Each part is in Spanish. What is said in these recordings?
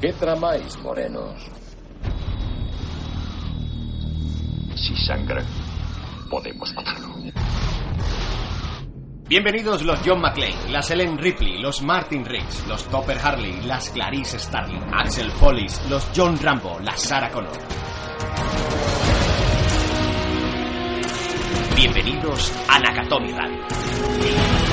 ¿Qué tramáis, morenos? Si sangra, podemos matarlo. Bienvenidos los John McClane, las Ellen Ripley, los Martin Riggs, los Topper Harley, las Clarice Starling, Axel Follis, los John Rambo, la Sarah Connor. Bienvenidos a Nakatomi Radio.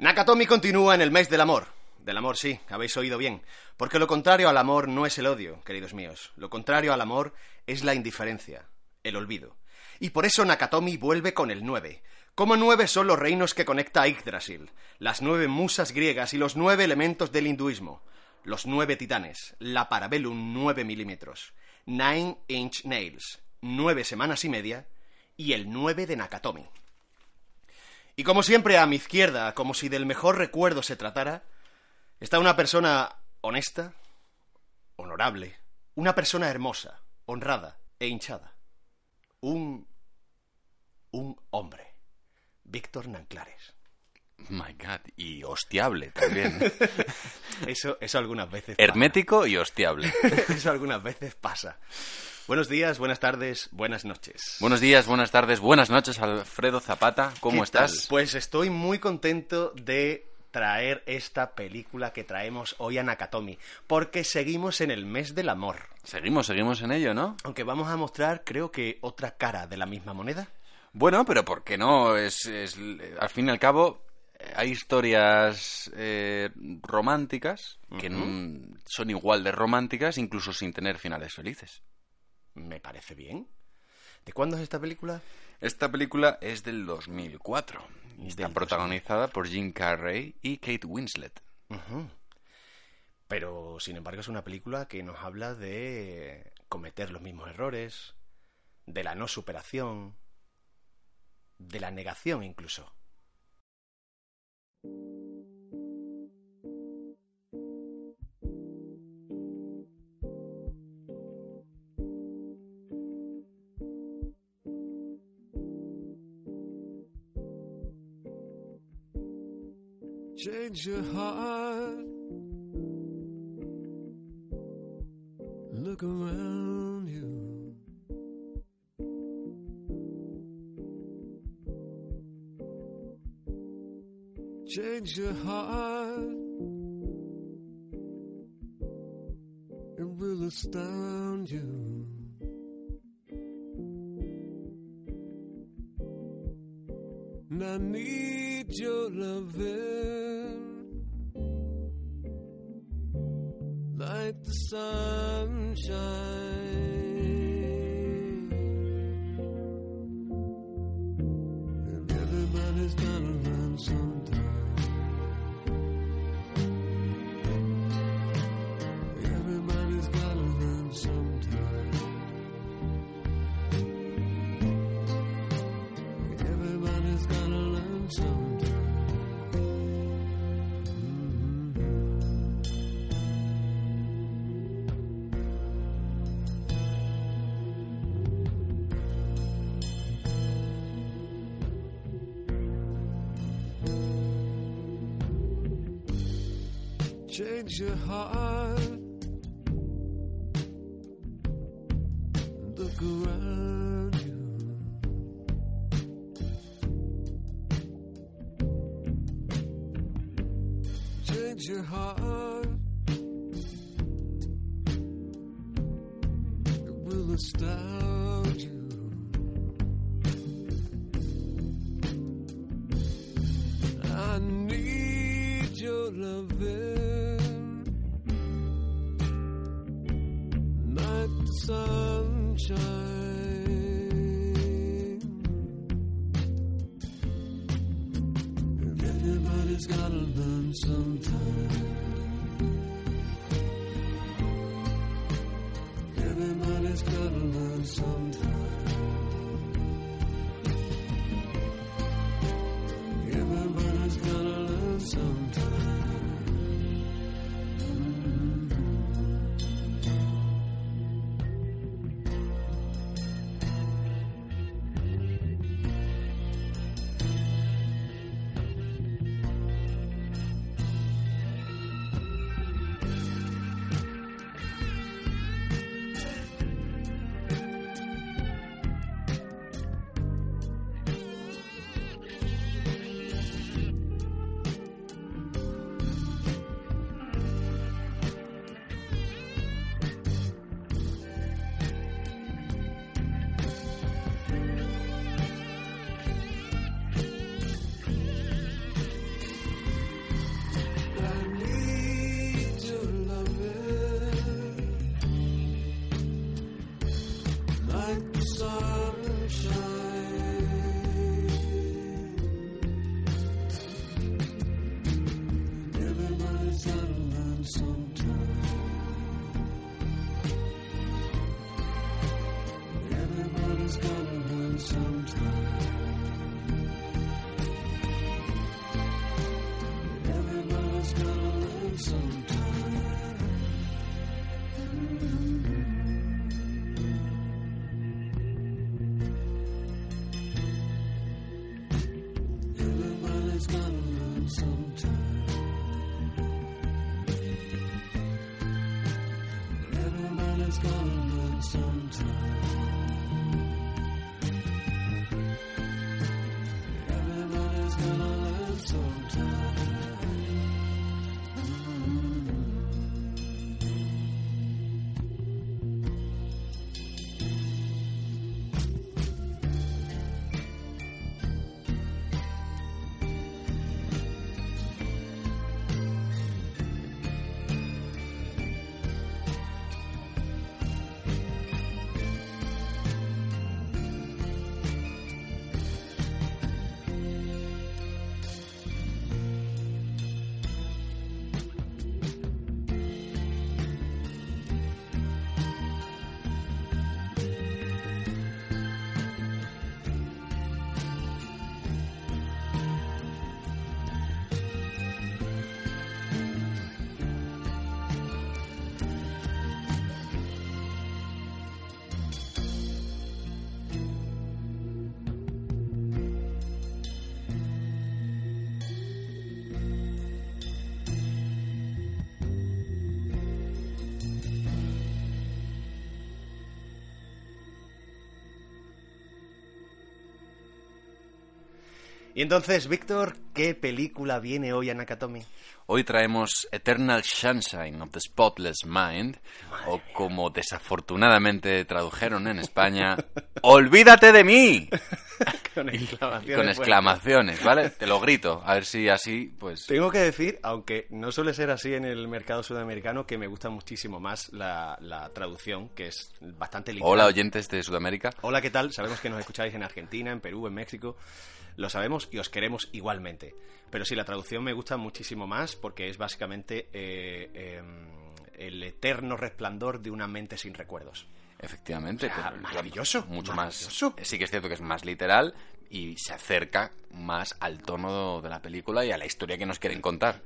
Nakatomi continúa en el mes del amor. Del amor, sí, habéis oído bien. Porque lo contrario al amor no es el odio, queridos míos. Lo contrario al amor es la indiferencia, el olvido. Y por eso Nakatomi vuelve con el 9. Como nueve son los reinos que conecta a Yggdrasil, las nueve musas griegas y los nueve elementos del hinduismo. Los nueve titanes, la Parabellum 9 milímetros, Nine Inch Nails, nueve semanas y media, y el 9 de Nakatomi. Y como siempre a mi izquierda, como si del mejor recuerdo se tratara, está una persona honesta, honorable, una persona hermosa, honrada e hinchada. Un... un hombre. Víctor Nanclares. My God, y hostiable también. eso, eso algunas veces. Hermético y hostiable. eso algunas veces pasa. Buenos días, buenas tardes, buenas noches. Buenos días, buenas tardes, buenas noches, Alfredo Zapata. ¿Cómo estás? Pues estoy muy contento de traer esta película que traemos hoy a Nakatomi, porque seguimos en el mes del amor. Seguimos, seguimos en ello, ¿no? Aunque vamos a mostrar, creo que otra cara de la misma moneda. Bueno, pero ¿por qué no? Es, al fin y al cabo, hay historias eh, románticas que son igual de románticas, incluso sin tener finales felices. Me parece bien. ¿De cuándo es esta película? Esta película es del 2004. Y está protagonizada por Jim Carrey y Kate Winslet. Pero, sin embargo, es una película que nos habla de cometer los mismos errores, de la no superación, de la negación incluso. Change your heart. Look around Change your heart. It will astound you. And I need your loving. like the sunshine. Change your heart. Look around Y entonces, Víctor, ¿qué película viene hoy a Nakatomi? Hoy traemos Eternal Sunshine of the Spotless Mind, o como desafortunadamente tradujeron en España, ¡Olvídate de mí! Con exclamaciones. Con exclamaciones, ¿vale? Te lo grito, a ver si así, pues... Tengo que decir, aunque no suele ser así en el mercado sudamericano, que me gusta muchísimo más la, la traducción, que es bastante literal. Hola, oyentes de Sudamérica. Hola, ¿qué tal? Sabemos que nos escucháis en Argentina, en Perú, en México. Lo sabemos y os queremos igualmente. Pero sí, la traducción me gusta muchísimo más porque es básicamente eh, eh, el eterno resplandor de una mente sin recuerdos. Efectivamente. O sea, pero- maravilloso, Mucho maravilloso. más. Sí que es cierto que es más literal y se acerca más al tono de la película y a la historia que nos quieren contar.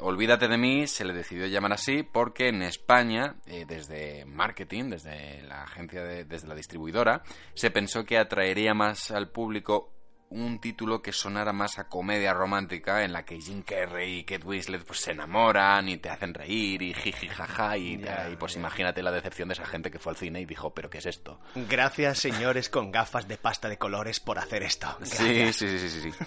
Olvídate de mí se le decidió llamar así porque en España, eh, desde marketing, desde la agencia, de- desde la distribuidora, se pensó que atraería más al público un título que sonara más a comedia romántica en la que Jim Carrey y Kate Winslet pues se enamoran y te hacen reír y jiji jaja y, pues imagínate la decepción de esa gente que fue al cine y dijo pero qué es esto Gracias, señores con gafas de pasta de colores, por hacer esto. Sí, sí, sí, sí, sí. sí.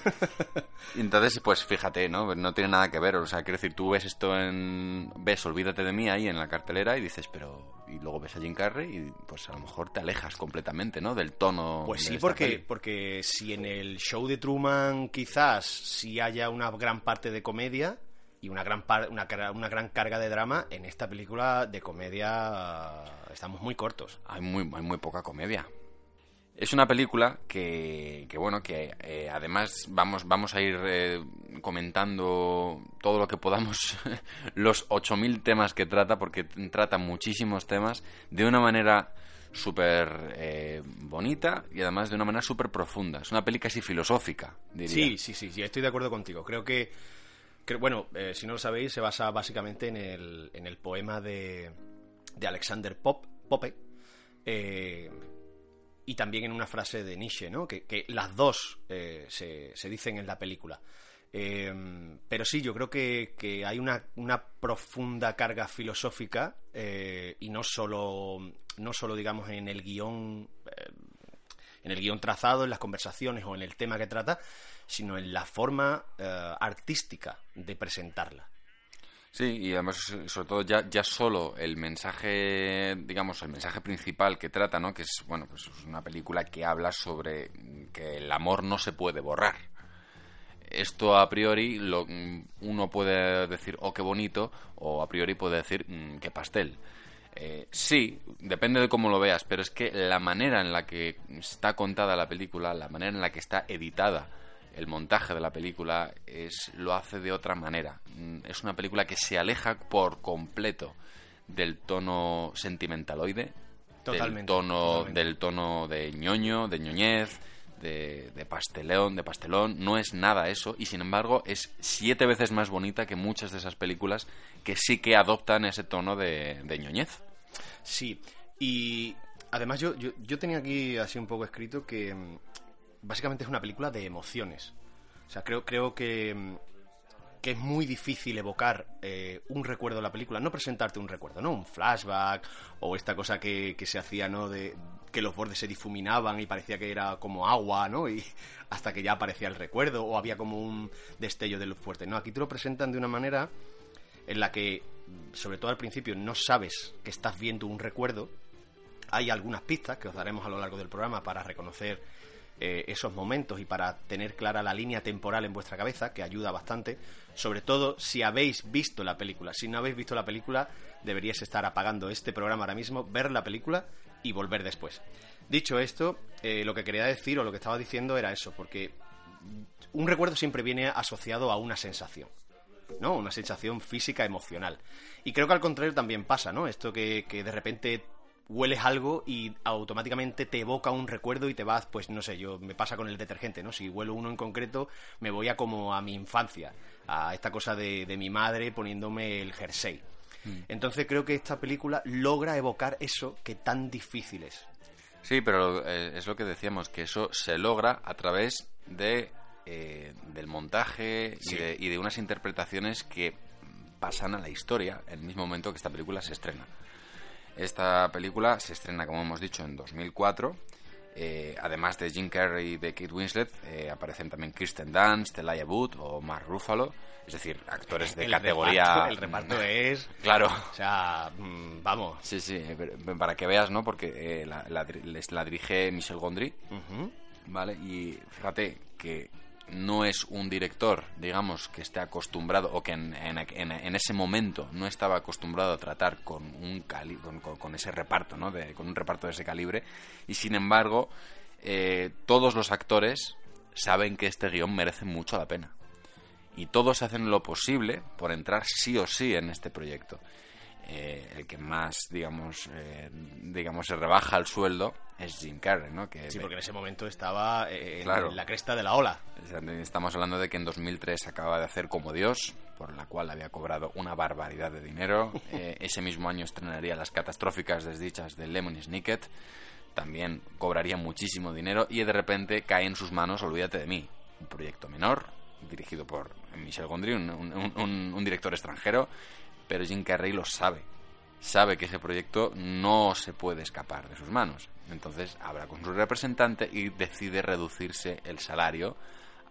Entonces, pues fíjate, ¿no? No tiene nada que ver. O sea, quiero decir, tú ves esto en... Ves Olvídate de mí ahí en la cartelera y dices, pero... Y luego ves a Jim Carrey y pues a lo mejor te alejas completamente, ¿no? Del tono Pues de sí, porque, peli. porque si en el show de Truman quizás sí haya una gran parte de comedia y una gran, par- una, una gran carga de drama, en esta película de comedia estamos muy cortos. Hay muy, hay muy poca comedia. Es una película que, que bueno, que eh, además vamos, vamos a ir eh, comentando todo lo que podamos, los 8.000 temas que trata, porque trata muchísimos temas de una manera súper eh, bonita y además de una manera súper profunda. Es una peli casi filosófica, diría. Sí, sí, sí, sí, estoy de acuerdo contigo. Creo que, bueno, si no lo sabéis, se basa básicamente en el, en el poema de, de Alexander Pop, Pope eh, y también en una frase de Nietzsche, ¿no? Que, las dos eh, se, se dicen en la película. Eh, pero sí, yo creo que, que hay una, una profunda carga filosófica eh, y no solo, no solo, digamos, en el guion, eh, en el guion trazado, en las conversaciones o en el tema que trata, sino en la forma eh, artística de presentarla. Sí, y además, sobre todo, ya, ya solo el mensaje, digamos, el mensaje principal que trata, ¿no? Que es, bueno, pues es una película que habla sobre que el amor no se puede borrar. Esto a priori lo, mm, uno puede decir, oh, qué bonito, o a priori puede decir, "Mm, qué pastel. Eh, sí, depende de cómo lo veas, pero es que la manera en la que está contada la película, la manera en la que está editada, el montaje de la película, es, lo hace de otra manera. Mm, Es una película que se aleja por completo del tono sentimentaloide, Totalmente, del tono, totalmente. del tono de ñoño, de ñoñez, de, de pastelón, de pastelón. No es nada eso y sin embargo es siete veces más bonita que muchas de esas películas que sí que adoptan ese tono de, de ñoñez. Sí, y además yo, yo, yo tenía aquí así un poco escrito que mm, básicamente es una película de emociones. O sea, creo, creo que, mm, que es muy difícil evocar eh, un recuerdo de la película, no presentarte un recuerdo, ¿no? Un flashback o esta cosa que, que se hacía, ¿no? De que los bordes se difuminaban y parecía que era como agua, ¿no? Y hasta que ya aparecía el recuerdo o había como un destello de luz fuerte, ¿no? Aquí te lo presentan de una manera en la que, sobre todo al principio, no sabes que estás viendo un recuerdo. Hay algunas pistas que os daremos a lo largo del programa para reconocer eh, esos momentos y para tener clara la línea temporal en vuestra cabeza, que ayuda bastante. Sobre todo si habéis visto la película. Si no habéis visto la película, deberíais estar apagando este programa ahora mismo, ver la película y volver después. Dicho esto, eh, lo que quería decir o lo que estaba diciendo era eso, porque un recuerdo siempre viene asociado a una sensación. ¿no? Una sensación física, emocional. Y creo que al contrario también pasa, ¿no? Esto que, que de repente hueles algo y automáticamente te evoca un recuerdo y te vas, pues no sé, yo me pasa con el detergente, ¿no? Si huelo uno en concreto, me voy a como a mi infancia, a esta cosa de, de mi madre poniéndome el jersey. Entonces creo que esta película logra evocar eso que tan difícil es. Sí, pero eh, es lo que decíamos, que eso se logra a través de, eh, del montaje Sí. y, de, y de unas interpretaciones que pasan a la historia en el mismo momento que esta película se estrena. Esta película se estrena, como hemos dicho, en 2004. Eh, además de Jim Carrey y de Kate Winslet, eh, aparecen también Kristen Dunst, Elijah Wood o Mark Ruffalo. Es decir, actores de El categoría... reparto- el reparto es... Claro. O sea, mm, vamos. Sí, sí, para que veas, ¿no? Porque eh, la, dirige Michel Gondry. ¿vale? Y fíjate que no es un director, digamos, que esté acostumbrado o que en, ese momento no estaba acostumbrado a tratar con un con ese reparto, ¿no? De- con un reparto de ese calibre. Y sin embargo, eh, todos los actores saben que este guion merece mucho la pena. Y todos hacen lo posible por entrar sí o sí en este proyecto. Eh, el que más, digamos, eh, digamos, se rebaja el sueldo es Jim Carrey, ¿no? Que Sí, porque en ese momento estaba eh, en la cresta de la ola. Estamos hablando de que en 2003 acaba de hacer Como Dios, por la cual había cobrado una barbaridad de dinero. Ese mismo año estrenaría las catastróficas desdichas de Lemony Snicket. También cobraría muchísimo dinero y de repente cae en sus manos Olvídate de mí, un proyecto menor, dirigido por Michel Gondry, un, un- un- un director extranjero, pero Jim Carrey lo sabe. Sabe que ese proyecto no se puede escapar de sus manos. Entonces habla con su representante y decide reducirse el salario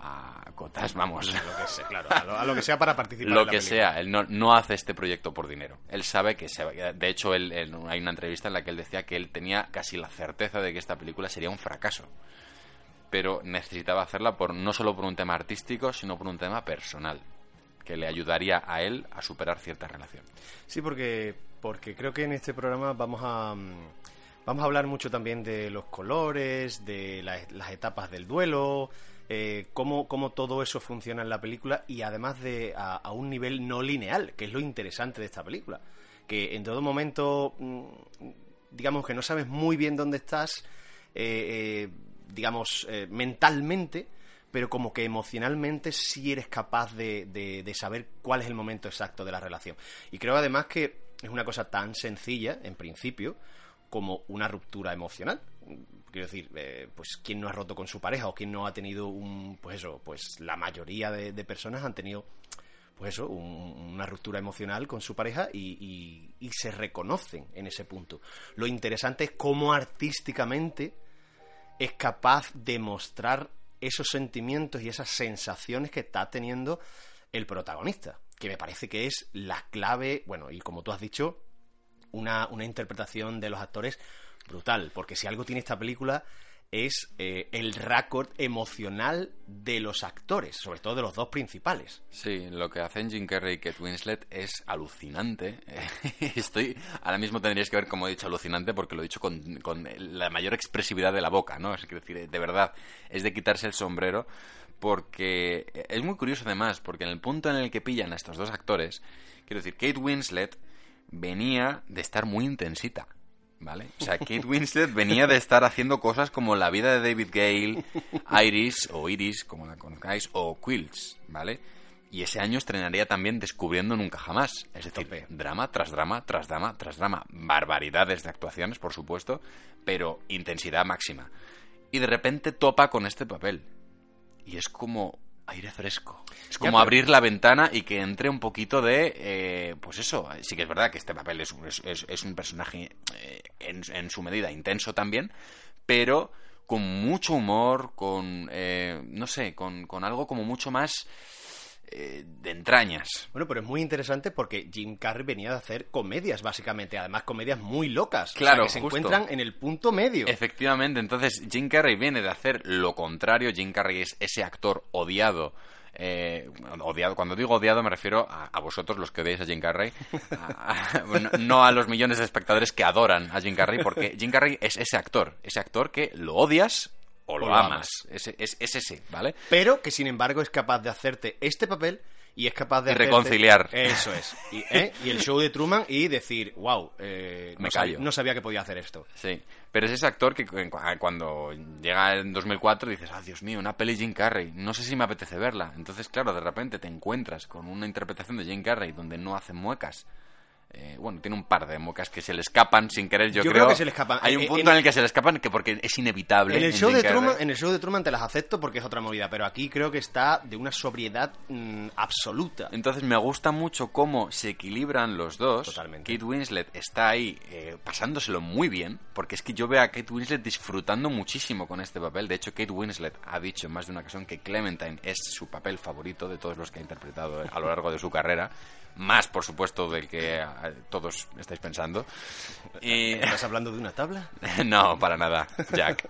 a cotas, vamos, Lo que sea, claro, a lo, a lo que sea para participar. lo en la que película. sea. Él no, no hace este proyecto por dinero. Él sabe que se va- De hecho, él, él- hay una entrevista en la que él decía que él tenía casi la certeza de que esta película sería un fracaso. Pero necesitaba hacerla por no solo por un tema artístico, sino por un tema personal que le ayudaría a él a superar cierta relación. Sí, porque, porque creo que en este programa vamos a, mm, Vamos a hablar mucho también de los colores, de la- las etapas del duelo, eh, cómo, cómo todo eso funciona en la película y además de a, a un nivel no lineal, que es lo interesante de esta película. Que en todo momento, mm, digamos que no sabes muy bien dónde estás, eh, eh, digamos, eh, mentalmente, pero como que emocionalmente sí eres capaz de, de- saber cuál es el momento exacto de la relación. Y creo además que es una cosa tan sencilla, en principio, como una ruptura emocional. Quiero decir, eh, pues quién no ha roto con su pareja o quién no ha tenido un, pues eso, pues la mayoría de, personas han tenido, pues eso, un- una ruptura emocional con su pareja y- y se reconocen en ese punto. Lo interesante es cómo artísticamente es capaz de mostrar esos sentimientos y esas sensaciones que está teniendo el protagonista, que me parece que es la clave, bueno, y como tú has dicho, una, una interpretación de los actores brutal, porque si algo tiene esta película es eh, el récord emocional de los actores, sobre todo de los dos principales. Sí, lo que hacen Jim Carrey y Kate Winslet es alucinante. Estoy, ahora mismo tendríais que ver como he dicho alucinante porque lo he dicho con, con la mayor expresividad de la boca, ¿no? Es decir, de verdad, es de quitarse el sombrero porque es muy curioso además, porque en el punto en el que pillan a estos dos actores, quiero decir, Kate Winslet venía de estar muy intensita. ¿Vale? O sea, Kate Winslet venía de estar haciendo cosas como La vida de David Gale, Iris, o Iris, como la conozcáis, o Quills, ¿vale? Y ese año estrenaría también Descubriendo Nunca Jamás. Es decir, Tope. drama tras drama, tras drama, tras drama. Barbaridades de actuaciones, por supuesto, pero intensidad máxima. Y de repente topa con este papel. Y es como aire fresco. Es como pero- abrir la ventana y que entre un poquito de... eh, pues eso, sí que es verdad que este papel es, un- es- un personaje en, en su medida intenso también, pero con mucho humor, con... eh, no sé, con, con algo como mucho más eh, de entrañas. Bueno, pero es muy interesante porque Jim Carrey venía de hacer comedias, básicamente, además comedias muy locas, o sea, Claro, que se encuentran en el punto medio. Efectivamente, entonces Jim Carrey viene de hacer lo contrario. Jim Carrey es ese actor odiado. Eh, odiado, cuando digo odiado me refiero a, a vosotros los que odiáis a Jim Carrey, a- a- bueno, no a los millones de espectadores que adoran a Jim Carrey, porque Jim Carrey es ese actor, ese actor que lo odias o lo, lo amas, amas. Es, es ese, ¿vale? pero que sin embargo es capaz de hacerte este papel y es capaz de Y hacerte- reconciliar. eso es y, ¿eh? y el show de Truman y decir wow Me no, callo. sabía, no sabía que podía hacer esto Sí, pero es ese actor que cu- cuando llega en 2004 dices, ah, Dios mío, una peli Jim Carrey, no sé si me apetece verla. Entonces, claro, de repente te encuentras con una interpretación de Jim Carrey donde no hace muecas. Eh, bueno, tiene un par de muecas que se le escapan sin querer, yo, Yo creo que se le escapan. Hay un Eh, punto en- en el que se le escapan que porque es inevitable. en el show de. Truman en el show de Truman te las acepto porque es otra movida pero aquí creo que está de una sobriedad mm, absoluta Entonces me gusta mucho cómo se equilibran los dos. Totalmente. Kate Winslet está ahí eh, pasándoselo muy bien, porque es que yo veo a Kate Winslet disfrutando muchísimo con este papel. De hecho, Kate Winslet ha dicho en más de una ocasión que Clementine es su papel favorito de todos los que ha interpretado a lo largo de su carrera. Más, por supuesto, del que eh, todos estáis pensando. Y... ¿Estás hablando de una tabla? No, para nada, Jack.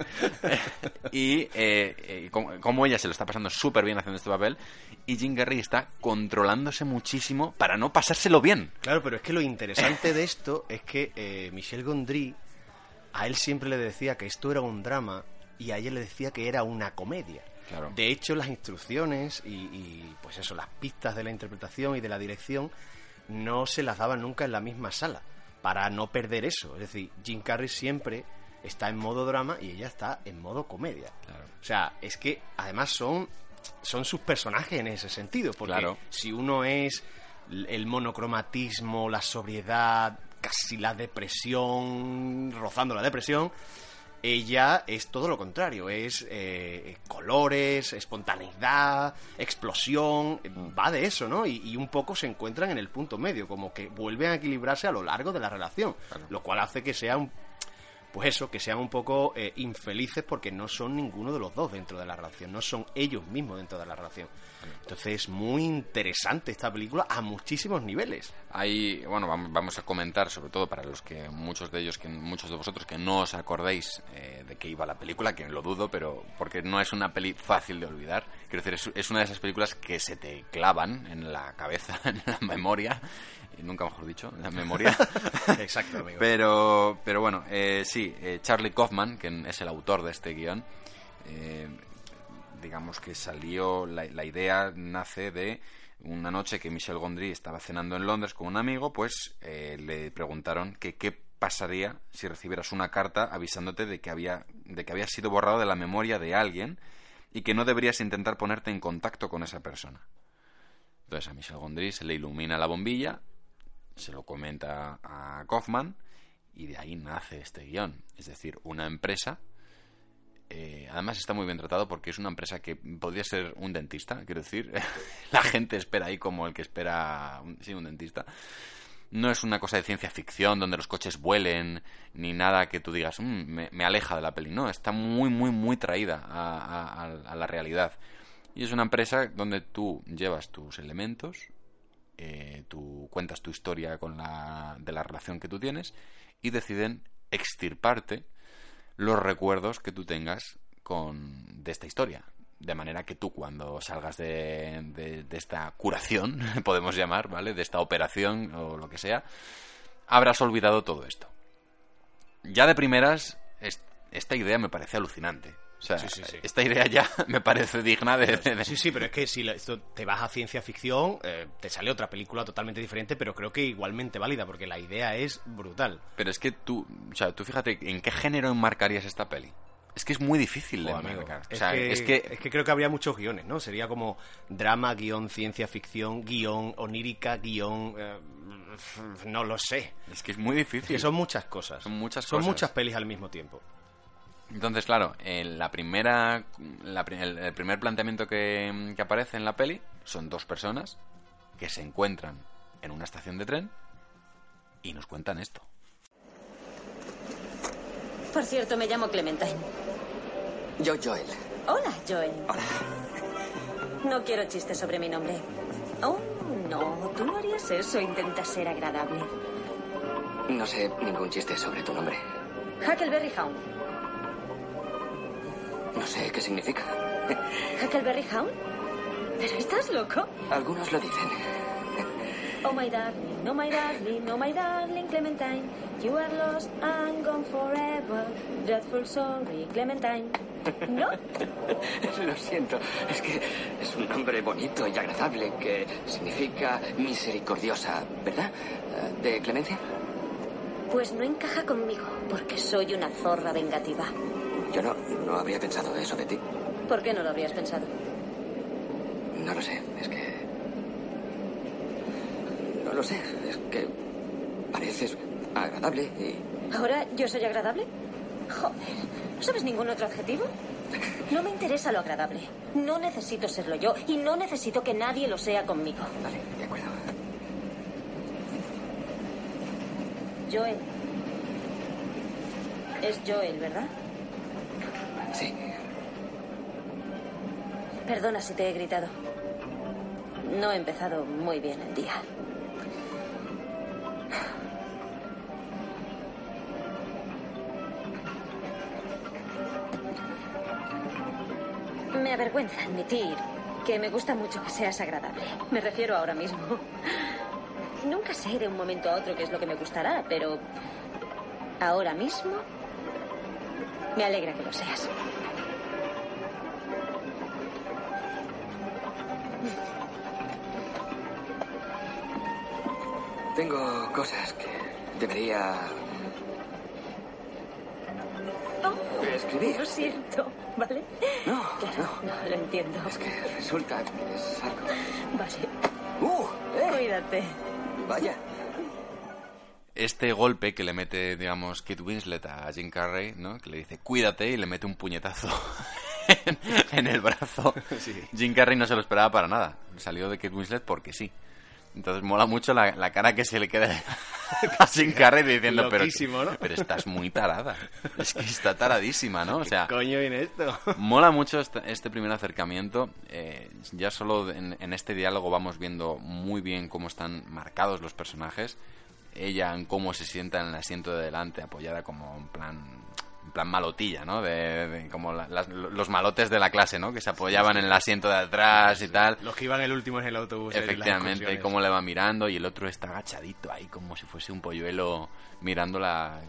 y eh, eh, como, como ella se lo está pasando súper bien haciendo este papel, y Jim Carrey está controlándose muchísimo para no pasárselo bien. Claro, pero es que lo interesante de esto es que eh, Michel Gondry a él siempre le decía que esto era un drama y a ella le decía que era una comedia. Claro. De hecho, las instrucciones y, y, pues eso, las pistas de la interpretación y de la dirección no se las daban nunca en la misma sala para no perder eso. Es decir, Jim Carrey siempre está en modo drama y ella está en modo comedia. Claro. O sea, es que además son, son sus personajes en ese sentido. Porque Claro. si uno es el monocromatismo, la sobriedad, casi la depresión, rozando la depresión, ella es todo lo contrario, es eh, colores, espontaneidad, explosión, va de eso, ¿no? Y, y un poco se encuentran en el punto medio, como que vuelven a equilibrarse a lo largo de la relación, lo cual hace que sea un pues eso, que sean un poco eh, infelices porque no son ninguno de los dos dentro de la relación, no son ellos mismos dentro de la relación. Entonces es muy interesante esta película a muchísimos niveles. Hay, bueno, vam- vamos a comentar, sobre todo para los que, muchos de ellos, que muchos de vosotros que no os acordéis eh, de qué iba la película, que lo dudo, pero porque no es una peli fácil de olvidar. Quiero decir, es una de esas películas que se te clavan en la cabeza, en la memoria, y nunca mejor dicho, la memoria. Exacto, amigo. Pero, pero bueno, eh, sí, eh, Charlie Kaufman, que es el autor de este guion, eh, digamos que salió, la, la idea nace de una noche que Michel Gondry estaba cenando en Londres con un amigo, pues eh, le preguntaron que qué pasaría si recibieras una carta avisándote de que había de que había sido borrado de la memoria de alguien y que no deberías intentar ponerte en contacto con esa persona. Entonces a Michel Gondry se le ilumina la bombilla, se lo comenta a Kaufman y de ahí nace este guion. Es decir, una empresa eh, además está muy bien tratado porque es una empresa que podría ser un dentista, quiero decir. La gente espera ahí como el que espera un, un dentista. No es una cosa de ciencia ficción donde los coches vuelen ni nada que tú digas "Mm, me, aleja de la peli. No, está muy, muy, muy traída a- a- a la realidad. Y es una empresa donde tú llevas tus elementos, eh, tú cuentas tu historia con la, de la relación que tú tienes y deciden extirparte los recuerdos que tú tengas con, de esta historia. De manera que tú cuando salgas de, de- de esta curación, podemos llamar, ¿vale? De esta operación o lo que sea, habrás olvidado todo esto. Ya de primeras, es- esta idea me parece alucinante. O sea, Sí, sí, sí. esta idea ya me parece digna de... de- de- Sí, sí, pero es que si esto te vas a ciencia ficción, eh, te sale otra película totalmente diferente, pero creo que igualmente válida, porque la idea es brutal. Pero es que tú, o sea, tú fíjate, ¿en qué género enmarcarías esta peli? Es que es muy difícil de amigo. O es, sea, que, es que es que creo que habría muchos guiones, ¿no? Sería como drama, guion, ciencia ficción, guion, onírica, guion... eh, no lo sé. es que es muy Es difícil. que son muchas cosas. Son muchas Son cosas. muchas pelis al mismo tiempo. Entonces, claro, en la primera, la el, el primer planteamiento que, que aparece en la peli son dos personas que se encuentran en una estación de tren y nos cuentan esto. Por cierto, me llamo Clementine. Yo, Joel. Hola, Joel. No quiero chistes sobre mi nombre. Oh, no, tú no harías eso. Intenta ser agradable. No sé ningún chiste sobre tu nombre. Huckleberry Hound. No sé qué significa. ¿Huckleberry Hound? ¿Pero estás loco? Algunos lo dicen. Oh, my darling, oh, my darling, oh, my darling, Clementine. You are lost and gone forever. Dreadful sorry, Clementine. ¿No? Lo siento. Es que es un nombre bonito y agradable que significa misericordiosa, ¿verdad? Eh, ¿De Clemencia? Pues no encaja conmigo, porque soy una zorra vengativa. Yo no, no habría pensado eso de ti. ¿Por qué no lo habrías pensado? No lo sé. Es que. No lo sé. Es que. Pareces agradable y. ¿Ahora yo soy agradable? Joder, ¿no sabes ningún otro adjetivo? No me interesa lo agradable. No necesito serlo yo y no necesito que nadie lo sea conmigo. Vale, de acuerdo. Joel. Es Joel, ¿verdad? Sí. Perdona si te he gritado. No he empezado muy bien el día. Me avergüenza admitir que me gusta mucho que seas agradable. Me refiero ahora mismo. Nunca sé de un momento a otro qué es lo que me gustará, pero ahora mismo me alegra que lo seas. Tengo cosas que debería Oh, escribir. lo siento, ¿vale? No, Claro, no. no, lo entiendo. Es que resulta que es algo. Vale, ¡Uh! ¡Eh! cuídate. Vaya. Este golpe que le mete, digamos, Kate Winslet a Jim Carrey, ¿no? Que le dice, cuídate, y le mete un puñetazo en, en el brazo. Jim Carrey no se lo esperaba para nada. Salió de Kate Winslet porque sí. Entonces mola mucho la, la cara que se le queda a Jim Carrey diciendo, pero, ¿no? pero estás muy tarada. Es que está taradísima, ¿no? O sea, Coño viene esto. Mola mucho este, este primer acercamiento. eh, ya solo en, en este diálogo vamos viendo muy bien cómo están marcados los personajes. Ella en cómo se sienta en el asiento de delante, apoyada como en plan, en plan malotilla, ¿no? De, de- como la- las- los malotes de la clase, ¿no? Que se apoyaban en el asiento de atrás y tal. Los que iban el último en el autobús. Efectivamente, y cómo le va mirando y el otro está agachadito ahí como si fuese un polluelo mirándola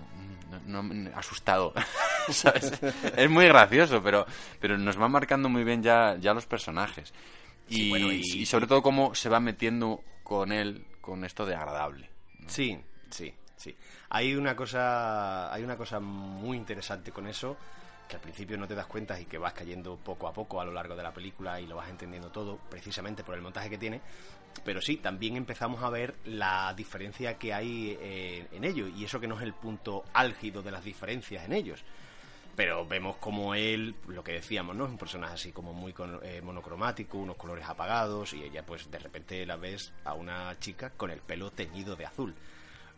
no- no- asustado, ¿sabes? Es muy gracioso, pero, pero nos va marcando muy bien ya, ya los personajes. Y, Sí, bueno, y- y sobre todo cómo se va metiendo con él con esto de agradable. Sí, sí, sí. Hay una cosa, hay una cosa muy interesante con eso que al principio no te das cuenta y que vas cayendo poco a poco a lo largo de la película y lo vas entendiendo todo, precisamente por el montaje que tiene. Pero sí, también empezamos a ver la diferencia que hay eh, en ello y eso que no es el punto álgido de las diferencias en ellos. Pero vemos como él, lo que decíamos, ¿no? Es un personaje así como muy con- eh, monocromático, unos colores apagados, y ella, pues, de repente la ves a una chica con el pelo teñido de azul.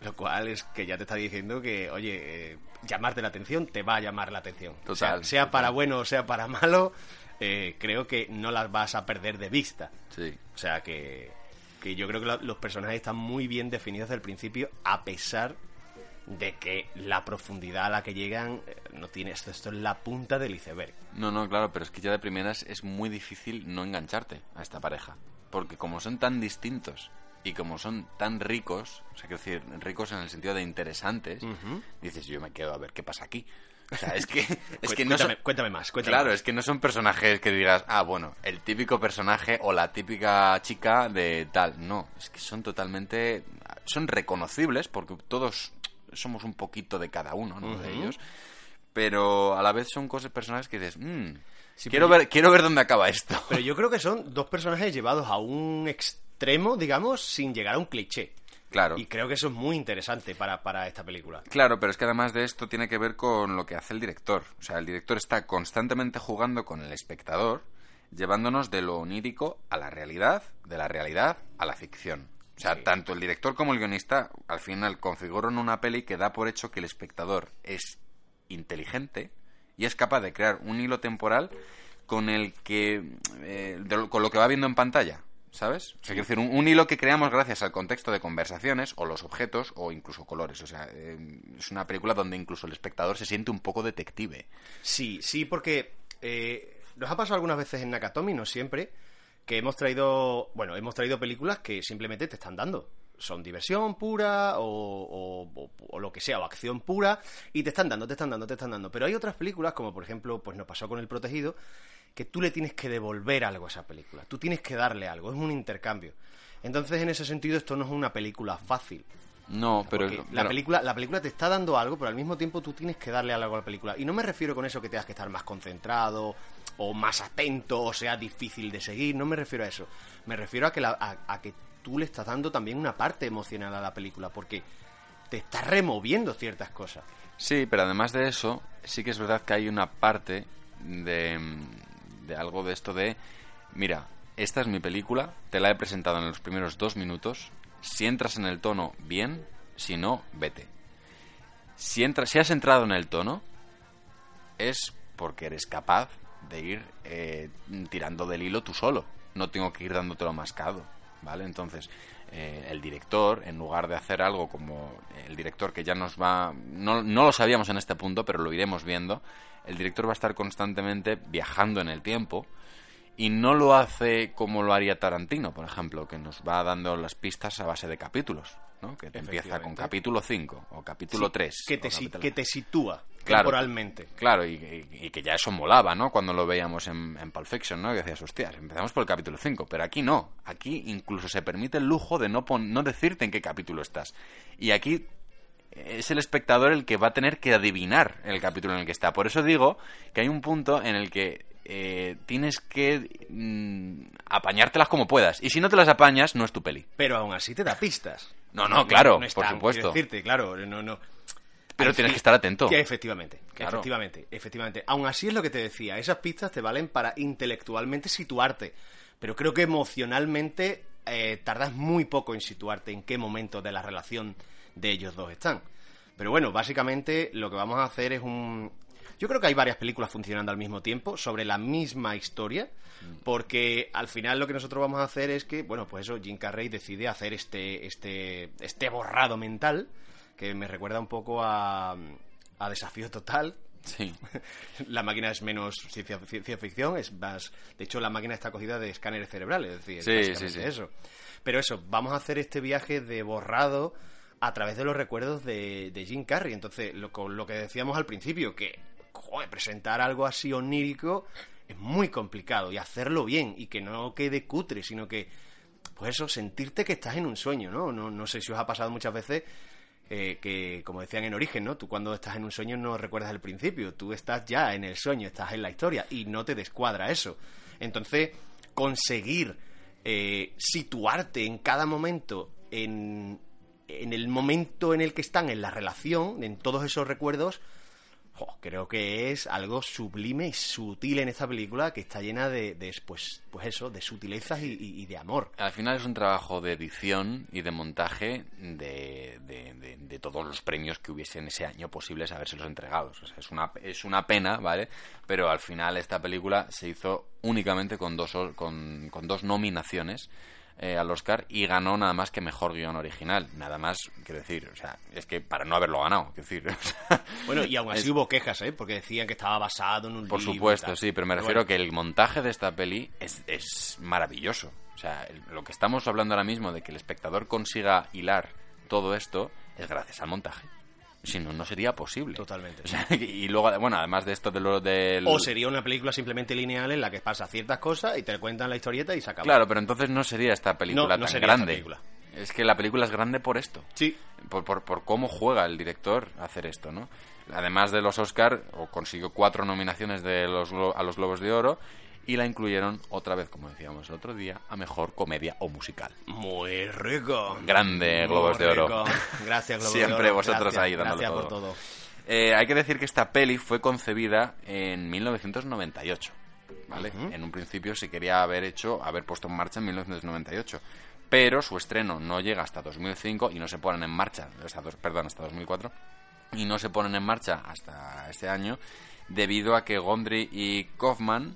Lo cual es que ya te está diciendo que, oye, eh, llamarte la atención te va a llamar la atención. O sea, Total, sea para total. bueno o sea para malo, eh, creo que no las vas a perder de vista. Sí. O sea que, que yo creo que la- los personajes están muy bien definidos desde el principio, a pesar de que la profundidad a la que llegan eh, no tiene esto, esto es la punta del iceberg. No, no, claro, pero es que ya de primeras es muy difícil no engancharte a esta pareja. Porque como son tan distintos y como son tan ricos, o sea, quiero decir, ricos en el sentido de interesantes, dices, yo me quedo a ver qué pasa aquí. O sea, es que, es que no son... cuéntame, cuéntame más, cuéntame Claro, más. es que no son personajes que digas, ah, bueno, el típico personaje o la típica chica de tal. No, es que son totalmente. Son reconocibles porque todos somos un poquito de cada uno, ¿no? De ellos. Pero a la vez son cosas, personajes que dices, Sí, quiero, pero- ver, quiero ver dónde acaba esto. Pero yo creo que son dos personajes llevados a un extremo, digamos, sin llegar a un cliché. Claro. Y creo que eso es muy interesante para, para esta película. Claro, pero es que además de esto tiene que ver con lo que hace el director. O sea, el director está constantemente jugando con el espectador, llevándonos de lo onírico a la realidad, de la realidad a la ficción. O sea, Sí. tanto el director como el guionista al final configuran una peli que da por hecho que el espectador es inteligente y es capaz de crear un hilo temporal con el que eh, de con lo que va viendo en pantalla. ¿Sabes? O sea, quiero decir, un, un hilo que creamos gracias al contexto de conversaciones, o los objetos, o incluso colores. O sea, eh, es una película donde incluso el espectador se siente un poco detective. Sí, sí, porque eh, nos ha pasado algunas veces en Nakatomi, no siempre, que hemos traído, bueno, hemos traído películas que simplemente te están dando. Son diversión pura o, o- o- lo que sea, o acción pura, y te están dando, te están dando, te están dando. Pero hay otras películas, como por ejemplo, pues nos pasó con El Protegido, que tú le tienes que devolver algo a esa película. Tú tienes que darle algo, es un intercambio. Entonces, en ese sentido, esto no es una película fácil. No, pero... Porque la, pero- película, la película te está dando algo, pero al mismo tiempo tú tienes que darle algo a la película. Y no me refiero con eso que tengas que estar más concentrado o más atento o sea difícil de seguir. No me refiero a eso. Me refiero a que, la- a, a que tú le estás dando también una parte emocional a la película porque te está removiendo ciertas cosas. Sí, pero además de eso, sí que es verdad que hay una parte de, de algo de esto de, mira, esta es mi película, te la he presentado en los primeros dos minutos, si entras en el tono, bien, si no, vete. Si, entras, si has entrado en el tono, es porque eres capaz de ir eh, tirando del hilo tú solo. No tengo que ir dándotelo mascado, ¿vale? Entonces, eh, el director, en lugar de hacer algo como el director que ya nos va... No, no lo sabíamos en este punto, pero lo iremos viendo. El director va a estar constantemente viajando en el tiempo y no lo hace como lo haría Tarantino, por ejemplo, que nos va dando las pistas a base de capítulos, ¿no? Que te empieza con capítulo 5 o capítulo Sí, 3. Que te, si- que te sitúa Claro. temporalmente. Claro, y, y- y que ya eso molaba, ¿no? Cuando lo veíamos en, en Pulp Fiction, ¿no? Que decías, hostias, empezamos por el capítulo 5, pero aquí no. Aquí incluso se permite el lujo de no, pon- no decirte en qué capítulo estás. Y aquí es el espectador el que va a tener que adivinar el capítulo en el que está. Por eso digo que hay un punto en el que eh, tienes que mm, apañártelas como puedas. Y si no te las apañas, no es tu peli. Pero aún así te da pistas. No, no, claro, es por tan- supuesto. decirte, claro, no, no. Pero tienes que estar atento. Que efectivamente, Claro. efectivamente, efectivamente. Aún así es lo que te decía, esas pistas te valen para intelectualmente situarte, pero creo que emocionalmente eh, tardas muy poco en situarte en qué momento de la relación de ellos dos están. Pero bueno, básicamente lo que vamos a hacer es un... Yo creo que hay varias películas funcionando al mismo tiempo sobre la misma historia, porque al final lo que nosotros vamos a hacer es que, bueno, pues eso, Jim Carrey decide hacer este, este, este borrado mental, que me recuerda un poco a, a Desafío Total, Sí. La máquina es menos ciencia, ciencia ficción, es más... De hecho, la máquina está cogida de escáneres cerebrales, es decir, Sí, básicamente sí, sí. eso. Pero eso, vamos a hacer este viaje de borrado a través de los recuerdos de, de Jim Carrey. Entonces, lo, con lo que decíamos al principio, que joder, presentar algo así onírico es muy complicado y hacerlo bien y que no quede cutre, sino que, pues eso, sentirte que estás en un sueño, ¿no? No, no sé si os ha pasado muchas veces eh, que, como decían en origen, ¿no? Tú cuando estás en un sueño no recuerdas el principio, tú estás ya en el sueño, estás en la historia y no te descuadra eso. Entonces, conseguir eh, situarte en cada momento en, en el momento en el que están en la relación, en todos esos recuerdos, jo, creo que es algo sublime y sutil en esta película que está llena de, de, pues, pues eso, de sutilezas y, y- de amor. Al final es un trabajo de edición y de montaje de, de- de- de todos los premios que hubiesen ese año posibles habérselos entregados. O sea, es una, es una pena, ¿vale? Pero al final esta película se hizo únicamente con dos, con, con dos nominaciones eh, al Oscar y ganó nada más que mejor guion original. Nada más, quiero decir, o sea, es que para no haberlo ganado, quiero decir. o sea, Bueno, y aún así es- hubo quejas, ¿eh? Porque decían que estaba basado en un Por libro supuesto, sí, pero me Pero refiero bueno. que el montaje de esta peli es, es maravilloso. O sea, el- lo que estamos hablando ahora mismo de que el espectador consiga hilar todo esto es gracias al montaje. Si no, no sería posible. Totalmente. O sea, y luego, bueno, además de esto de lo del... O sería una película simplemente lineal en la que pasa ciertas cosas y te cuentan la historieta y se acaba. Claro, pero entonces no sería esta película No, no tan sería esta grande. película. Es que la película es grande por esto. Sí. Por, por, por cómo juega el director a hacer esto, ¿no? Además de los Oscar, o consiguió cuatro nominaciones de los, a los Globos de Oro y la incluyeron otra vez, como decíamos el otro día, a mejor comedia o musical. Muy rico. Grande Muy Globos de Oro. Gracias, Globos Siempre de Oro. vosotros Gracias, ahí dándolo Gracias todo. por todo. Eh, hay que decir que esta peli fue concebida en 1998, ¿vale? Ujú. En un principio se quería haber hecho, haber puesto en marcha en 1998, pero su estreno no llega hasta 2005 y no se ponen en marcha, hasta dos- perdón, hasta 2004 y no se ponen en marcha hasta este año debido a que Gondry y Kaufman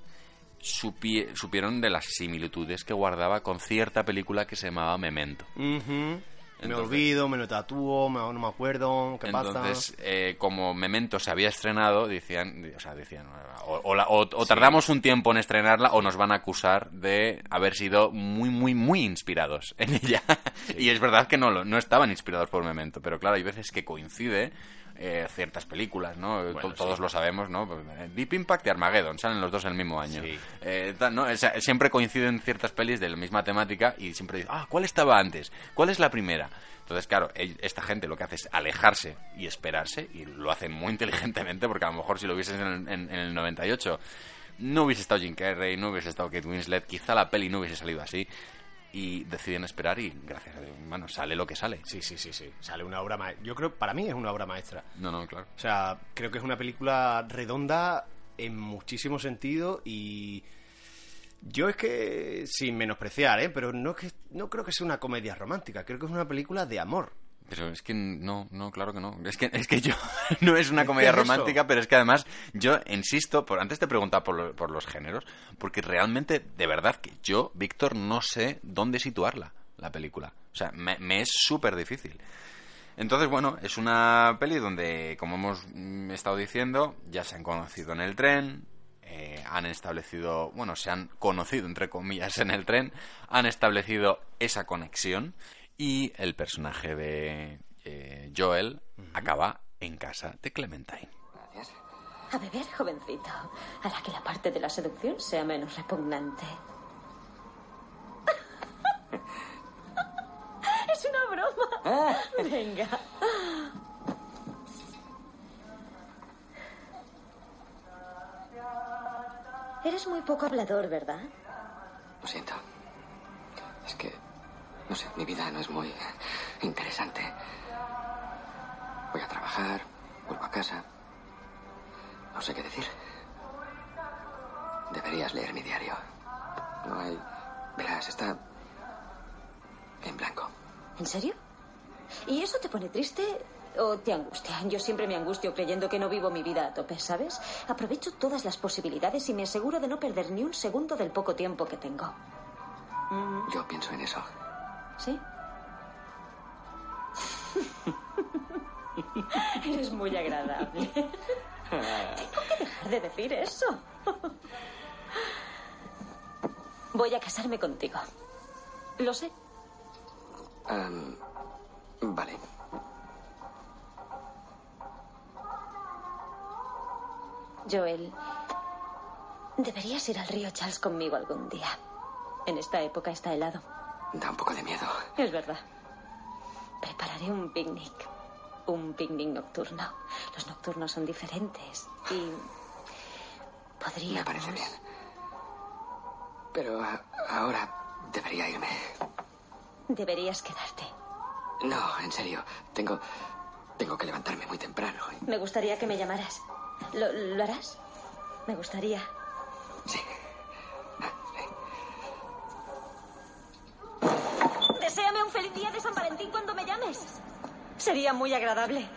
supie- supieron de las similitudes que guardaba con cierta película que se llamaba Memento. Ujú. Me Entonces- olvido, me lo tatúo, me- no me acuerdo, ¿qué Entonces, pasa? eh, como Memento se había estrenado, decían, o sea, decían, o, o la- o- o tardamos un tiempo en estrenarla o nos van a acusar de haber sido muy, muy, muy inspirados en ella. y es verdad que no, no estaban inspirados por Memento, pero claro, hay veces que coincide eh, ciertas películas, ¿no? Bueno, Todos sí. lo sabemos, ¿no? Pues, eh, Deep Impact y Armageddon salen los dos en el mismo año. Sí. Eh, tal, ¿no? O sea, siempre coinciden ciertas pelis de la misma temática y siempre dicen, ah, ¿cuál estaba antes? ¿Cuál es la primera? Entonces, claro, esta gente lo que hace es alejarse y esperarse y lo hacen muy inteligentemente porque a lo mejor si lo hubiesen en, en- en el 98 no hubiese estado Jim Carrey, no hubiese estado Kate Winslet, quizá la peli no hubiese salido así y deciden esperar y gracias a Dios, bueno, sale lo que sale. Sí, sí, sí, sí. Sale una obra maestra. Yo creo, para mí es una obra maestra. No, no, claro. O sea, creo que es una película redonda en muchísimo sentido y yo es que sin menospreciar, ¿eh? Pero no es que no creo que sea una comedia romántica, creo que es una película de amor. Pero es que no, no, claro que no. Es que, es que yo no es una comedia romántica, pero es que además yo insisto, por, antes te preguntaba por, lo- por los géneros, porque realmente, de verdad, que yo, Víctor, no sé dónde situarla, la película. O sea, me, me es súper difícil. Entonces, bueno, es una peli donde, como hemos mm, estado diciendo, ya se han conocido en el tren, eh, han establecido, bueno, se han conocido, entre comillas, en el tren, han establecido esa conexión y el personaje de eh, Joel acaba en casa de Clementine. Gracias. A beber, jovencito. Hará que la parte de la seducción sea menos repugnante. es una broma. Venga. Eres muy poco hablador, ¿verdad? Mi vida no es muy interesante. Voy a trabajar, vuelvo a casa. No sé qué decir. Deberías leer mi diario. No hay... Verás, está en blanco. ¿En serio? ¿Y eso te pone triste o te angustia? Yo siempre me angustio creyendo que no vivo mi vida a tope, ¿sabes? Aprovecho todas las posibilidades y me aseguro de no perder ni un segundo del poco tiempo que tengo. Yo pienso en eso. ¿Sí? Eres muy agradable. Tengo que dejar de decir eso. Voy a casarme contigo. Lo sé. Vale. Joel, deberías ir al río Charles conmigo algún día. En esta época está helado. Da un poco de miedo. Es verdad. Prepararé un picnic. Un picnic nocturno. Los nocturnos son diferentes. Y. Podríamos. Me parece bien. Pero ahora debería irme. Deberías quedarte. No, en serio. Tengo. Tengo que levantarme muy temprano. Me gustaría que me llamaras. ¿Lo, lo harás? Me gustaría. Sí. Deséame un feliz día de San Valentín cuando me llames. Sería muy agradable.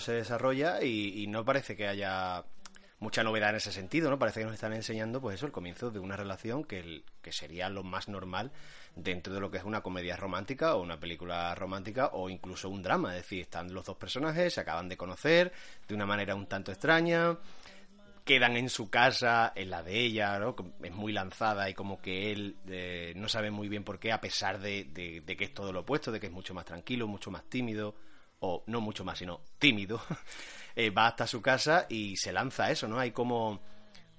Se desarrolla y, no parece que haya mucha novedad en ese sentido, ¿no? Parece que nos están enseñando, pues eso, el comienzo de una relación que, que sería lo más normal dentro de lo que es una comedia romántica o una película romántica o incluso un drama. Es decir, están los dos personajes, se acaban de conocer de una manera un tanto extraña, quedan en su casa, en la de ella, Es muy lanzada y como que él eh, no sabe muy bien por qué, a pesar de- de que es todo lo opuesto, de que es mucho más tranquilo, mucho más tímido, o no mucho más, sino tímido, eh, va hasta su casa y se lanza a eso, ¿no? Hay como,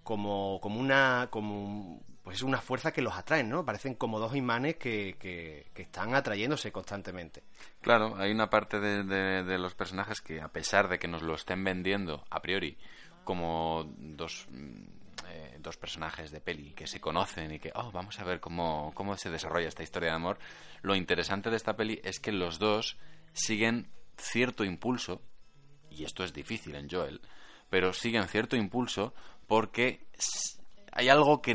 como, como una, como, pues una fuerza que los atrae, ¿no? Parecen como dos imanes que, que, que están atrayéndose constantemente. Claro, hay una parte de, de- de los personajes que, a pesar de que nos lo estén vendiendo a priori como dos, mm, eh, dos personajes de peli que se conocen y que, oh, vamos a ver cómo, cómo se desarrolla esta historia de amor, lo interesante de esta peli es que los dos siguen cierto impulso, y esto es difícil en Joel, pero siguen cierto impulso porque hay algo que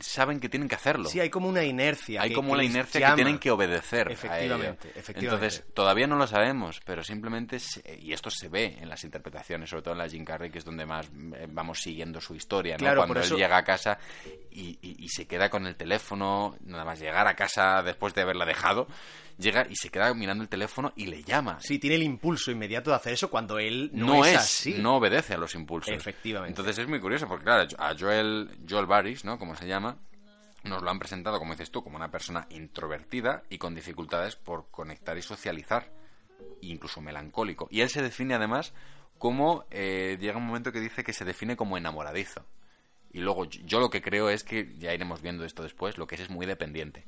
saben que tienen que hacerlo. Sí, hay como una inercia. Hay que- como les inercia llama. que tienen que obedecer. a Efectivamente. Entonces, todavía no lo sabemos, pero simplemente, se- y esto se ve en las interpretaciones, sobre todo en la Jim Carrey, que es donde más eh, vamos siguiendo su historia, ¿no? Claro, Cuando él llega a casa y, y- y se queda con el teléfono, nada más llegar a casa después de haberla dejado, llega y se queda mirando el teléfono y le llama. Sí, tiene el impulso inmediato de hacer eso cuando él no, no, es, así. no obedece a los impulsos. Efectivamente. Entonces es muy curioso, porque claro, a Joel, Joel Baris, ¿no? Como se llama, nos lo han presentado, como dices tú, como una persona introvertida y con dificultades por conectar y socializar, incluso melancólico. Y él se define además como, eh, llega un momento que dice que se define como enamoradizo. Y luego yo, yo lo que creo es que, ya iremos viendo esto después, lo que es es muy dependiente.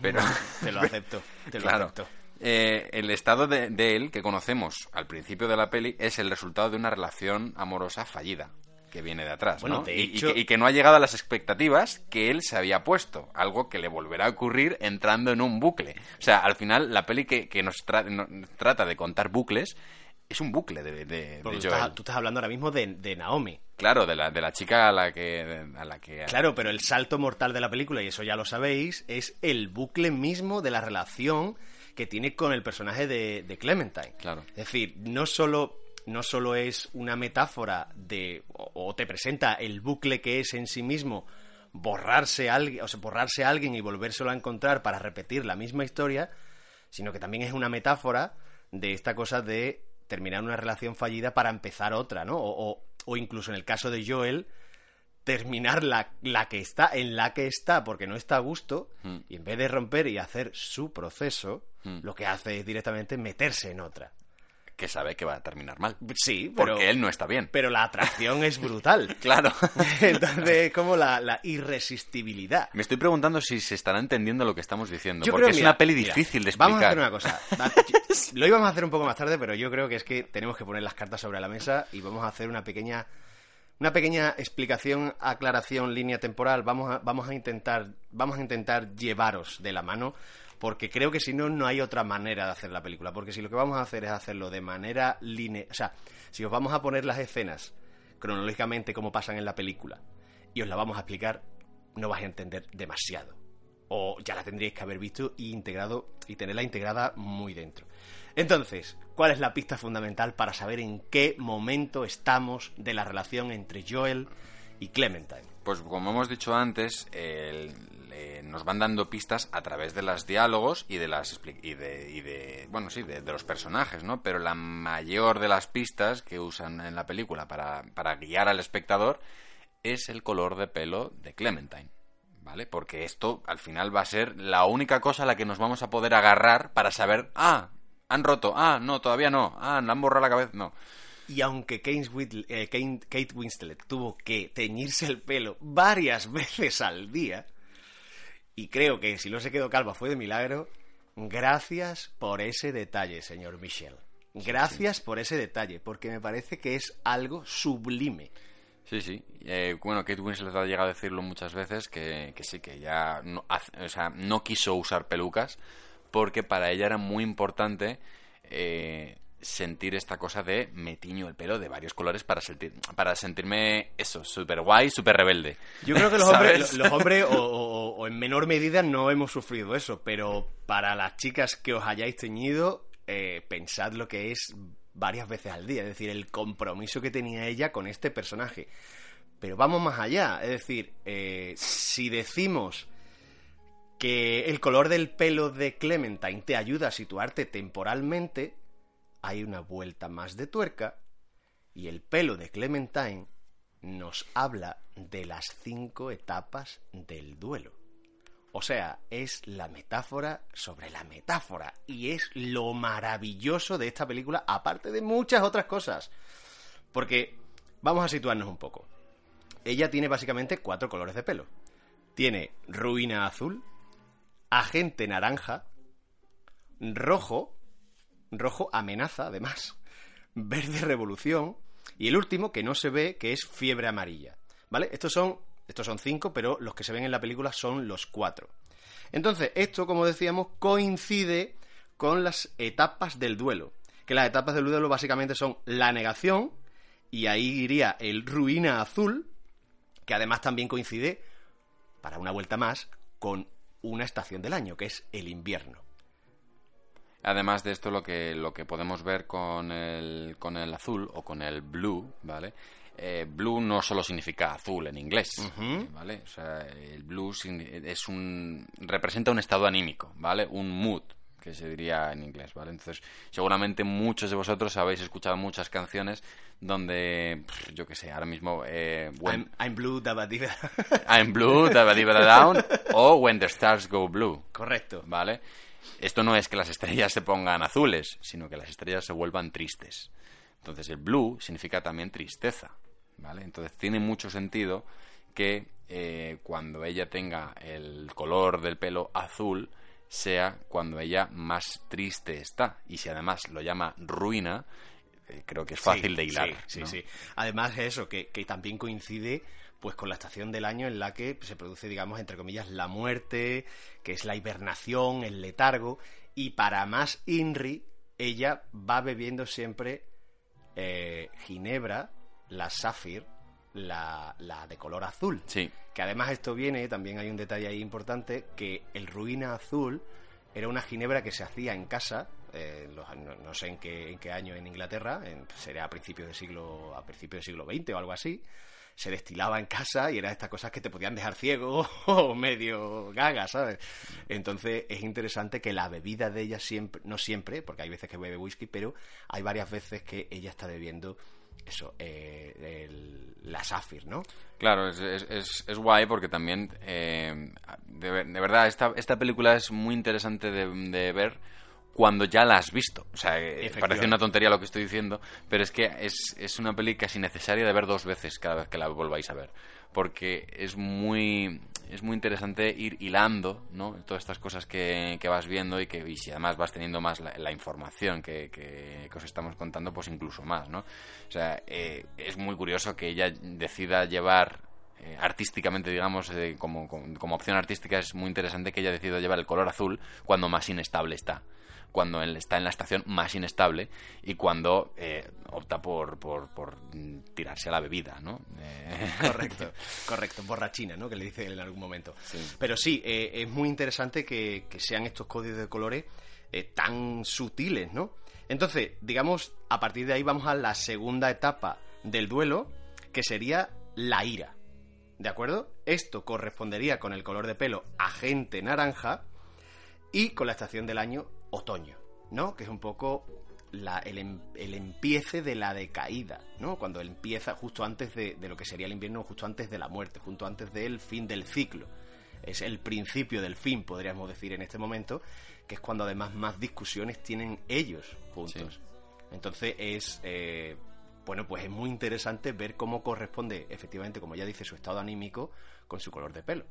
Pero, Te lo acepto, te lo claro. acepto. Eh, el estado de, de él que conocemos al principio de la peli es el resultado de una relación amorosa fallida que viene de atrás, Bueno, ¿no? de Y- que, y que no ha llegado a las expectativas que él se había puesto, algo que le volverá a ocurrir entrando en un bucle. O sea, al final la peli que, que nos, tra- trata de contar bucles es un bucle de, de, de tú, estás, tú estás hablando ahora mismo de, de Naomi. Claro, de la, de la chica a la que... A la que Claro, pero el salto mortal de la película, y eso ya lo sabéis, es el bucle mismo de la relación que tiene con el personaje de, de Clementine. Claro. Es decir, no solo, no solo es una metáfora de. O, o te presenta el bucle que es en sí mismo borrarse a alguien, o sea, borrarse a alguien y volvérselo a encontrar para repetir la misma historia, sino que también es una metáfora de esta cosa de terminar una relación fallida para empezar otra, ¿no? O, o- o incluso en el caso de Joel, terminar la, la que está en la que está porque no está a gusto Mm. y en vez de romper y hacer su proceso, Mm. lo que hace es directamente meterse en otra. Que sabe que va a terminar mal. Sí, pero, Porque él no está bien. pero la atracción es brutal. Claro. Entonces, es como la, la irresistibilidad. Me estoy preguntando si se estará entendiendo lo que estamos diciendo. Yo porque creo, es mira, una peli mira, difícil de explicar. Vamos a hacer una cosa. Lo íbamos a hacer un poco más tarde, pero yo creo que es que tenemos que poner las cartas sobre la mesa y vamos a hacer una pequeña una pequeña explicación, aclaración, línea temporal. Vamos a, vamos a intentar vamos a intentar llevaros de la mano porque creo que si no no hay otra manera de hacer la película, porque si lo que vamos a hacer es hacerlo de manera lineal, o sea, si os vamos a poner las escenas cronológicamente como pasan en la película y os la vamos a explicar, no vais a entender demasiado o ya la tendríais que haber visto y integrado y tenerla integrada muy dentro. Entonces, ¿cuál es la pista fundamental para saber en qué momento estamos de la relación entre Joel y Clementine? Pues como hemos dicho antes, el- le- nos van dando pistas a través de los diálogos y de las y de, y de- bueno sí de los personajes, ¿no? Pero la mayor de las pistas que usan en la película para, para guiar al espectador es el color de pelo de Clementine, ¿vale? Porque esto al final va a ser la única cosa a la que nos vamos a poder agarrar para saber, ah, han roto, ah, no, todavía no, ah, le han borrado la cabeza, no. Y aunque Kate, eh, Kate- Winslet tuvo que teñirse el pelo varias veces al día, y creo que si no se quedó calva fue de milagro, gracias por ese detalle, señor Michel. Gracias por ese detalle, porque me parece que es algo sublime. Sí, sí. Eh, bueno, Kate Winslet ha llegado a decirlo muchas veces que, que sí, que ya no, hace- o sea, no quiso usar pelucas porque para ella era muy importante eh, sentir esta cosa de me tiño el pelo de varios colores para, sentir, para sentirme eso, súper guay, súper rebelde. Yo creo que los hombres, los hombres o, o- o en menor medida no hemos sufrido eso, pero para las chicas que os hayáis teñido, eh, pensad lo que es varias veces al día, es decir, el compromiso que tenía ella con este personaje. Pero vamos más allá, es decir, eh, si decimos que el color del pelo de Clementine te ayuda a situarte temporalmente, hay una vuelta más de tuerca y el pelo de Clementine nos habla de las cinco etapas del duelo. O sea, es la metáfora sobre la metáfora. Y es lo maravilloso de esta película, aparte de muchas otras cosas. Porque vamos a situarnos un poco. Ella tiene básicamente cuatro colores de pelo. Tiene ruina azul, agente naranja, rojo, rojo amenaza además, verde revolución y el último que no se ve que es fiebre amarilla. ¿Vale? Estos son, estos son cinco, pero los que se ven en la película son los cuatro. Entonces, esto, como decíamos, coincide con las etapas del duelo. Que las etapas del duelo básicamente son la negación, y ahí iría el ruina azul, que además también coincide, para una vuelta más, con una estación del año, que es el invierno. Además de esto, lo que, lo que podemos ver con el, con el azul o con el blue, ¿vale? Eh, blue no solo significa azul en inglés. ¿vale? O sea, el blue es un, representa un estado anímico, ¿vale? Un mood, que se diría en inglés, ¿vale? Entonces, seguramente muchos de vosotros habéis escuchado muchas canciones donde, pff, yo qué sé, ahora mismo, eh, when- I'm, I'm blue, dabadiba. I'm blue, da ba di ba da down, o When the Stars Go Blue, Correcto. ¿vale? Esto no es que las estrellas se pongan azules, sino que las estrellas se vuelvan tristes. Entonces el blue significa también tristeza, ¿vale? Entonces tiene mucho sentido que eh, cuando ella tenga el color del pelo azul sea cuando ella más triste está. Y si además lo llama ruina, eh, creo que es fácil Sí, de hilar. Sí, sí, sí. Además, eso, que, que también coincide pues con la estación del año en la que se produce, digamos, entre comillas, la muerte, que es la hibernación, el letargo, y para más Inri, ella va bebiendo siempre eh, Ginebra, la Safir, la, la de color azul. Sí. Que además esto viene, también hay un detalle ahí importante, que el ruina azul era una ginebra que se hacía en casa, eh, los- no, no sé en qué, en qué año en Inglaterra, en- sería a principios del siglo, a principios del siglo XX o algo así, se destilaba en casa y era estas cosas que te podían dejar ciego o medio gaga, ¿sabes? Entonces es interesante que la bebida de ella siempre, no siempre, porque hay veces que bebe whisky, pero hay varias veces que ella está bebiendo eso, eh, el- la Safir, ¿no? Claro, es, es, es, es guay porque también, eh, de, ver- de verdad, esta, esta película es muy interesante de ver cuando ya la has visto. O sea, eh, parece una tontería lo que estoy diciendo, pero es que es, es una peli casi necesaria de ver dos veces cada vez que la volváis a ver. Porque es muy, es muy interesante ir hilando, ¿no? Todas estas cosas que, que vas viendo y que y si además vas teniendo más la, la información que, que- que os estamos contando, pues incluso más, ¿no? O sea, eh, es muy curioso que ella decida llevar eh, artísticamente, digamos, eh, como, como, como opción artística es muy interesante que ella decida llevar el color azul cuando más inestable está. Cuando él está en la estación más inestable y cuando eh, opta por, por, por tirarse a la bebida, ¿no? Eh, Correcto, correcto, borrachina, ¿no? Que le dice él en algún momento. Pero sí, eh, es muy interesante que, que sean estos códigos de colores eh, tan sutiles, ¿no? Entonces, digamos, a partir de ahí vamos a la segunda etapa del duelo, que sería la ira. ¿De acuerdo? Esto correspondería con el color de pelo agente naranja y con la estación del año otoño, ¿no? Que es un poco la- el, em- el empiece de la decaída, ¿no? Cuando empieza justo antes de, de lo que sería el invierno, justo antes de la muerte, justo antes del fin del ciclo. Es el principio del fin, podríamos decir en este momento, que es cuando además más discusiones tienen ellos juntos. Entonces es, eh, bueno, pues es muy interesante ver cómo corresponde, efectivamente, como ya dice, su estado anímico con su color de pelo.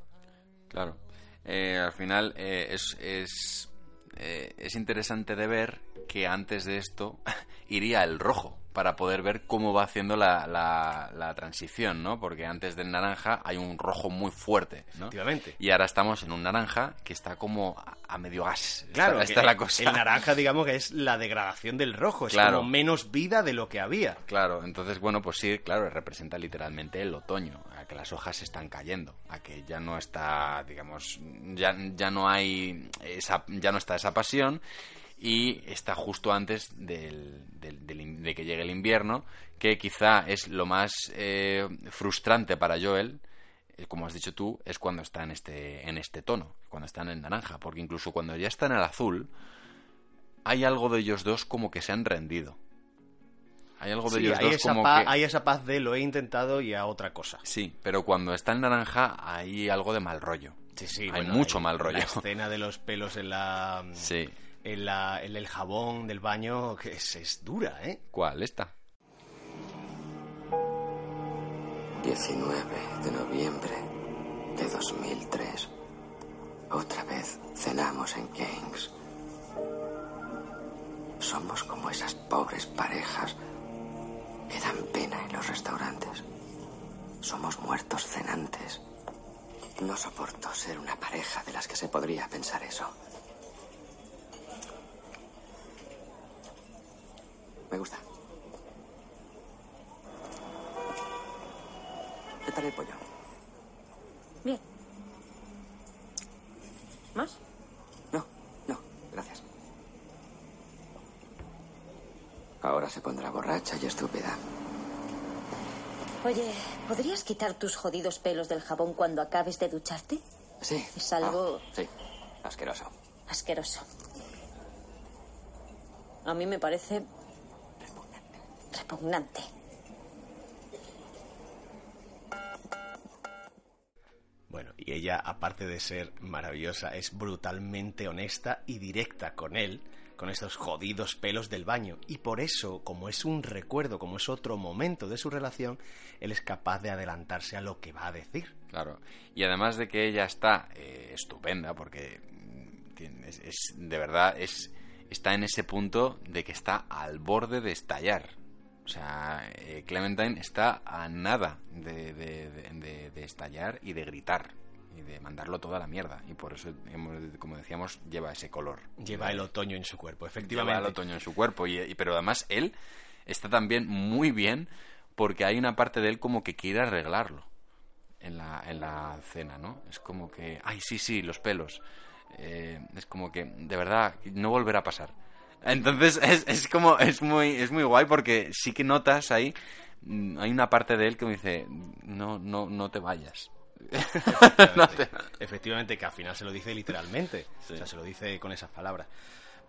Claro. Eh, al final eh, es, es, eh, es interesante de ver que antes de esto iría el rojo para poder ver cómo va haciendo la, la, la transición, ¿no? Porque antes del naranja hay un rojo muy fuerte, ¿no? Efectivamente. Y ahora estamos en un naranja que está como a, medio gas. Claro, está, la el- cosa. El naranja, digamos que es la degradación del rojo, es Claro. como menos vida de lo que había. Claro, entonces, bueno, pues sí, claro, representa literalmente el otoño, que las hojas están cayendo, a que ya no está, digamos, ya, ya no hay esa, ya no está esa pasión y está justo antes del, del- del de que llegue el invierno, que quizá es lo más eh, frustrante para Joel, eh, como has dicho tú, es cuando está en este, en este tono, cuando está en naranja, porque incluso cuando ya está en el azul, hay algo de ellos dos como que se han rendido. Hay algo de Sí, ellos hay, dos esa como paz, que... hay esa paz de lo he intentado y a otra cosa. Sí, pero cuando está en naranja hay algo de mal rollo. Sí, sí, hay bueno, mucho hay mal rollo. La escena de los pelos en la... Sí. En, la, en el jabón del baño, que es, es dura, ¿eh? ¿Cuál? ¿Esta? 19 de noviembre de 2003. Otra vez cenamos en Kings. Somos como esas pobres parejas que dan pena en los restaurantes. Somos muertos cenantes. No soporto ser una pareja de las que se podría pensar eso. Me gusta. ¿Qué tal el pollo? Bien. ¿Más? No, no, gracias. Ahora se pondrá borracha y estúpida. Oye, ¿podrías quitar tus jodidos pelos del jabón cuando acabes de ducharte? Sí. Es algo- Ah, sí, asqueroso. Asqueroso. A mí me parece repugnante. Bueno, y ella, aparte de ser maravillosa, es brutalmente honesta y directa con él, con estos jodidos pelos del baño. Y por eso, como es un recuerdo, como es otro momento de su relación, él es capaz de adelantarse a lo que va a decir. Claro. Y además de que ella está eh, estupenda, porque mm, es, de verdad es está en ese punto de que está al borde de estallar. O sea, eh, Clementine está a nada de estallar y de gritar y de mandarlo toda la mierda. Y por eso, como decíamos, lleva ese color. Lleva el otoño en su cuerpo, Lleva efectivamente. el otoño en su cuerpo. Y, y- pero además él está también muy bien porque hay una parte de él como que quiere arreglarlo en la, en la cena, ¿no? Es como que, ay, sí, sí, los pelos. Eh, es como que, de verdad, no volverá a pasar. Entonces es, es como, es muy, es muy guay porque sí que notas ahí, mm, hay una parte de él que me dice, no, no, no te vayas. No te- Efectivamente, que al final se lo dice literalmente. Sí. O sea, se lo dice con esas palabras.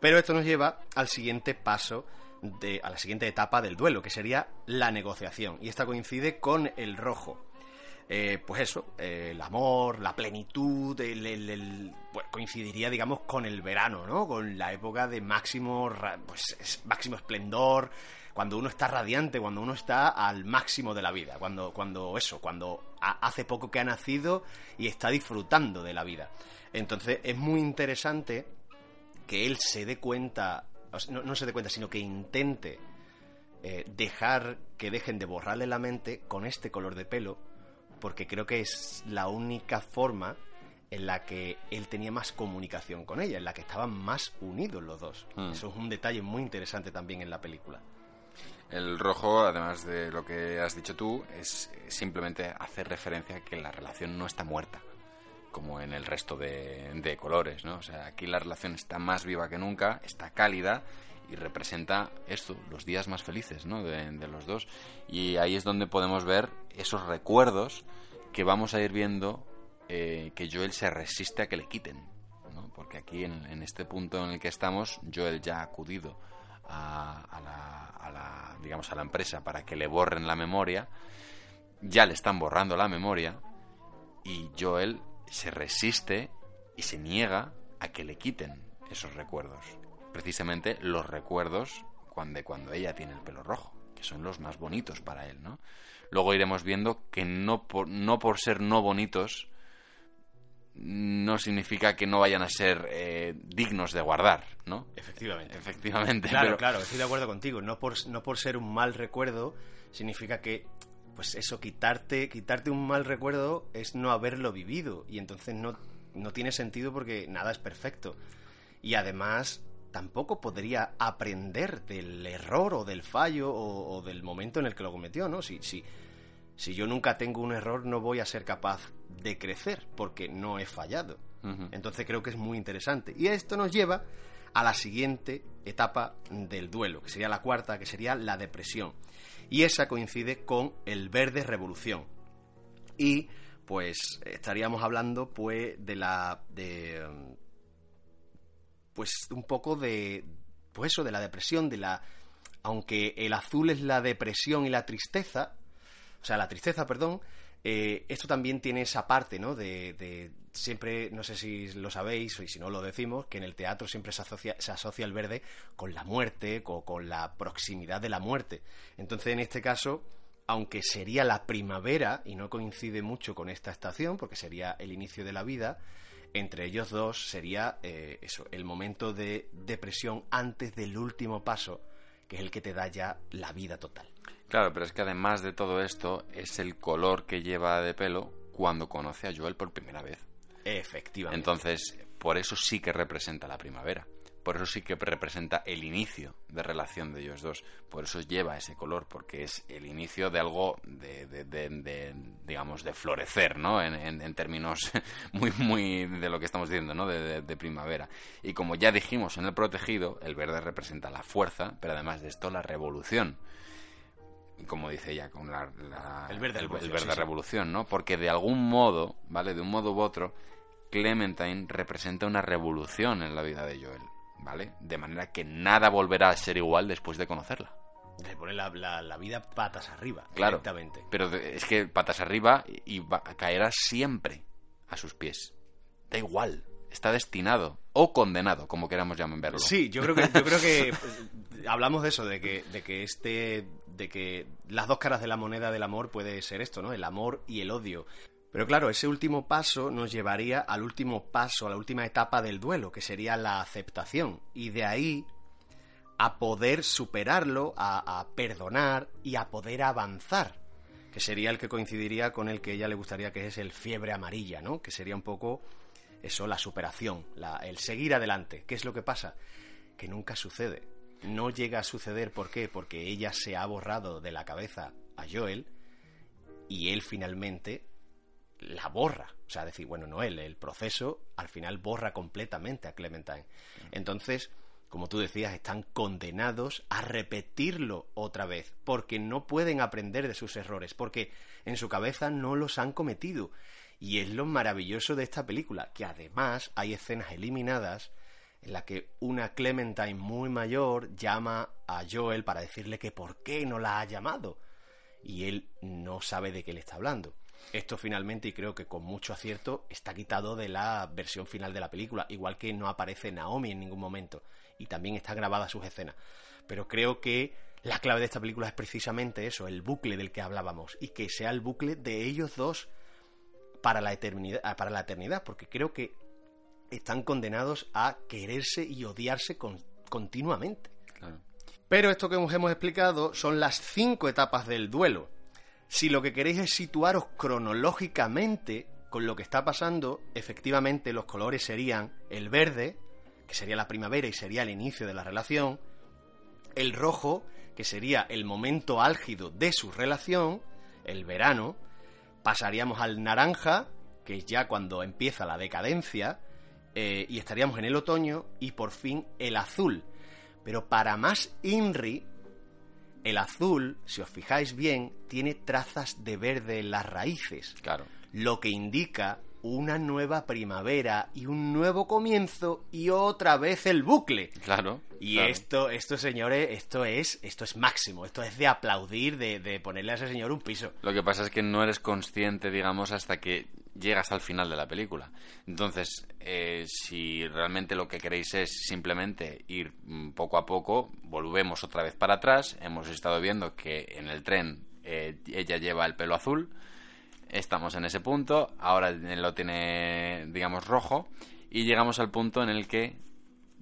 Pero esto nos lleva al siguiente paso, de, a la siguiente etapa del duelo, que sería la negociación. Y esta coincide con el rojo. eh, pues eso, eh, el amor, la plenitud, el, el- el- bueno, coincidiría, digamos, con el verano, ¿no? Con la época de máximo, pues, es- máximo esplendor, cuando uno está radiante, cuando uno está al máximo de la vida, cuando, cuando eso, cuando ha- hace poco que ha nacido y está disfrutando de la vida. Entonces es muy interesante que él se dé cuenta, no se dé cuenta, sino que intente eh, dejar que dejen de borrarle la mente con este color de pelo, porque creo que es la única forma en la que él tenía más comunicación con ella, en la que estaban más unidos los dos. Mm. Eso es un detalle muy interesante también en la película. El rojo, además de lo que has dicho tú, es simplemente hacer referencia a que la relación no está muerta, como en el resto de, de colores, ¿no? O sea, aquí la relación está más viva que nunca, está cálida y representa esto, los días más felices, ¿no? De, de los dos. Y ahí es donde podemos ver esos recuerdos que vamos a ir viendo eh, que Joel se resiste a que le quiten, ¿no? Porque aquí, en, en este punto en el que estamos, Joel ya ha acudido a, a la, a la, digamos, a la empresa para que le borren la memoria, ya le están borrando la memoria y Joel se resiste y se niega a que le quiten esos recuerdos. Precisamente los recuerdos cuando, cuando ella tiene el pelo rojo, que son los más bonitos para él, ¿no? Luego iremos viendo que no por, no por ser no bonitos no significa que no vayan a ser eh, dignos de guardar, ¿no? Efectivamente. Efectivamente. Claro, pero- claro, estoy de acuerdo contigo. No por, no por ser un mal recuerdo significa que, pues eso, quitarte, quitarte un mal recuerdo es no haberlo vivido. Y entonces no, no tiene sentido porque nada es perfecto. Y además tampoco podría aprender del error o del fallo o, o del momento en el que lo cometió, ¿no? Si, si, si yo nunca tengo un error no voy a ser capaz de crecer porque no he fallado. Entonces creo que es muy interesante. Y esto nos lleva a la siguiente etapa del duelo, que sería la cuarta, que sería la depresión. Y esa coincide con el verde revolución. Y pues estaríamos hablando pues de la de pues un poco de pues eso de la depresión, de la aunque el azul es la depresión y la tristeza, o sea, la tristeza, perdón, eh, esto también tiene esa parte, ¿no? De, de siempre, no sé si lo sabéis, y si no lo decimos, que en el teatro siempre se asocia, se asocia el verde con la muerte, con, con la proximidad de la muerte. Entonces, en este caso, aunque sería la primavera, y no coincide mucho con esta estación, porque sería el inicio de la vida, entre ellos dos sería eh, eso, el momento de depresión antes del último paso, que es el que te da ya la vida total. Claro, pero es que además de todo esto, es el color que lleva de pelo cuando conoce a Joel por primera vez. Efectivamente. Entonces, por eso sí que representa la primavera. Por eso sí que representa el inicio de relación de ellos dos. Por eso lleva ese color, porque es el inicio de algo de, de- de- de, digamos, de florecer, ¿no? En, en- en términos muy, muy de lo que estamos diciendo, ¿no? De, primavera. Y como ya dijimos en el protegido, el verde representa la fuerza, pero además de esto, la revolución. Como dice ella, con la, la- El verde sí. revolución, ¿no? Porque de algún modo, ¿vale? De un modo u otro, Clementine representa una revolución en la vida de Joel, ¿vale? De manera que nada volverá a ser igual después de conocerla. Le pone la, la- la vida patas arriba, Claro. directamente. Pero es que patas arriba y va, caerá siempre a sus pies. Da igual, está destinado o condenado, como queramos llamar verlo. Sí, yo creo que, yo creo que pues, hablamos de eso, de que, de que este, de que las dos caras de la moneda del amor puede ser esto, ¿no? El amor y el odio. Pero claro, ese último paso nos llevaría al último paso, a la última etapa del duelo, que sería la aceptación. Y de ahí a poder superarlo, a, perdonar y a poder avanzar. Que sería el que coincidiría con el que ella le gustaría que es el fiebre amarilla, ¿no? Que sería un poco eso, la superación, el seguir adelante. ¿Qué es lo que pasa? Que nunca sucede. No llega a suceder, ¿por qué? Porque ella se ha borrado de la cabeza a Joel y él finalmente la borra. O sea, decir, bueno, no el proceso al final borra completamente a Clementine. Entonces, como tú decías, están condenados a repetirlo otra vez, porque no pueden aprender de sus errores, porque en su cabeza no los han cometido. Y es lo maravilloso de esta película, que además hay escenas eliminadas en la que una Clementine muy mayor llama a Joel para decirle que por qué no la ha llamado. Y él no sabe de qué le está hablando. Esto finalmente, y creo que con mucho acierto, está quitado de la versión final de la película, igual que no aparece Naomi en ningún momento, y también está grabada sus escenas. Pero creo que la clave de esta película es precisamente eso, el bucle del que hablábamos, y que sea el bucle de ellos dos para la eternidad, ah, para la eternidad porque creo que están condenados a quererse y odiarse con- continuamente. Claro. Pero esto que os hemos explicado son las cinco etapas del duelo. Si lo que queréis es situaros cronológicamente con lo que está pasando, efectivamente los colores serían el verde, que sería la primavera y sería el inicio de la relación, el rojo, que sería el momento álgido de su relación, el verano, pasaríamos al naranja, que es ya cuando empieza la decadencia, eh, y estaríamos en el otoño, y por fin el azul. Pero para más INRI, el azul, si os fijáis bien, tiene trazas de verde en las raíces, Claro. lo que indica una nueva primavera y un nuevo comienzo y otra vez el bucle. Claro. Y claro. esto, esto, señores, esto es, esto es máximo, esto es de aplaudir, de, de ponerle a ese señor un piso. Lo que pasa es que no eres consciente, digamos, hasta que llegas al final de la película. Entonces, eh, si realmente lo que queréis es simplemente ir mm, poco a poco, volvemos otra vez para atrás. Hemos estado viendo que en el tren eh, ella lleva el pelo azul. Estamos en ese punto. Ahora lo tiene, digamos, rojo. Y llegamos al punto en el que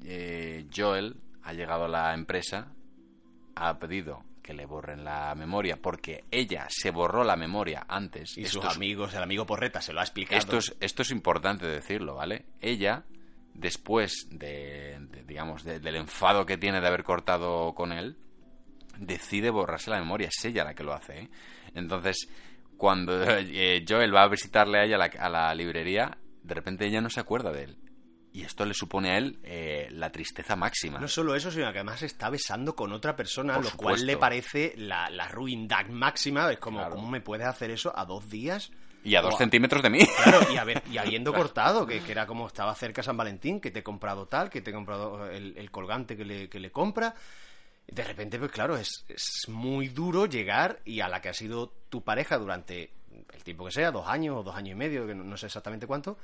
eh, Joel ha llegado a la empresa ha pedido que le borren la memoria porque ella se borró la memoria antes. Y Esto sus es- amigos, el amigo Porreta se lo ha explicado. esto es, esto es importante decirlo, ¿vale? Ella, después de, de, digamos, de- del enfado que tiene de haber cortado con él, decide borrarse la memoria. Es ella la que lo hace, ¿eh? Entonces, cuando eh, Joel va a visitarle a ella a la, a la librería, de repente ella no se acuerda de él. Y esto le supone a él eh, la tristeza máxima. No solo eso, sino que además está besando con otra persona, Por lo cual le parece la, la ruindad máxima. Es como, Claro. ¿cómo me puedes hacer eso a dos días? Y a dos centímetros de mí. Claro, y, y habiendo cortado, que, que era como estaba cerca San Valentín, que te he comprado tal, que te he comprado el, el colgante que le, que le compra. De repente, pues claro, es, es muy duro llegar y a la que ha sido tu pareja durante el tiempo que sea, dos años o dos años y medio, que no, no sé exactamente cuánto,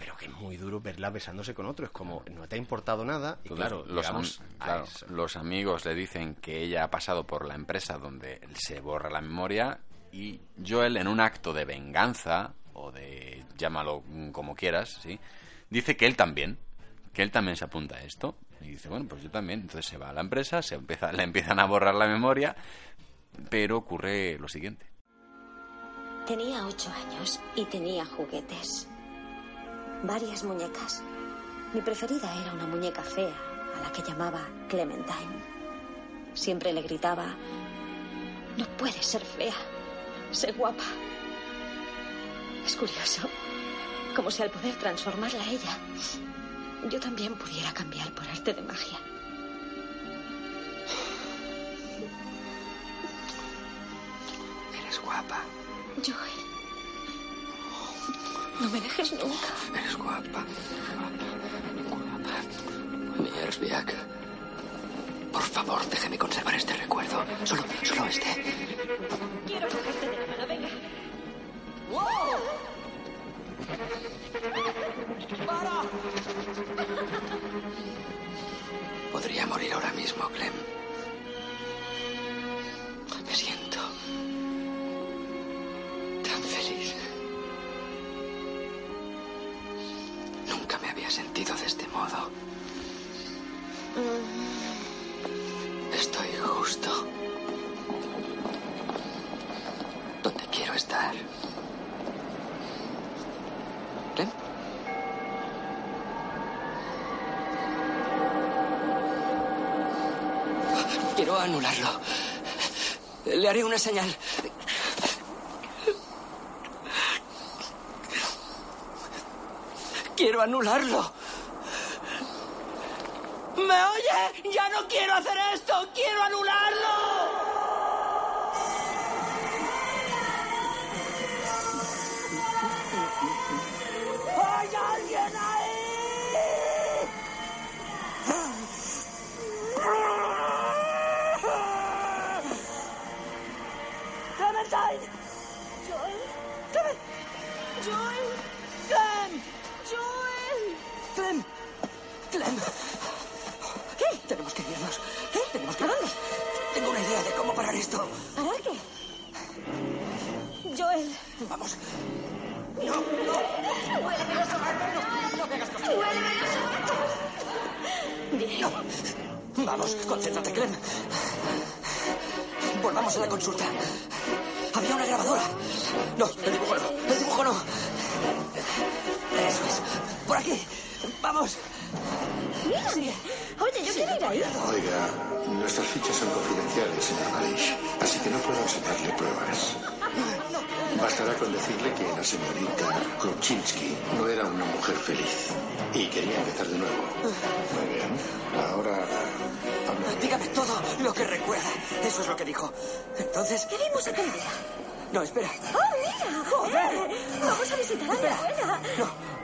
pero que es muy duro verla besándose con otro. Es como, no te ha importado nada y Entonces, claro, los, am- claro, los amigos le dicen que ella ha pasado por la empresa donde se borra la memoria y Joel, en un acto de venganza, o de llámalo como quieras, ¿sí? dice que él también, que él también se apunta a esto. Y dice, bueno, pues yo también. Entonces se va a la empresa, se empieza, le empiezan a borrar la memoria, pero ocurre lo siguiente. Tenía ocho años y tenía juguetes. Varias muñecas. Mi preferida era una muñeca fea, a la que llamaba Clementine. Siempre le gritaba, no puedes ser fea, sé guapa. Es curioso, como si al poder transformarla a ella, yo también pudiera cambiar por arte de magia. Eres guapa, Joel, no me dejes nunca. eres guapa. Guapa. Mi Erzbiak. Por favor, déjeme conservar este recuerdo. Solo, solo este. Quiero cogerte de la mano, venga. Podría morir ahora mismo, Clem. Me siento tan feliz. Sentido de este modo. Estoy justo donde quiero estar. Clem. Quiero anularlo. Le haré una señal. Quiero anularlo. ¿Me oye? Ya no quiero hacer esto. Quiero anularlo.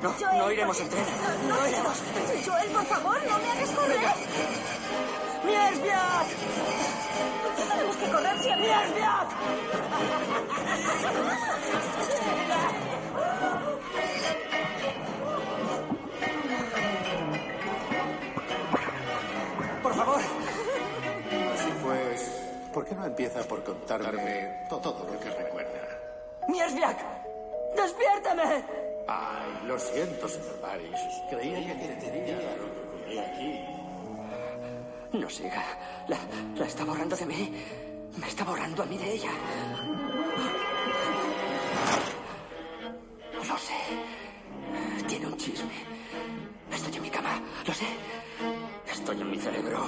No, no, Joel, no iremos ¿por en tren. No, No iremos. Joel, por favor, no me hagas correr. ¡Miersbiak! ¿Por qué tenemos que correr siempre? ¡Miersbiak! Por favor. Así pues, ¿por qué no empieza por contarme to- todo lo que recuerda? ¡Miersbiak! ¡Despiértame! Ay, lo siento, señor Malish. Creía que entendería lo que ocurría aquí. No siga. La, la está borrando de mí. Me está borrando a mí de ella. Lo sé. Tiene un chisme. Estoy en mi cama. Lo sé. Estoy en mi cerebro.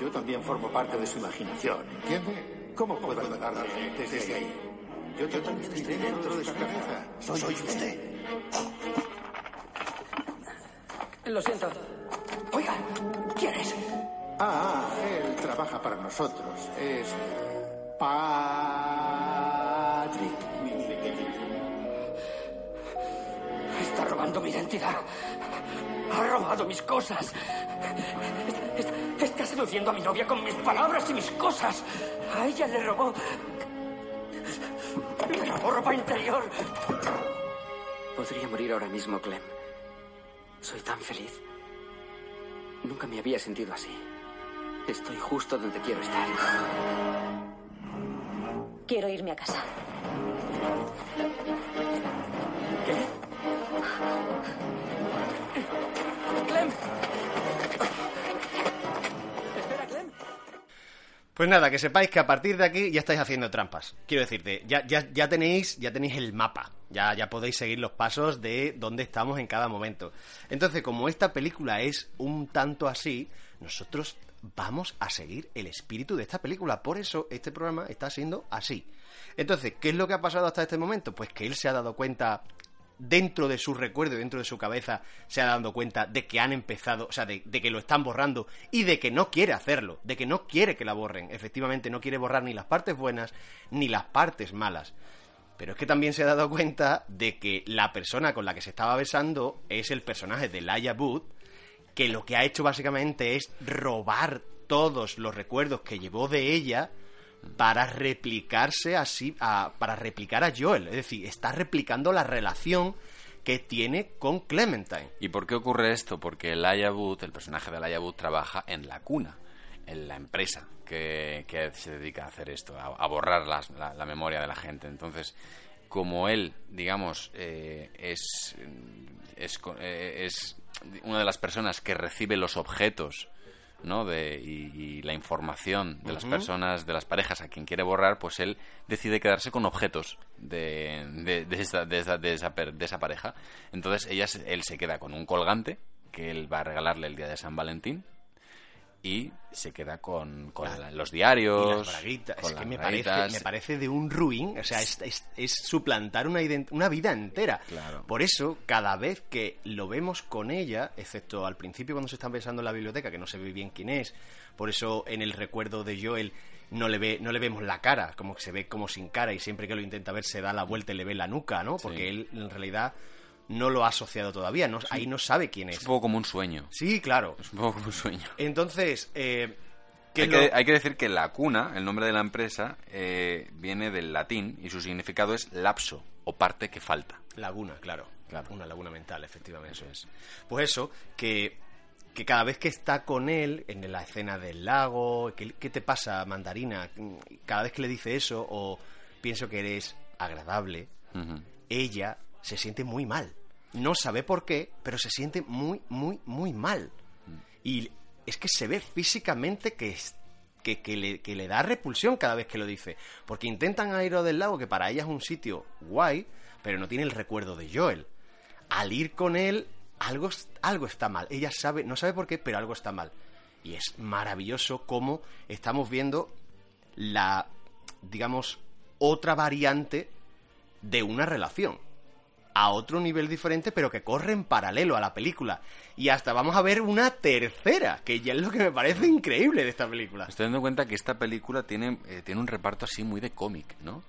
Yo también formo parte de su imaginación, ¿entiende? ¿Cómo puedo ayudarle desde ahí? Yo también estoy dentro de su cabeza. Soy usted. Lo siento. Oiga, ¿quién es? Ah, él trabaja para nosotros. Es. Patrick. Está robando mi identidad. Ha robado mis cosas. Está, está- está seduciendo a mi novia con mis palabras y mis cosas. A ella le robó. Robó ropa interior. Podría morir ahora mismo, Clem. Soy tan feliz. Nunca me había sentido así. Estoy justo donde quiero estar. Quiero irme a casa. ¿Qué? Pues nada, que sepáis que a partir de aquí ya estáis haciendo trampas. Quiero decirte, ya, ya, tenéis, ya tenéis el mapa. Ya, ya podéis seguir los pasos de dónde estamos en cada momento. Entonces, como esta película es un tanto así, nosotros vamos a seguir el espíritu de esta película. Por eso este programa está siendo así. Entonces, ¿qué es lo que ha pasado hasta este momento? Pues que él se ha dado cuenta dentro de su recuerdo, dentro de su cabeza, se ha dado cuenta de que han empezado, o sea, de, de que lo están borrando y de que no quiere hacerlo, de que no quiere que la borren. Efectivamente, no quiere borrar ni las partes buenas ni las partes malas. Pero es que también se ha dado cuenta de que la persona con la que se estaba besando es el personaje de Laia Booth, que lo que ha hecho básicamente es robar todos los recuerdos que llevó de ella para replicarse así, para replicar a Joel. Es decir, está replicando la relación que tiene con Clementine. ¿Y por qué ocurre esto? Porque Elijah Wood, el personaje de Elijah Wood, trabaja en la cuna, en la empresa que, que se dedica a hacer esto, a, borrar la, memoria de la gente. Entonces, como él, digamos, eh, es, es, eh, es una de las personas que recibe los objetos ¿no? de, y, y la información de las personas, de las parejas a quien quiere borrar, pues él decide quedarse con objetos de, de, de esa, de, esa, pareja. Entonces ella, él se queda con un colgante que él va a regalarle el día de San Valentín y se queda con, con la- los diarios. Y las braguitas. con Es que me parece, me parece de un ruin. O sea, es, es- es suplantar una, vida entera. Claro. Por eso, cada vez que lo vemos con ella, excepto al principio cuando se están besando en la biblioteca, que no se ve bien quién es, por eso en el recuerdo de Joel no le, ve, no le vemos la cara, como que se ve como sin cara y siempre que lo intenta ver se da la vuelta y le ve la nuca, ¿no? Porque Sí. él en realidad no lo ha asociado todavía, no, ahí no sabe quién Es es. un poco como un sueño. Sí, claro. Es un poco como un sueño. Entonces, eh, ¿qué Hay lo- que, hay que decir que la cuna, el nombre de la empresa, eh, viene del latín y su significado es lapso o parte que falta. Laguna, claro. Claro. Una laguna mental, efectivamente. Eso es. Pues eso, que, que cada vez que está con él, en la escena del lago, ¿qué, qué te pasa, mandarina? Cada vez que le dice eso, o pienso que eres agradable, ella se siente muy mal. No sabe por qué, pero se siente muy, muy, muy mal. Y es que se ve físicamente que, es- que, que le, que le da repulsión cada vez que lo dice. Porque intentan a Airo del Lago, que para ella es un sitio guay, pero no tiene el recuerdo de Joel. Al ir con él, algo, algo está mal. Ella sabe, no sabe por qué, pero algo está mal. Y es maravilloso cómo estamos viendo la, digamos, otra variante de una relación a otro nivel diferente, pero que corre en paralelo a la película. Y hasta vamos a ver una tercera, que ya es lo que me parece increíble de esta película. Estoy dando cuenta que esta película tiene, eh, tiene un reparto así muy de cómic, ¿no?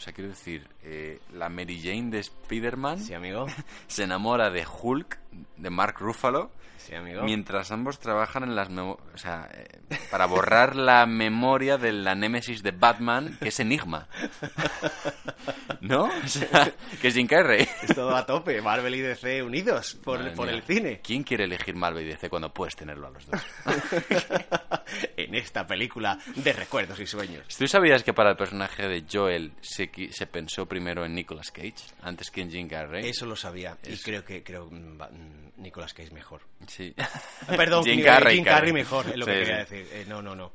O sea, quiero decir, eh, la Mary Jane de Spider-Man Sí, amigo. se enamora de Hulk, de Mark Ruffalo, Sí, amigo. mientras ambos trabajan en las o sea, eh, para borrar la memoria de la némesis de Batman, que es Enigma. ¿No? O sea, que es Jim Carrey. Es todo a tope. Marvel y DC unidos por, Madre por mía. el cine. ¿Quién quiere elegir Marvel y DC cuando puedes tenerlo a los dos? en esta película de recuerdos y sueños. ¿Tú sabías que para el personaje de Joel se, pensó primero en Nicolas Cage antes que en Jim Carrey? Eso lo sabía. Y creo que creo mm, mm, Nicolas Cage mejor. Sí. Perdón, Jim Carrey, Jim Carrey. Mejor, es lo Sí, que quería sí. decir. Eh, no, no, no.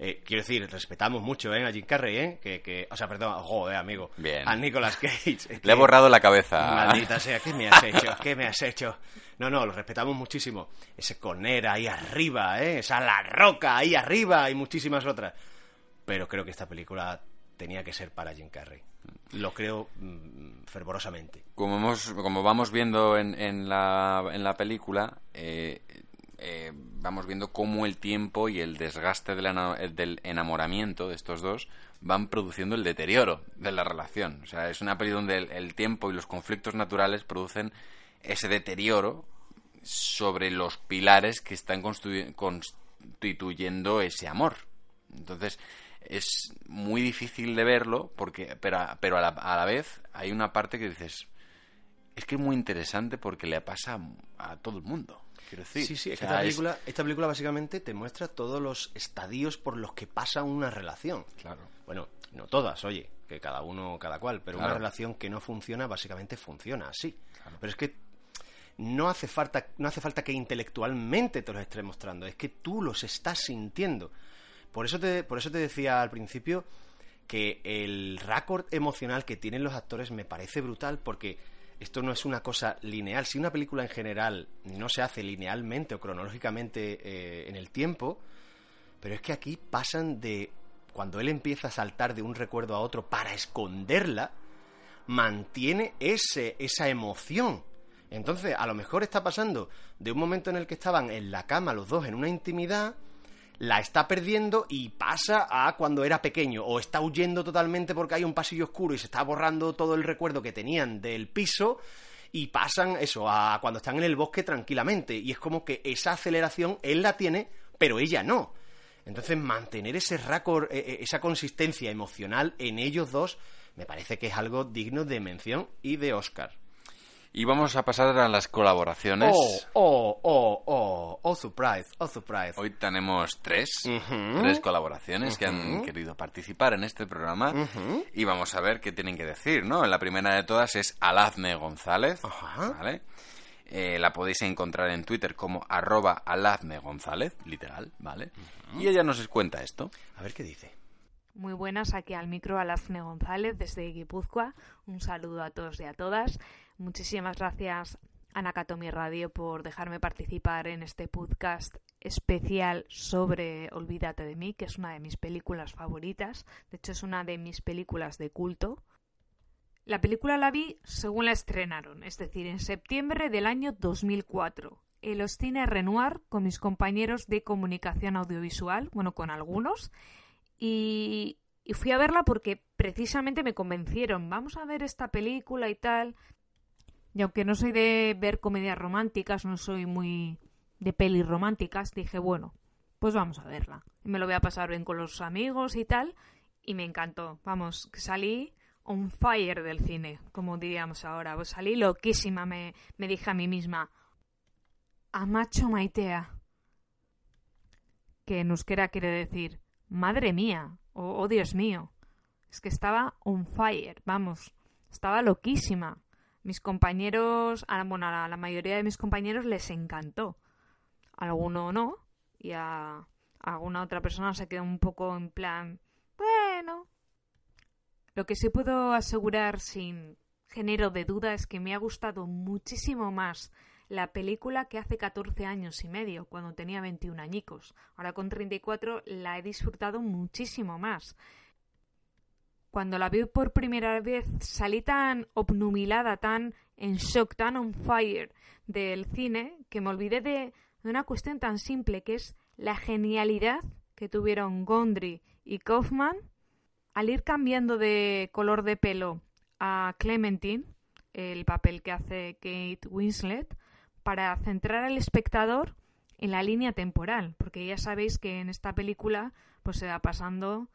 Eh, quiero decir, respetamos mucho ¿eh? a Jim Carrey, ¿eh? Que, que, o sea, perdón, joder, amigo. Bien. A Nicolas Cage. Le he borrado la cabeza. Maldita sea, ¿qué me has hecho? ¿Qué me has hecho? No, no, lo respetamos muchísimo. Ese Conera ahí arriba, ¿eh? Esa La Roca ahí arriba y muchísimas otras. Pero creo que esta película tenía que ser para Jim Carrey. Lo creo mm, fervorosamente. Como, hemos, como vamos viendo en, la, en la película, eh, eh, vamos viendo cómo el tiempo y el desgaste del, ena- del enamoramiento de estos dos van produciendo el deterioro de la relación. O sea, es una peli donde el, el tiempo y los conflictos naturales producen ese deterioro sobre los pilares que están constitu- constituyendo ese amor. Entonces, es muy difícil de verlo, porque, pero, pero a, la, a la vez hay una parte que dices, es que es muy interesante porque le pasa a, todo el mundo. Quiero decir, Sí, sí, O que esta película, esta película básicamente te muestra todos los estadios por los que pasa una relación. Claro. Bueno, no todas, oye, que cada uno, cada cual, pero Claro. una relación que no funciona, básicamente funciona así. Pero es que no hace falta, no hace falta que intelectualmente te los estés mostrando, es que tú los estás sintiendo. Por eso te, por eso te decía al principio que el récord emocional que tienen los actores me parece brutal porque esto no es una cosa lineal. Si una película en general no se hace linealmente o cronológicamente eh, en el tiempo, pero es que aquí pasan de cuando él empieza a saltar de un recuerdo a otro para esconderla, mantiene ese, esa emoción. Entonces, a lo mejor está pasando de un momento en el que estaban en la cama los dos en una intimidad, la está perdiendo y pasa a cuando era pequeño, o está huyendo totalmente porque hay un pasillo oscuro y se está borrando todo el recuerdo que tenían del piso, y pasan eso a cuando están en el bosque tranquilamente, y es como que esa aceleración él la tiene, pero ella no. Entonces, mantener ese récord, eh, eh, esa consistencia emocional en ellos dos, me parece que es algo digno de mención y de Oscar. Y vamos a pasar a las colaboraciones. Oh, oh, oh, oh, oh, surprise, oh, surprise. Hoy tenemos tres, tres colaboraciones que han querido participar en este programa y vamos a ver qué tienen que decir, ¿no? La primera de todas es Alazne González, Ajá. ¿vale? Eh, la podéis encontrar en Twitter como arroba Alazne González, literal, ¿vale? Y ella nos cuenta esto. A ver qué dice. Muy buenas, aquí al micro Alazne González desde Guipúzcoa. Un saludo a todos y a todas. Muchísimas gracias a Nakatomi Radio por dejarme participar en este podcast especial sobre Olvídate de mí, que es una de mis películas favoritas. De hecho, es una de mis películas de culto. La película la vi según la estrenaron, es decir, en septiembre del año 2004, en los cines Renoir con mis compañeros de comunicación audiovisual, bueno, con algunos, y, y fui a verla porque precisamente me convencieron, vamos a ver esta película y tal. Y aunque no soy de ver comedias románticas, no soy muy de pelis románticas, dije, bueno, pues vamos a verla. Me lo voy a pasar bien con los amigos y tal. Y me encantó. Vamos, salí on fire del cine, como diríamos ahora. Pues salí loquísima, me, me dije a mí misma. Amacho maitea. Que en euskera quiere decir, madre mía, o oh Dios mío. Es que estaba on fire, vamos, estaba loquísima. Mis compañeros, a, bueno, a la mayoría de mis compañeros les encantó. A alguno no, y a, a alguna otra persona se quedó un poco en plan, bueno. Lo que sí puedo asegurar sin género de duda es que me ha gustado muchísimo más la película que hace 14 años y medio, cuando tenía 21 añicos. Ahora con 34 la he disfrutado muchísimo más. Cuando la vi por primera vez salí tan obnubilada, tan en shock, tan on fire del cine, que me olvidé de, de una cuestión tan simple que es la genialidad que tuvieron Gondry y Kaufman al ir cambiando de color de pelo a Clementine, el papel que hace Kate Winslet, para centrar al espectador en la línea temporal, porque ya sabéis que en esta película pues se va pasando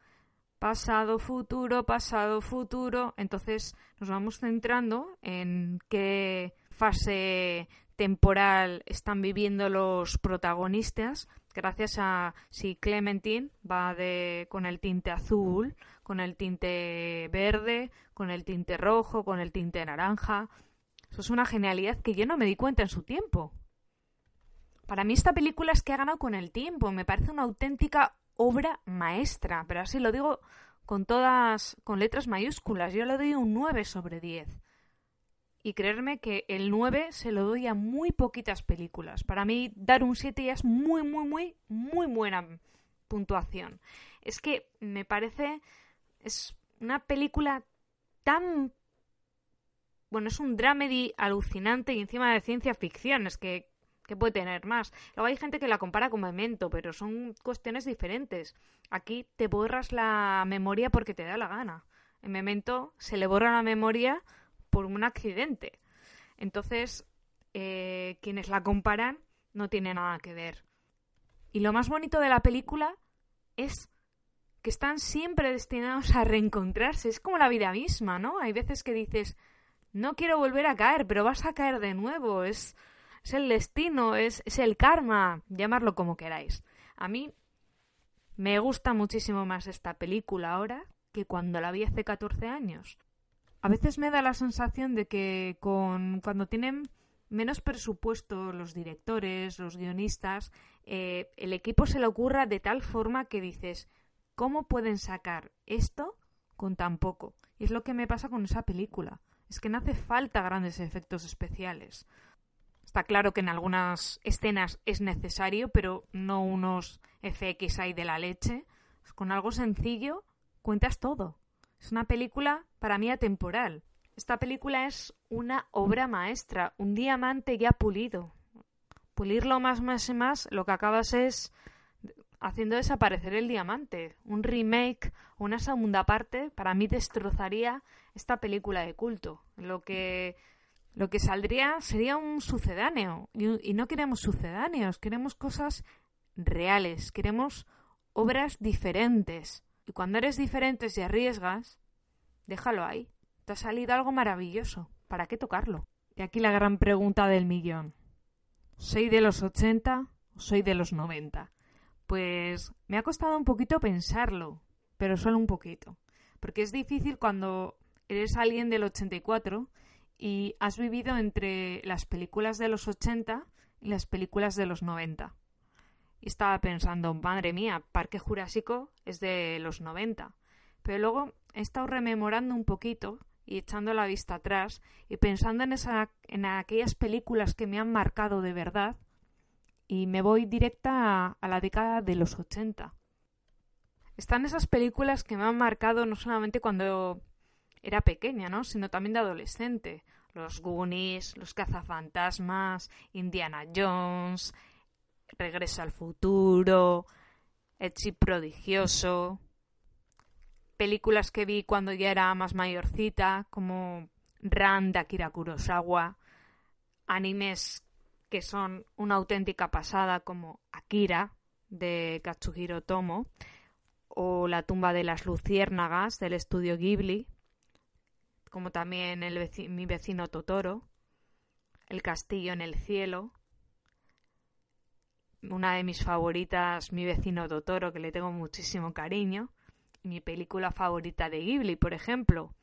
pasado, futuro, pasado, futuro, entonces nos vamos centrando en qué fase temporal están viviendo los protagonistas gracias a si Clementine va de con el tinte azul, con el tinte verde, con el tinte rojo, con el tinte naranja. Eso es una genialidad que yo no me di cuenta en su tiempo. Para mí esta película es que ha ganado con el tiempo, me parece una auténtica obra maestra, pero así lo digo con todas, con letras mayúsculas. Yo le doy un 9 sobre 10. Y creerme que el 9 se lo doy a muy poquitas películas. Para mí, dar un 7 ya es muy, muy, muy, muy buena puntuación. Es que me parece. Es una película tan. Bueno, es un dramedy alucinante y encima de ciencia ficción. Es que que puede tener más. Luego hay gente que la compara con Memento, pero son cuestiones diferentes. Aquí te borras la memoria porque te da la gana. En Memento se le borra la memoria por un accidente. Entonces, eh, quienes la comparan no tiene nada que ver. Y lo más bonito de la película es que están siempre destinados a reencontrarse. Es como la vida misma, ¿no? Hay veces que dices, no quiero volver a caer, pero vas a caer de nuevo. Es, es el destino, es, es el karma, llamarlo como queráis. A mí me gusta muchísimo más esta película ahora que cuando la vi hace 14 años. A veces me da la sensación de que con cuando tienen menos presupuesto los directores, los guionistas, eh, el equipo se le ocurra de tal forma que dices, ¿cómo pueden sacar esto con tan poco? Y es lo que me pasa con esa película. Es que no hace falta grandes efectos especiales. Está claro que en algunas escenas es necesario, pero no unos FX ahí de la leche. Con algo sencillo cuentas todo. Es una película para mí atemporal. Esta película es una obra maestra, un diamante ya pulido. Pulirlo más, más y más, lo que acabas es haciendo desaparecer el diamante. Un remake una segunda parte para mí destrozaría esta película de culto. Lo que lo que saldría sería un sucedáneo. Y, no queremos sucedáneos, queremos cosas reales, queremos obras diferentes. Y cuando eres diferentes y arriesgas, déjalo ahí. Te ha salido algo maravilloso. ¿Para qué tocarlo? Y aquí la gran pregunta del millón. ¿Soy de los 80 o soy de los 90? Pues me ha costado un poquito pensarlo, pero solo un poquito. Porque es difícil cuando eres alguien del 84 y has vivido entre las películas de los 80 y las películas de los 90. Y estaba pensando, madre mía, Parque Jurásico es de los 90. Pero luego he estado rememorando un poquito y echando la vista atrás y pensando en, esa, en aquellas películas que me han marcado de verdad y me voy directa a, a la década de los 80. Están esas películas que me han marcado no solamente cuando era pequeña, ¿no? Sino también de adolescente. Los Goonies, Los cazafantasmas, Indiana Jones, Regreso al futuro, chip prodigioso. Películas que vi cuando ya era más mayorcita, como Ran de Akira Kurosawa. Animes que son una auténtica pasada, como Akira de Katsuhiro Tomo. O La tumba de las luciérnagas del estudio Ghibli como también mi vecino Totoro, El castillo en el cielo, una de mis favoritas, Mi vecino Totoro, que le tengo muchísimo cariño, mi película favorita de Ghibli, por ejemplo,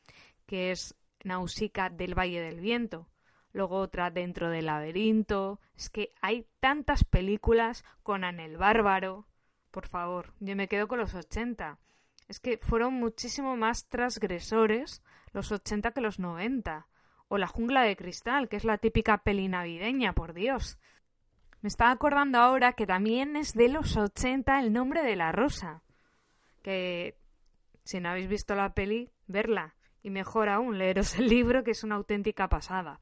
que es Nausicaa del Valle del Viento. Luego otra Dentro del laberinto. Es que hay tantas películas con el Bárbaro. Por favor, yo me quedo con los 80. Es que fueron muchísimo más transgresores los 80 que los 90. O La jungla de cristal, que es la típica peli navideña, por Dios. Me estaba acordando ahora que también es de los 80 el nombre de la rosa. Que si no habéis visto la peli, verla. Y mejor aún, leeros el libro, que es una auténtica pasada.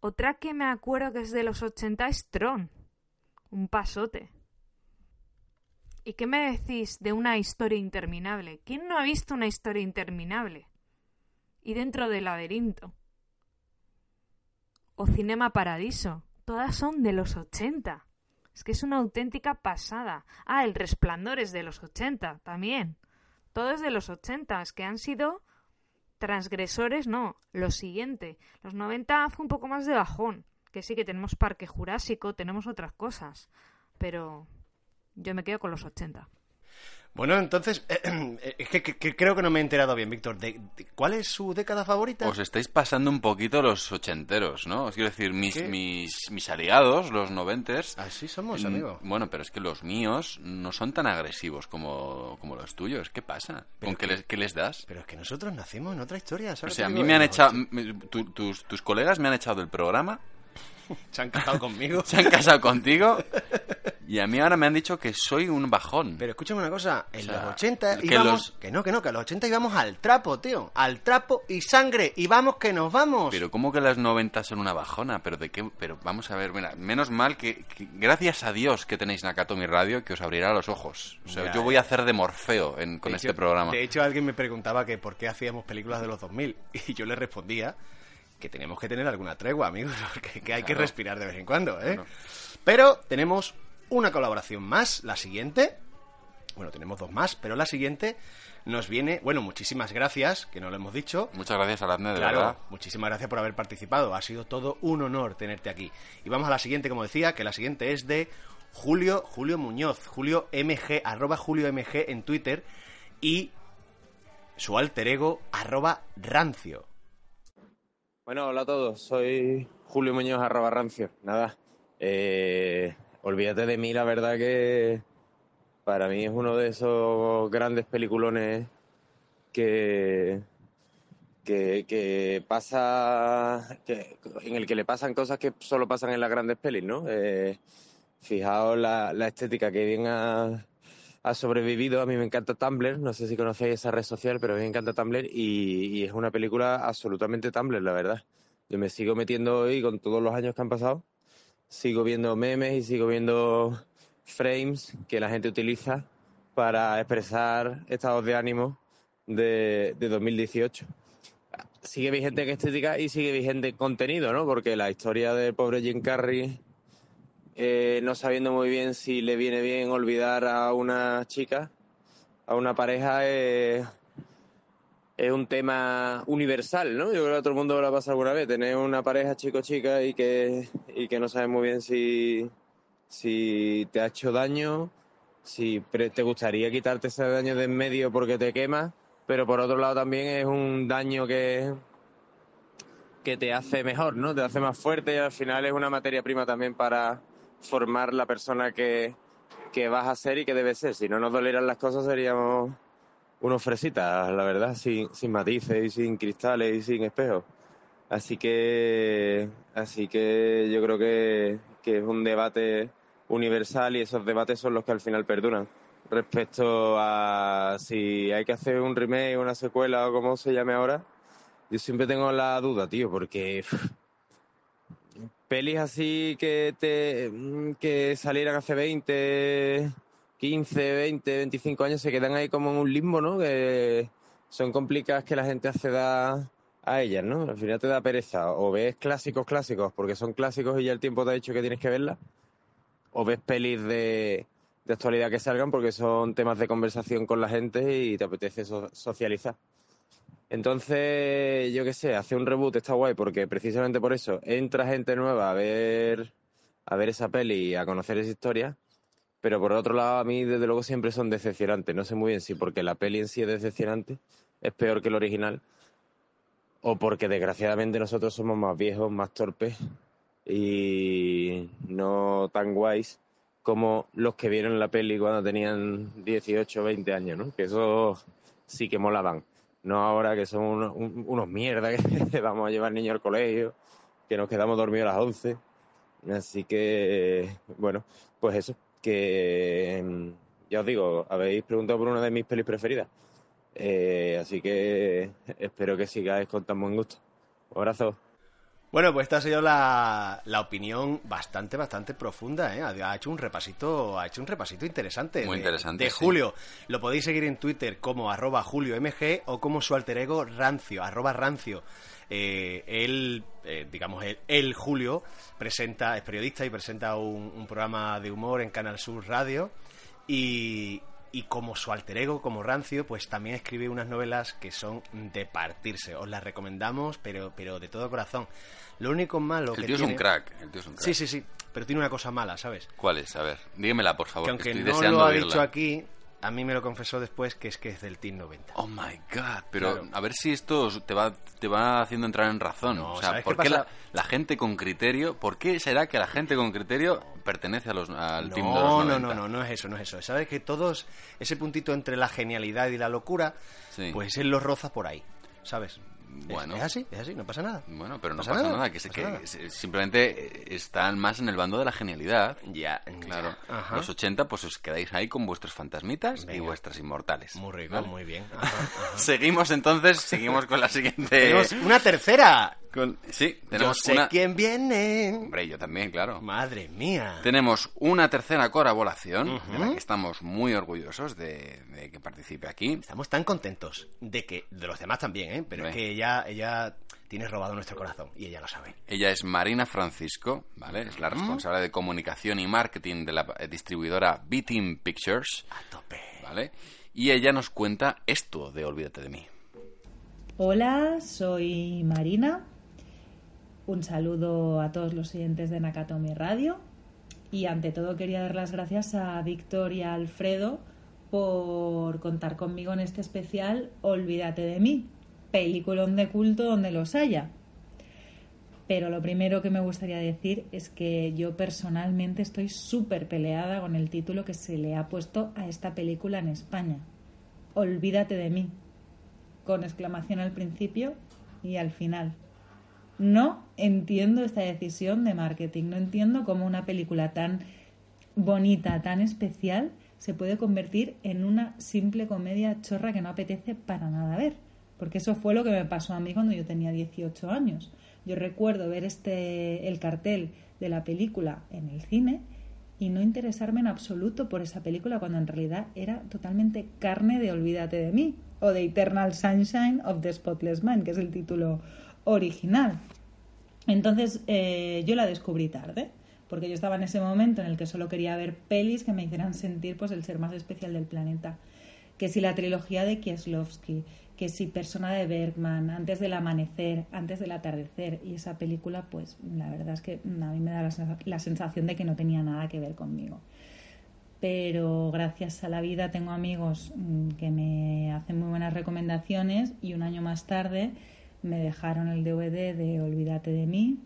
Otra que me acuerdo que es de los 80 es Tron. Un pasote. ¿Y qué me decís de una historia interminable? ¿Quién no ha visto una historia interminable? Y dentro del laberinto. O Cinema Paradiso. Todas son de los 80. Es que es una auténtica pasada. Ah, El Resplandor es de los 80 también. Todo de los 80. Es que han sido transgresores, no. Lo siguiente. Los 90 fue un poco más de bajón. Que sí que tenemos Parque Jurásico, tenemos otras cosas. Pero yo me quedo con los 80. Bueno, entonces, es que, creo que no me he enterado bien, Víctor. De, de- ¿Cuál es su década favorita? Os estáis pasando un poquito los ochenteros, ¿no? Os quiero decir, mis, mis, mis aliados, los noventers... Así somos, mm, amigo. Bueno, pero es que los míos no son tan agresivos como, como los tuyos. ¿Qué pasa? Pero ¿Con qué les, qué les das? Pero es que nosotros nacimos en otra historia, O ¿sabes? sea, a mí me han echado... tu- tus, tus colegas me han echado del programa, Se han casado conmigo. se han casado contigo y a mí ahora me han dicho que soy un bajón. Pero escúchame una cosa, en O sea, los 80 que íbamos... los- Que no, que no, que a los 80 íbamos al trapo, tío. Al trapo y sangre. Y vamos que nos vamos. Pero ¿cómo que las 90 son una bajona? Pero de qué, pero vamos a ver, mira, menos mal que, que- gracias a Dios que tenéis Nakatomi Radio que os abrirá los ojos. O sea, Ya, yo voy a hacer de Morfeo en- con De este hecho- programa. De hecho, alguien me preguntaba que por qué hacíamos películas de los 2000 y yo le respondía que tenemos que tener alguna tregua, amigos, que hay que respirar de vez en cuando, ¿eh? Pero tenemos una colaboración más, la siguiente. Bueno, tenemos dos más, pero la siguiente nos viene, bueno, muchísimas gracias, que no lo hemos dicho. Muchas gracias a de Claro, verdad. muchísimas gracias por haber participado. Ha sido todo un honor tenerte aquí. Y vamos a la siguiente, como decía, que la siguiente es de Julio, Julio Muñoz, Julio MG, arroba Julio MG en Twitter y su alter ego, arroba Rancio. Bueno, hola a todos. Soy Julio Muñoz arroba rancio. Nada, eh, olvídate de mí, la verdad que para mí es uno de esos grandes peliculones que, que, pasa, que, en el que le pasan cosas que solo pasan en las grandes pelis, ¿no? Eh, fijaos la, la estética que bien ha, ha sobrevivido. A mí me encanta Tumblr, no sé si conocéis esa red social, pero a mí me encanta Tumblr y, y es una película absolutamente Tumblr, la verdad. Yo me sigo metiendo hoy con todos los años que han pasado. Sigo viendo memes y sigo viendo frames que la gente utiliza para expresar estados de ánimo de, de 2018. Sigue vigente en estética y sigue vigente en contenido, ¿no? Porque la historia del pobre Jim Carrey eh, no sabiendo muy bien si le viene bien olvidar a una chica, a una pareja, eh, es un tema universal, ¿no? Yo creo que a todo el mundo lo ha pasado alguna vez, tener una pareja chico-chica y que, y que no sabes muy bien si, si te ha hecho daño, si te gustaría quitarte ese daño de en medio porque te quema, pero por otro lado también es un daño que, que te hace mejor, ¿no? Te hace más fuerte y al final es una materia prima también para formar la persona que, que vas a ser y que debes ser. Si no nos dolieran las cosas seríamos unos fresitas, la verdad, sin, sin matices y sin cristales y sin espejos. Así que, así que yo creo que, que es un debate universal y esos debates son los que al final perduran. Respecto a si hay que hacer un remake, una secuela o como se llame ahora, yo siempre tengo la duda, tío, porque pelis así que te que salieran hace 20, 15, 20, 25 años se quedan ahí como en un limbo, ¿no? Que son complicadas que la gente acceda a ellas, ¿no? Al final te da pereza. O ves clásicos clásicos porque son clásicos y ya el tiempo te ha dicho que tienes que verlas. O ves pelis de, de actualidad que salgan porque son temas de conversación con la gente y te apetece so- socializar. Entonces, yo qué sé, hacer un reboot está guay porque precisamente por eso entra gente nueva a ver, a ver esa peli y a conocer esa historia. Pero por otro lado, a mí desde luego siempre son decepcionantes. No sé muy bien si porque la peli en sí es decepcionante, es peor que el original, o porque desgraciadamente nosotros somos más viejos, más torpes y no tan guays como los que vieron la peli cuando tenían 18 o 20 años, ¿no? Que eso sí que molaban. No ahora que son unos, un- unos mierdas que vamos a llevar niños al colegio, que nos quedamos dormidos a las 11. Así que, bueno, pues eso, que mm, ya os digo, habéis preguntado por una de mis pelis preferidas. Eh, así que espero que sigáis con tan buen gusto. Un abrazo. Bueno, pues esta ha sido la, la opinión bastante, bastante profunda, ¿eh? Ha hecho un repasito, ha hecho un repasito interesante. Muy de- interesante, De sí. Julio. Lo podéis seguir en Twitter como arroba juliomg o como su alter ego rancio, arroba rancio. Eh, él, eh, digamos, él, él, Julio, presenta, es periodista y presenta un, un programa de humor en Canal Sur Radio. Y, y como su alter ego, como Rancio, pues también escribe unas novelas que son de partirse. Os las recomendamos, pero, pero de todo corazón. Lo único malo El que tío es un crack. El tío es un crack. Sí, sí, sí. Pero tiene una cosa mala, ¿sabes? ¿Cuál es? A ver, dígamela, por favor. que aunque estoy no deseando lo ha oírla. dicho aquí, a mí me lo confesó después que es que es del Team 90. Oh my god, pero Claro. a ver si esto te va, te va haciendo entrar en razón. No, o sea, ¿sabes ¿por qué qué la, gente con criterio, por qué será que la gente con criterio pertenece a los, al team de los No, no, 90? no, no, no es eso, no es eso. Sabes que todos, ese puntito entre la genialidad y la locura, Sí. pues él lo roza por ahí, ¿sabes? Bueno. Es, así, es así, no pasa nada. Bueno, pero no Pasa pasa, nada, nada, que, pasa que nada. simplemente eh, están más en el bando de la genialidad. Ya, Claro. ya. Los 80, pues os quedáis ahí con vuestros fantasmitas y vuestras inmortales. Muy rico, ¿vale? muy bien. Ajá, ajá. Seguimos entonces, seguimos con la siguiente. Tenemos una tercera. con- Sí, Yo tenemos sé una. quién viene. Hombre, yo también, claro. Madre mía. Tenemos una tercera colaboración de la que estamos muy orgullosos de, de que participe aquí. Estamos tan contentos de que de los demás también, ¿eh? Pero es que ella, ella tiene robado nuestro corazón y ella lo sabe. Ella es Marina Francisco, ¿vale? Es la responsable de comunicación y marketing de la eh, distribuidora B-Team Pictures, A tope. ¿vale? Y ella nos cuenta esto de Olvídate de mí. Hola, soy Marina. Un saludo a todos los oyentes de Nakatomi Radio. Y ante todo quería dar las gracias a Víctor y a Alfredo por contar conmigo en este especial Olvídate de mí, peliculón de culto donde los haya. Pero lo primero que me gustaría decir es que yo personalmente estoy súper peleada con el título que se le ha puesto a esta película en España. Olvídate de mí con exclamación al principio y al final. No entiendo esta decisión de marketing, no entiendo cómo una película tan bonita, tan especial, se puede convertir en una simple comedia chorra que no apetece para nada ver. Porque eso fue lo que me pasó a mí cuando yo tenía 18 años. Yo recuerdo ver este el cartel de la película en el cine y no interesarme en absoluto por esa película cuando en realidad era totalmente carne de Olvídate de mí o de Eternal Sunshine of the Spotless Mind, que es el título original. Entonces eh, yo la descubrí tarde, porque yo estaba en ese momento en el que solo quería ver pelis que me hicieran sentir pues el ser más especial del planeta. Que si la trilogía de Kieslowski, que si Persona de Bergman, Antes del amanecer, Antes del atardecer, y esa película, pues la verdad es que a mí me da la, sensa- la sensación de que no tenía nada que ver conmigo. Pero gracias a la vida tengo amigos mm, que me hacen muy buenas recomendaciones y un año más tarde me dejaron el DVD de Olvídate de mí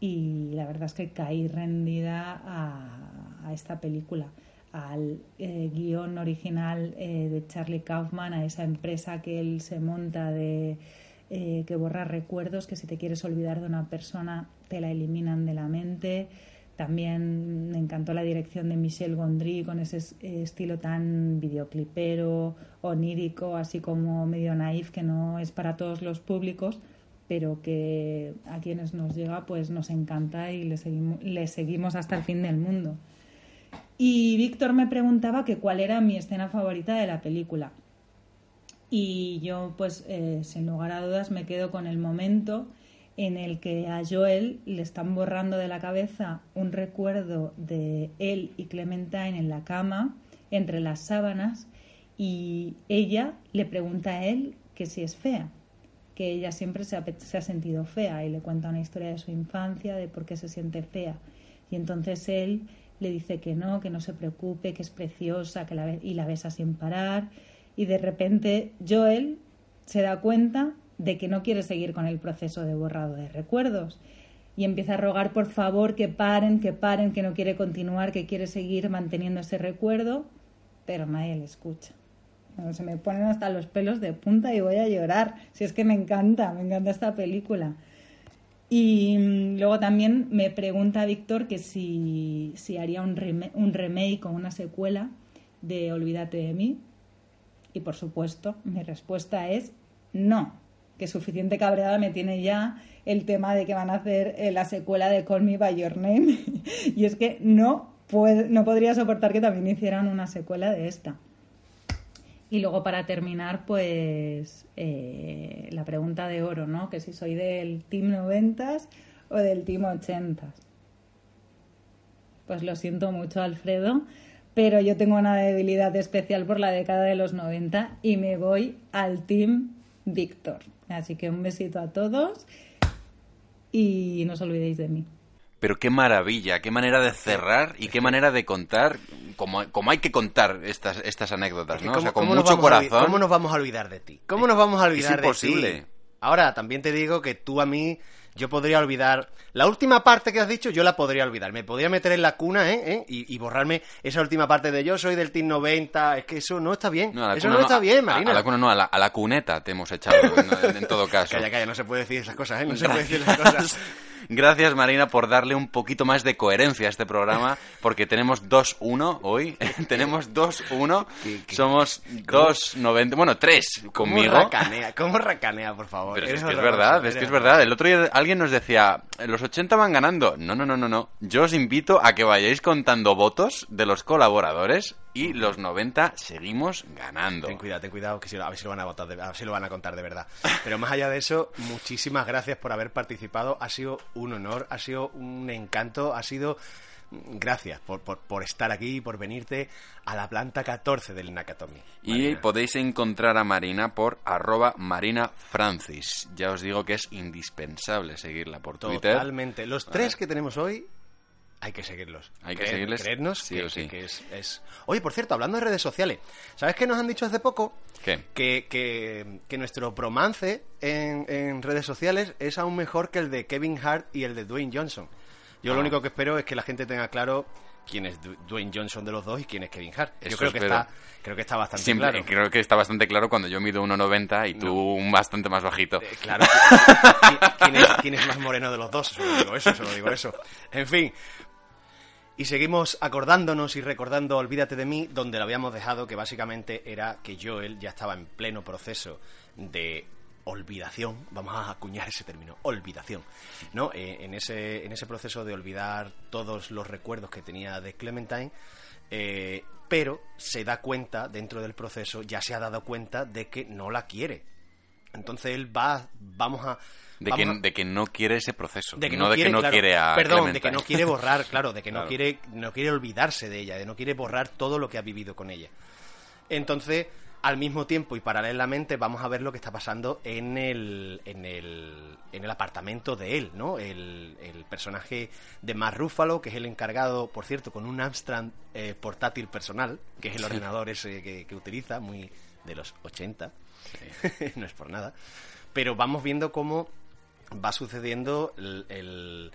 y la verdad es que caí rendida a, a esta película, al eh, guion original eh, de Charlie Kaufman, a esa empresa que él se monta de eh, que borra recuerdos, que si te quieres olvidar de una persona te la eliminan de la mente. También me encantó la dirección de Michel Gondry con ese eh, estilo tan videoclipero, onírico, así como medio naif, que no es para todos los públicos, pero que a quienes nos llega pues nos encanta y le seguimos, le seguimos hasta el fin del mundo. Y Víctor me preguntaba que cuál era mi escena favorita de la película. Y yo, pues, eh, sin lugar a dudas, me quedo con el momento en el que a Joel le están borrando de la cabeza un recuerdo de él y Clementine en la cama, entre las sábanas, y ella le pregunta a él que si es fea. que ella siempre se ha, pe- se ha sentido fea y le cuenta una historia de su infancia, de por qué se siente fea. Y entonces él le dice que no, que no se preocupe, que es preciosa, que la y la besa sin parar. Y de repente Joel se da cuenta de que no quiere seguir con el proceso de borrado de recuerdos y empieza a rogar por favor que paren, que paren, que no quiere continuar, que quiere seguir manteniendo ese recuerdo, pero nadie le escucha. Bueno, Se me ponen hasta los pelos de punta y voy a llorar. Si es que me encanta, me encanta esta película. Y mm, luego también me pregunta Víctor que si, si haría un, reme- un remake o una secuela de Olvídate de mí. Y por supuesto, mi respuesta es no, que suficiente cabreada me tiene ya el tema de que van a hacer eh, la secuela de Call Me By Your Name. y es que no, pued- no podría soportar que también hicieran una secuela de esta. Y luego para terminar, pues eh, la pregunta de oro, ¿no? Que si soy del Team 90 o del Team 80. Pues lo siento mucho, Alfredo, pero yo tengo una debilidad especial por la década de los 90 y me voy al Team Víctor. Así que un besito a todos y no os olvidéis de mí. Pero qué maravilla, qué manera de cerrar y qué manera de contar, como, como hay que contar estas, estas anécdotas, ¿no? o ¿Cómo- sea, con mucho a corazón. ¿Cómo nos vamos a olvidar de ti? ¿Cómo nos vamos a olvidar de ti? imposible. Ahora, también te digo que tú a mí, yo podría olvidar... La última parte que has dicho, yo la podría olvidar. Me podría meter en la cuna, ¿eh? ¿eh? Y, y borrarme esa última parte de yo soy del Team 90. Es que eso no está bien. No, eso no está bien, a- Marina. A, la cuna no, a la, a la cuneta te hemos echado, en, en todo caso. Calla, calla, no se puede decir esas cosas, ¿eh? No se puede decir esas cosas. Gracias, Marina, por darle un poquito más de coherencia a este programa, porque tenemos 2-1 hoy. tenemos 2-1. Somos 2-90. Bueno, 3 ¿Cómo conmigo. racanea? ¿Cómo racanea, por favor? Pero es que es verdad, es que es verdad. El otro día alguien nos decía, los 80 van ganando. No, no, no, no, no. Yo os invito a que vayáis contando votos de los colaboradores y los 90 seguimos ganando. Ten cuidado, ten cuidado, que si, a ver si lo van a votar, de- a ver si lo van a contar de verdad. Pero más allá de eso, muchísimas gracias por haber participado. Ha sido un honor, ha sido un encanto, ha sido gracias por, por, por estar aquí y por venirte a la planta 14 del Nakatomi. Y podéis encontrar a Marina por arroba marinafrancis. Ya os digo que es indispensable seguirla por Twitter. Totalmente. Los tres que tenemos hoy hay que seguirlos. Hay que Creed- seguirles creednos sí que, o sí. que- que es, es- Oye, por cierto, hablando de redes sociales, ¿sabes qué nos han dicho hace poco? ¿Qué? Que, que, que nuestro bromance en, en redes sociales es aún mejor que el de Kevin Hart y el de Dwayne Johnson. Yo lo Ah. único que espero es que la gente tenga claro quién es Dwayne Johnson de los dos y quién es Kevin Hart. Yo creo que, está, creo que está bastante Siempre, claro. Creo que está bastante claro cuando yo mido 1,90 y tú un bastante más bajito. Eh, Claro. ¿Qui- ¿Quién es, quién es más moreno de los dos? Solo digo eso, solo digo eso. En fin. Y seguimos acordándonos y recordando Olvídate de mí, donde lo habíamos dejado, que básicamente era que Joel ya estaba en pleno proceso de olvidación, vamos a acuñar ese término, olvidación, ¿no? Eh, en, ese, en ese proceso de olvidar todos los recuerdos que tenía de Clementine, eh, pero se da cuenta, dentro del proceso, ya se ha dado cuenta de que no la quiere. Entonces él va, vamos a... De que, a- de que no quiere ese proceso. de que no, no, de quiere, que no claro, quiere a perdón, Clementine. de que no quiere borrar, claro, de que no quiere no quiere olvidarse de ella, de no quiere borrar todo lo que ha vivido con ella. Entonces, al mismo tiempo y paralelamente vamos a ver lo que está pasando en el en el, en el apartamento de él, ¿no? El, el personaje de Mark Ruffalo, que es el encargado, por cierto, con un Amstrad eh, portátil personal, que es el Sí. ordenador ese que, que utiliza, muy de los 80, no es por nada, pero vamos viendo cómo va sucediendo el, el,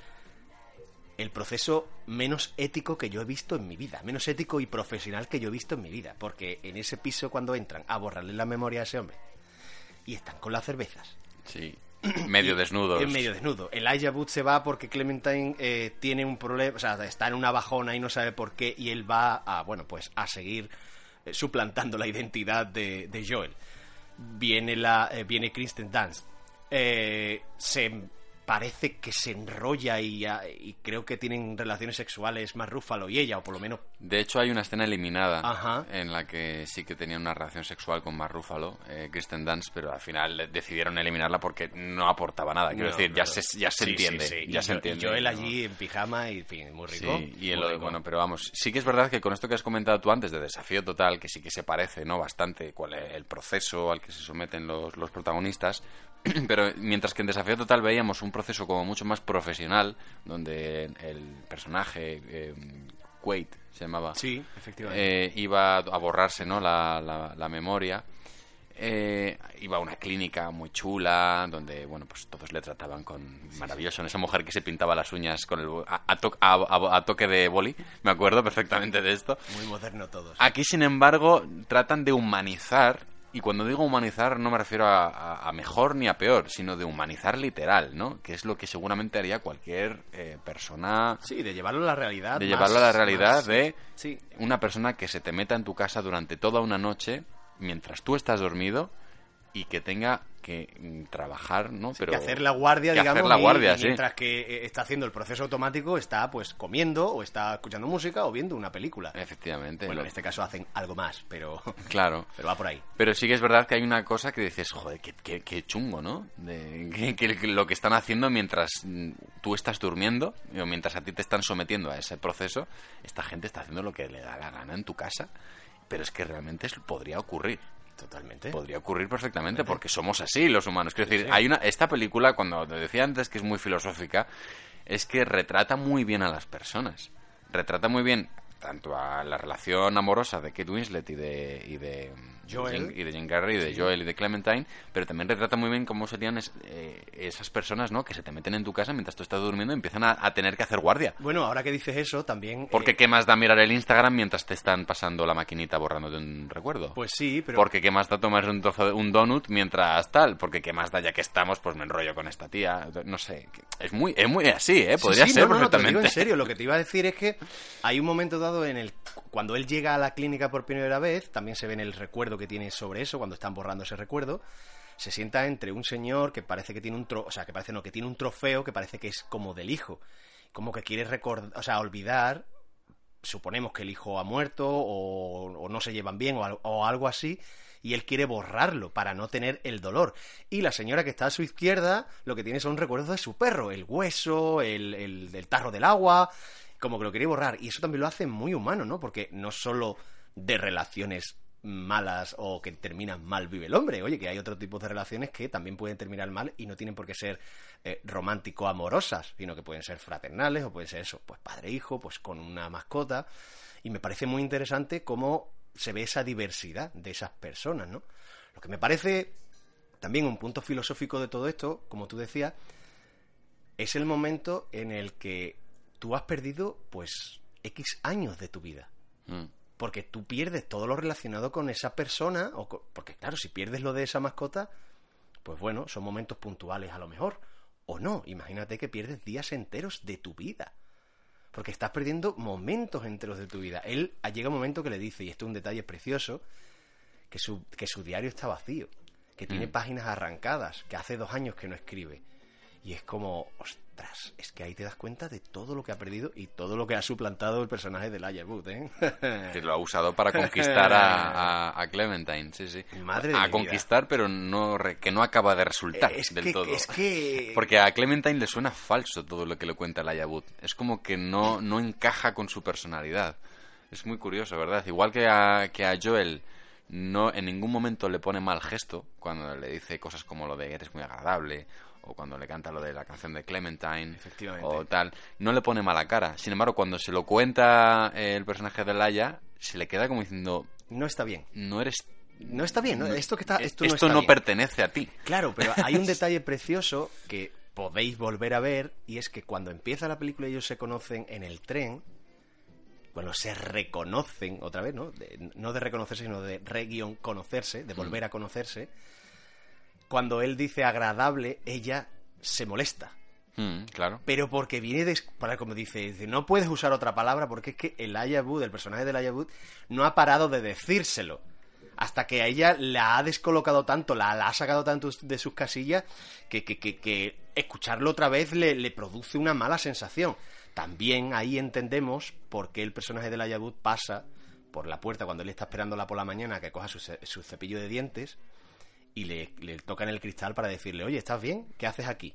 el proceso menos ético que yo he visto en mi vida, menos ético y profesional que yo he visto en mi vida, porque en ese piso cuando entran a borrarle la memoria a ese hombre y están con las cervezas. Sí. Medio desnudos. En medio desnudo. Elijah Wood se va porque Clementine eh, tiene un problema, o sea, está en una bajona y no sabe por qué, y él va a, bueno, pues a seguir eh, suplantando la identidad de, de Joel. Viene la, eh, viene Kristen Dunst. Eh, se parece que se enrolla y, ah, y creo que tienen relaciones sexuales más Rúfalo y ella, o por lo menos De hecho, hay una escena eliminada Ajá. en la que sí que tenía una relación sexual con Mark Ruffalo, eh, Kristen Dunst, pero al final decidieron eliminarla porque no aportaba nada. Quiero No, decir, ya se, ya se Sí, entiende. sí. Ya y se yo- entiende. Y Joel ¿no? allí en pijama y, en fin, muy rico. Sí, y muy lo- rico. bueno, pero vamos, sí que es verdad que con esto que has comentado tú antes de desafío total, que sí que se parece, ¿no? Bastante cuál es el proceso al que se someten los, los protagonistas, pero mientras que en desafío total veíamos un proceso como mucho más profesional, donde el personaje, eh, Quaid, se llamaba, Sí, efectivamente. eh, iba a borrarse, ¿no? La, la- la memoria. Eh, iba a una clínica muy chula donde bueno pues todos le trataban con maravilloso esa mujer que se pintaba las uñas con el bo- a, a to- a toque de boli me acuerdo perfectamente de esto Muy moderno todos. aquí sin embargo tratan de humanizar y cuando digo humanizar no me refiero a, a- a mejor ni a peor sino de humanizar literal no que es lo que seguramente haría cualquier eh, persona Sí, de llevarlo a la realidad. de más- llevarlo a la realidad más- de Sí, una persona que se te meta en tu casa durante toda una noche mientras tú estás dormido y que tenga que mm, trabajar, ¿no? Pero que hacer la guardia, que digamos, hacer la guardia, y sí. mientras que eh, está haciendo el proceso automático, está pues comiendo o está escuchando música o viendo una película. Efectivamente. Bueno, lo- en este caso hacen algo más, pero, Claro. pero va por ahí. Pero sí que es verdad que hay una cosa que dices, joder, qué, qué- qué chungo, ¿no? De, que, que- lo que están haciendo mientras mm, tú estás durmiendo, o mientras a ti te están sometiendo a ese proceso, esta gente está haciendo lo que le da la gana en tu casa, pero es que realmente podría ocurrir. Totalmente. Podría ocurrir perfectamente porque somos así los humanos. Quiero decir, sí. hay una esta película cuando te decía antes que es muy filosófica, es que retrata muy bien a las personas. Retrata muy bien tanto a la relación amorosa de Kate Winslet y de y de Joel. Y de Jim Carrey y de Joel y de Clementine, pero también retrata muy bien cómo serían es- eh, esas personas, ¿no? Que se te meten en tu casa mientras tú estás durmiendo y empiezan a, a tener que hacer guardia. Bueno, ahora que dices eso, también... Porque eh, qué más da mirar el Instagram mientras te están pasando la maquinita borrando de un recuerdo. Pues sí, pero... Porque qué más da tomar un trozo de un donut mientras tal, porque qué más da ya que estamos, pues me enrollo con esta tía, no sé, es muy es muy así, eh, podría sí, ser no, no, no, te lo perfectamente. digo en serio, lo que te iba a decir es que hay un momento dado en el cuando él llega a la clínica por primera vez, también se ve en el recuerdo que tiene sobre eso, cuando están borrando ese recuerdo, se sienta entre un señor que parece que tiene un tro, o sea, que parece no, que tiene un trofeo que parece que es como del hijo, como que quiere recordar, o sea, olvidar suponemos que el hijo ha muerto o, no se llevan bien o algo así y él quiere borrarlo para no tener el dolor. Y la señora que está a su izquierda lo que tiene son recuerdos de su perro, el hueso, el, el, el tarro del agua, como que lo quiere borrar. Y eso también lo hace muy humano, ¿no? Porque no solo de relaciones malas o que terminan mal vive el hombre. Oye, que hay otro tipo de relaciones que también pueden terminar mal y no tienen por qué ser eh, romántico-amorosas, sino que pueden ser fraternales o pueden ser eso, pues padre-hijo, pues con una mascota. Y me parece muy interesante cómo se ve esa diversidad de esas personas, ¿no? Lo que me parece también un punto filosófico de todo esto, como tú decías, es el momento en el que tú has perdido, pues, X años de tu vida Mm. Porque tú pierdes todo lo relacionado con esa persona, o porque claro, si pierdes lo de esa mascota, pues bueno, son momentos puntuales a lo mejor, o no, imagínate que pierdes días enteros de tu vida, porque estás perdiendo momentos enteros de tu vida. Él ah, llega un momento que le dice, y esto es un detalle precioso, que su, que su diario está vacío, que tiene Mm. páginas arrancadas, que hace dos años que no escribe. Y es como, ostras, es que ahí te das cuenta de todo lo que ha perdido y todo lo que ha suplantado el personaje de Elijah Wood, ¿eh? Que lo ha usado para conquistar a, a- a Clementine, sí, sí. Madre a conquistar, pero no re- que no acaba de resultar Es del que- todo. es que- Porque a Clementine le suena falso todo lo que le cuenta Elijah Wood. Es como que no, no encaja con su personalidad. Es muy curioso, ¿verdad? Igual que a, que a Joel no en ningún momento le pone mal gesto cuando le dice cosas como lo de eres muy agradable o cuando le canta lo de la canción de Clementine o tal, no le pone mala cara. Sin embargo, cuando se lo cuenta eh, el personaje de Laia, se le queda como diciendo, No está bien. no eres... No está bien, ¿no? Esto que está- esto no esto está no bien. pertenece a ti. Claro, pero hay un detalle precioso que podéis volver a ver y es que cuando empieza la película y ellos se conocen en el tren, bueno, se reconocen otra vez, ¿no? De- no de reconocerse, sino de re conocerse, de volver a conocerse. Cuando él dice agradable, ella se molesta. Mm, claro. Pero porque viene de... Para, como dice, dice, no puedes usar otra palabra porque es que el Wood, el personaje del Wood, no ha parado de decírselo. Hasta que a ella la ha descolocado tanto, la, la ha sacado tanto de sus casillas, que, que, que, que escucharlo otra vez le, le produce una mala sensación. También ahí entendemos por qué el personaje de la Yabut pasa por la puerta cuando él está esperándola por la mañana que coja su, su cepillo de dientes y le, le tocan el cristal para decirle, oye, ¿estás bien? ¿Qué haces aquí?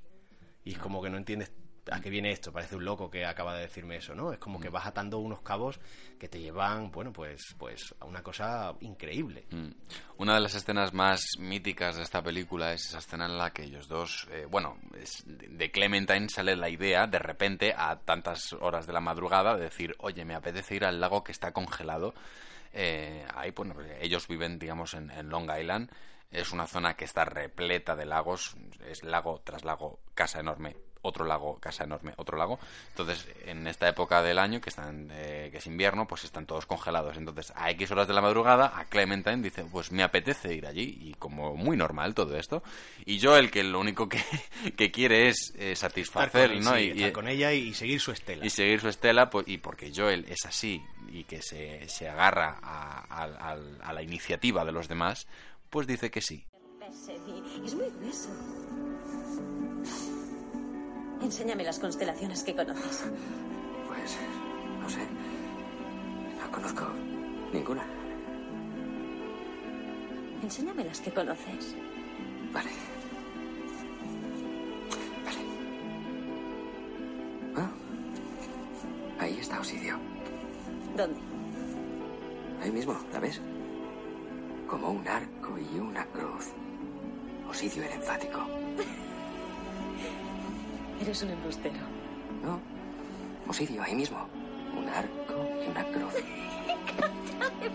Y es como que no entiendes a qué viene esto. Parece un loco que acaba de decirme eso, ¿no? Es como que vas atando unos cabos que te llevan, bueno, pues, pues a una cosa increíble. Mm. Una de las escenas más míticas de esta película es esa escena en la que ellos dos, eh, bueno, es- de Clementine sale la idea de repente a tantas horas de la madrugada de decir, oye, me apetece ir al lago que está congelado. Eh, ahí, bueno, ellos viven, digamos, en, en Long Island. Es una zona que está repleta de lagos, es lago tras lago, casa enorme, otro lago, casa enorme, otro lago. Entonces, en esta época del año, que están eh, que es invierno, pues están todos congelados. Entonces, a X horas de la madrugada, a Clementine dice, pues me apetece ir allí. Y como muy normal todo esto. Y yo, el que lo único que, que quiere es eh, Estar satisfacer, con, ¿no? sí, Y- estar y- con ella y seguir su estela. y seguir su estela, pues, y porque Joel es así y que se, se agarra a, a la iniciativa de los demás, pues dice que sí. Es muy grueso. Enséñame las constelaciones que conoces. Pues, no sé. No conozco ninguna. Enséñame las que conoces. Vale. Vale. Ah, ahí está Osidio. ¿Dónde? Ahí mismo, ¿la ves? Como un arco y una cruz. Osidio era enfático. Eres un embustero. No. Osidio, ahí mismo. Un arco y una cruz.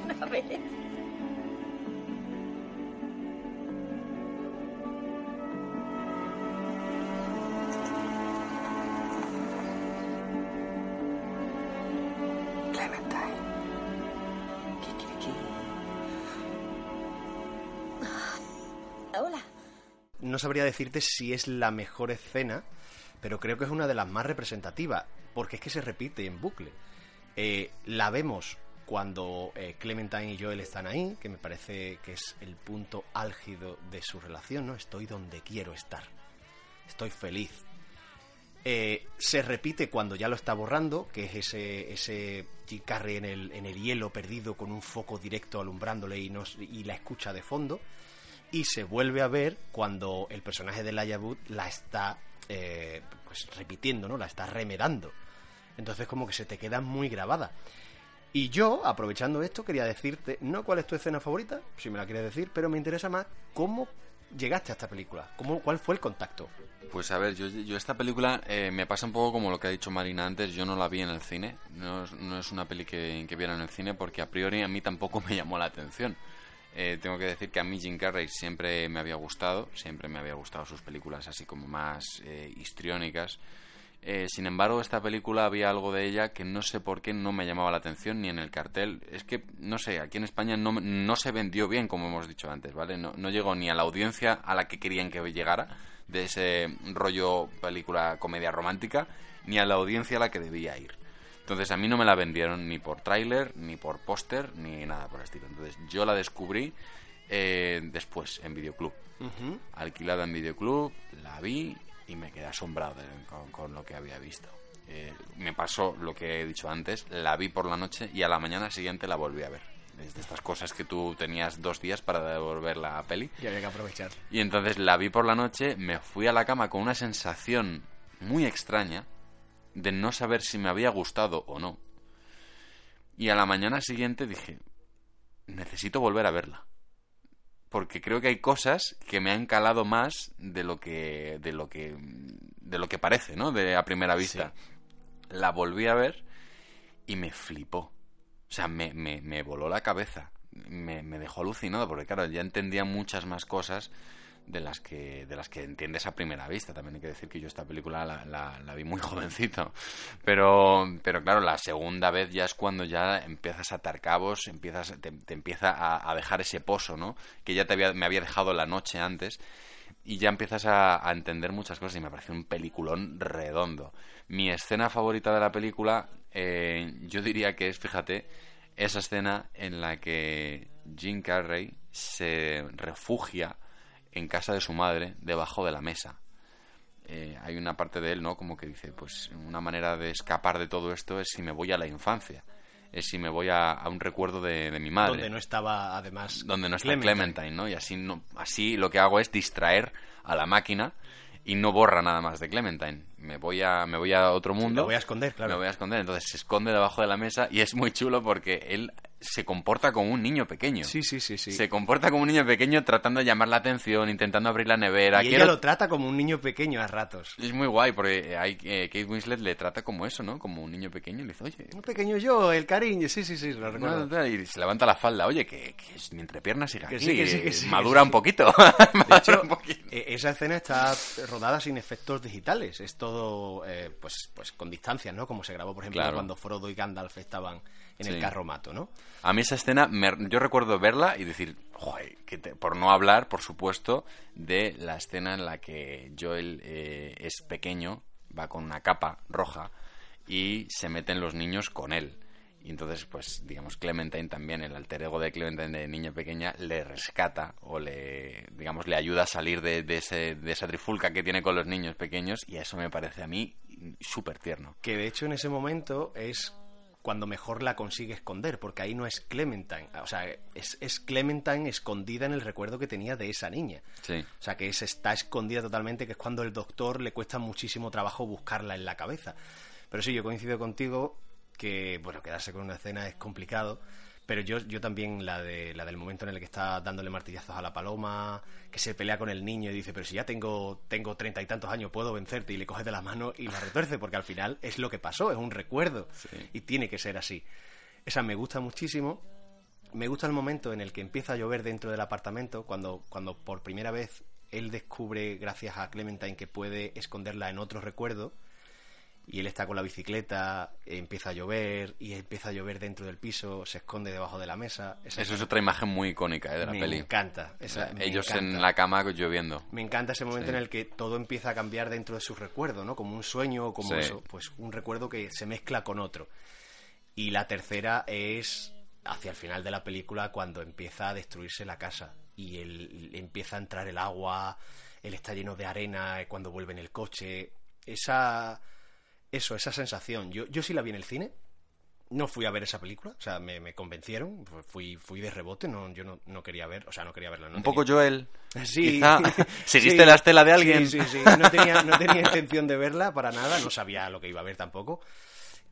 Una vez. Sabría decirte si es la mejor escena, pero creo que es una de las más representativas, porque es que se repite en bucle. Eh, la vemos cuando eh, Clementine y Joel están ahí, que me parece que es el punto álgido de su relación, ¿no? Estoy donde quiero estar. Estoy feliz. Eh, se repite cuando ya lo está borrando, que es ese, ese Carrey en el, en el hielo perdido con un foco directo alumbrándole y, nos, y la escucha de fondo. Y se vuelve a ver cuando el personaje de Laia Wood la está eh, pues repitiendo, ¿no? La está remedando. Entonces como que se te queda muy grabada. Y yo, aprovechando esto, quería decirte, no cuál es tu escena favorita, si me la quieres decir, pero me interesa más cómo llegaste a esta película, cómo, cuál fue el contacto. Pues a ver, yo, esta película eh, me pasa un poco como lo que ha dicho Marina antes, yo no la vi en el cine, no no es una peli que, que en el cine porque a priori a mí tampoco me llamó la atención. Eh, tengo que decir que a mí Jim Carrey siempre me había gustado, siempre me había gustado sus películas así como más eh, histriónicas. Eh, sin embargo, esta película había algo de ella que no sé por qué no me llamaba la atención ni en el cartel. Es que, no sé, aquí en España no, no se vendió bien, como hemos dicho antes, ¿vale? No, no llegó ni a la audiencia a la que querían que llegara, de ese rollo película comedia romántica, ni a la audiencia a la que debía ir. Entonces a mí no me la vendieron ni por tráiler, ni por póster, ni nada por el estilo. Entonces yo la descubrí eh, después en Videoclub. Ujú. Alquilada en Videoclub, la vi y me quedé asombrado con lo que había visto. Eh, me pasó lo que he dicho antes, la vi por la noche y a la mañana siguiente la volví a ver. Es de estas cosas que tú tenías dos días para devolver la peli. Y había que aprovechar. Y entonces la vi por la noche, me fui a la cama con una sensación muy extraña de no saber si me había gustado o no. Y a la mañana siguiente dije, necesito volver a verla. Porque creo que hay cosas que me han calado más de lo que de lo que de lo que parece, ¿no? De a primera vista. La volví a ver y me flipó. O sea, me, me, me voló la cabeza. Me, me dejó alucinado porque, claro, ya entendía muchas más cosas de las que de las que entiendes a primera vista. También hay que decir que yo esta película la, vi muy jovencito. Pero, pero claro, la segunda vez ya es cuando ya empiezas a atar cabos, empiezas, te, empieza a, dejar ese pozo, ¿no? Que ya te había, me había dejado la noche antes. Y ya empiezas a, a entender muchas cosas y me parece un peliculón redondo. Mi escena favorita de la película, eh, yo diría que es, fíjate, esa escena en la que Jim Carrey se refugia en casa de su madre debajo de la mesa. Eh, hay una parte de él, ¿no? Como que dice, pues una manera de escapar de todo esto es si me voy a la infancia, es si me voy a, a un recuerdo de, de mi madre Donde no estaba, además. donde no está Clementine. Clementine, ¿no? Y así, no, así lo que hago es distraer a la máquina y no borra nada más de Clementine. Me voy a, me voy a otro mundo. me voy a esconder, claro. Me voy a esconder. Entonces se esconde debajo de la mesa y es muy chulo porque él se comporta como un niño pequeño. Sí, sí, sí, sí. Se comporta como un niño pequeño tratando de llamar la atención, intentando abrir la nevera. y Quiero- ella lo trata como un niño pequeño a ratos. Es muy guay porque hay, eh, Kate Winslet le trata como eso, ¿no? Como un niño pequeño. Y le dice, oye, Un pequeño yo, el cariño, sí, sí, sí, lo recuerdo. no, y se levanta la falda. Oye, que, que es mi entrepierna sigue Que aquí. sí, que sí, que sí, Madura un poquito. De Madura hecho, un poquito. e- esa escena está rodada sin efectos digitales. Es todo, eh, pues, pues con distancias, ¿no? Como se grabó, por ejemplo, Claro. cuando Frodo y Gandalf estaban en el Sí. carromato, ¿no? A mí esa escena, me- yo recuerdo verla y decir, "Joder, que te-", por no hablar, por supuesto, de la escena en la que Joel eh, es pequeño, va con una capa roja y se meten los niños con él. Y entonces, pues, digamos, Clementine también, el alter ego de Clementine de niña pequeña, le rescata o le, digamos, le ayuda a salir de, de ese, de esa trifulca que tiene con los niños pequeños y eso me parece a mí súper tierno. Que de hecho en ese momento es cuando mejor la consigue esconder, porque ahí no es Clementine, o sea, es, es Clementine escondida en el recuerdo que tenía de esa niña. Sí. O sea, que es, está escondida totalmente, que es cuando el doctor le cuesta muchísimo trabajo buscarla en la cabeza. Pero sí, yo coincido contigo que, bueno, quedarse con una escena es complicado, pero yo, yo también la, de, la del momento en el que está dándole martillazos a la paloma, que se pelea con el niño y dice, pero si ya tengo tengo treinta y tantos años, puedo vencerte, y le coge de la mano y la retuerce, porque al final es lo que pasó, es un recuerdo, y tiene que ser así. Esa me gusta muchísimo. Me gusta el momento en el que empieza a llover dentro del apartamento, cuando, cuando por primera vez él descubre, gracias a Clementine, que puede esconderla en otro recuerdo. Y él está con la bicicleta, empieza a llover, y empieza a llover dentro del piso, se esconde debajo de la mesa. Esa Eso es otra imagen muy icónica ¿eh? de la me peli. encanta. esa- me Ellos encanta. en la cama lloviendo. Me encanta ese momento Sí. en el que todo empieza a cambiar dentro de su recuerdo, ¿no? Como un sueño o como Sí. eso, pues un recuerdo que se mezcla con otro. Y la tercera es hacia el final de la película cuando empieza a destruirse la casa y él, empieza a entrar el agua, él está lleno de arena eh, cuando vuelve en el coche. Esa eso, esa sensación. Yo, yo sí la vi en el cine. No fui a ver esa película, o sea, me, me convencieron, fui, fui de rebote, no, yo no, no quería ver, o sea, no quería verla. no Un tenía- poco Joel. Sí. Quizá seguiste Sí, la estela de alguien. Sí, sí, sí. No tenía, no tenía intención de verla para nada, no sabía lo que iba a ver tampoco.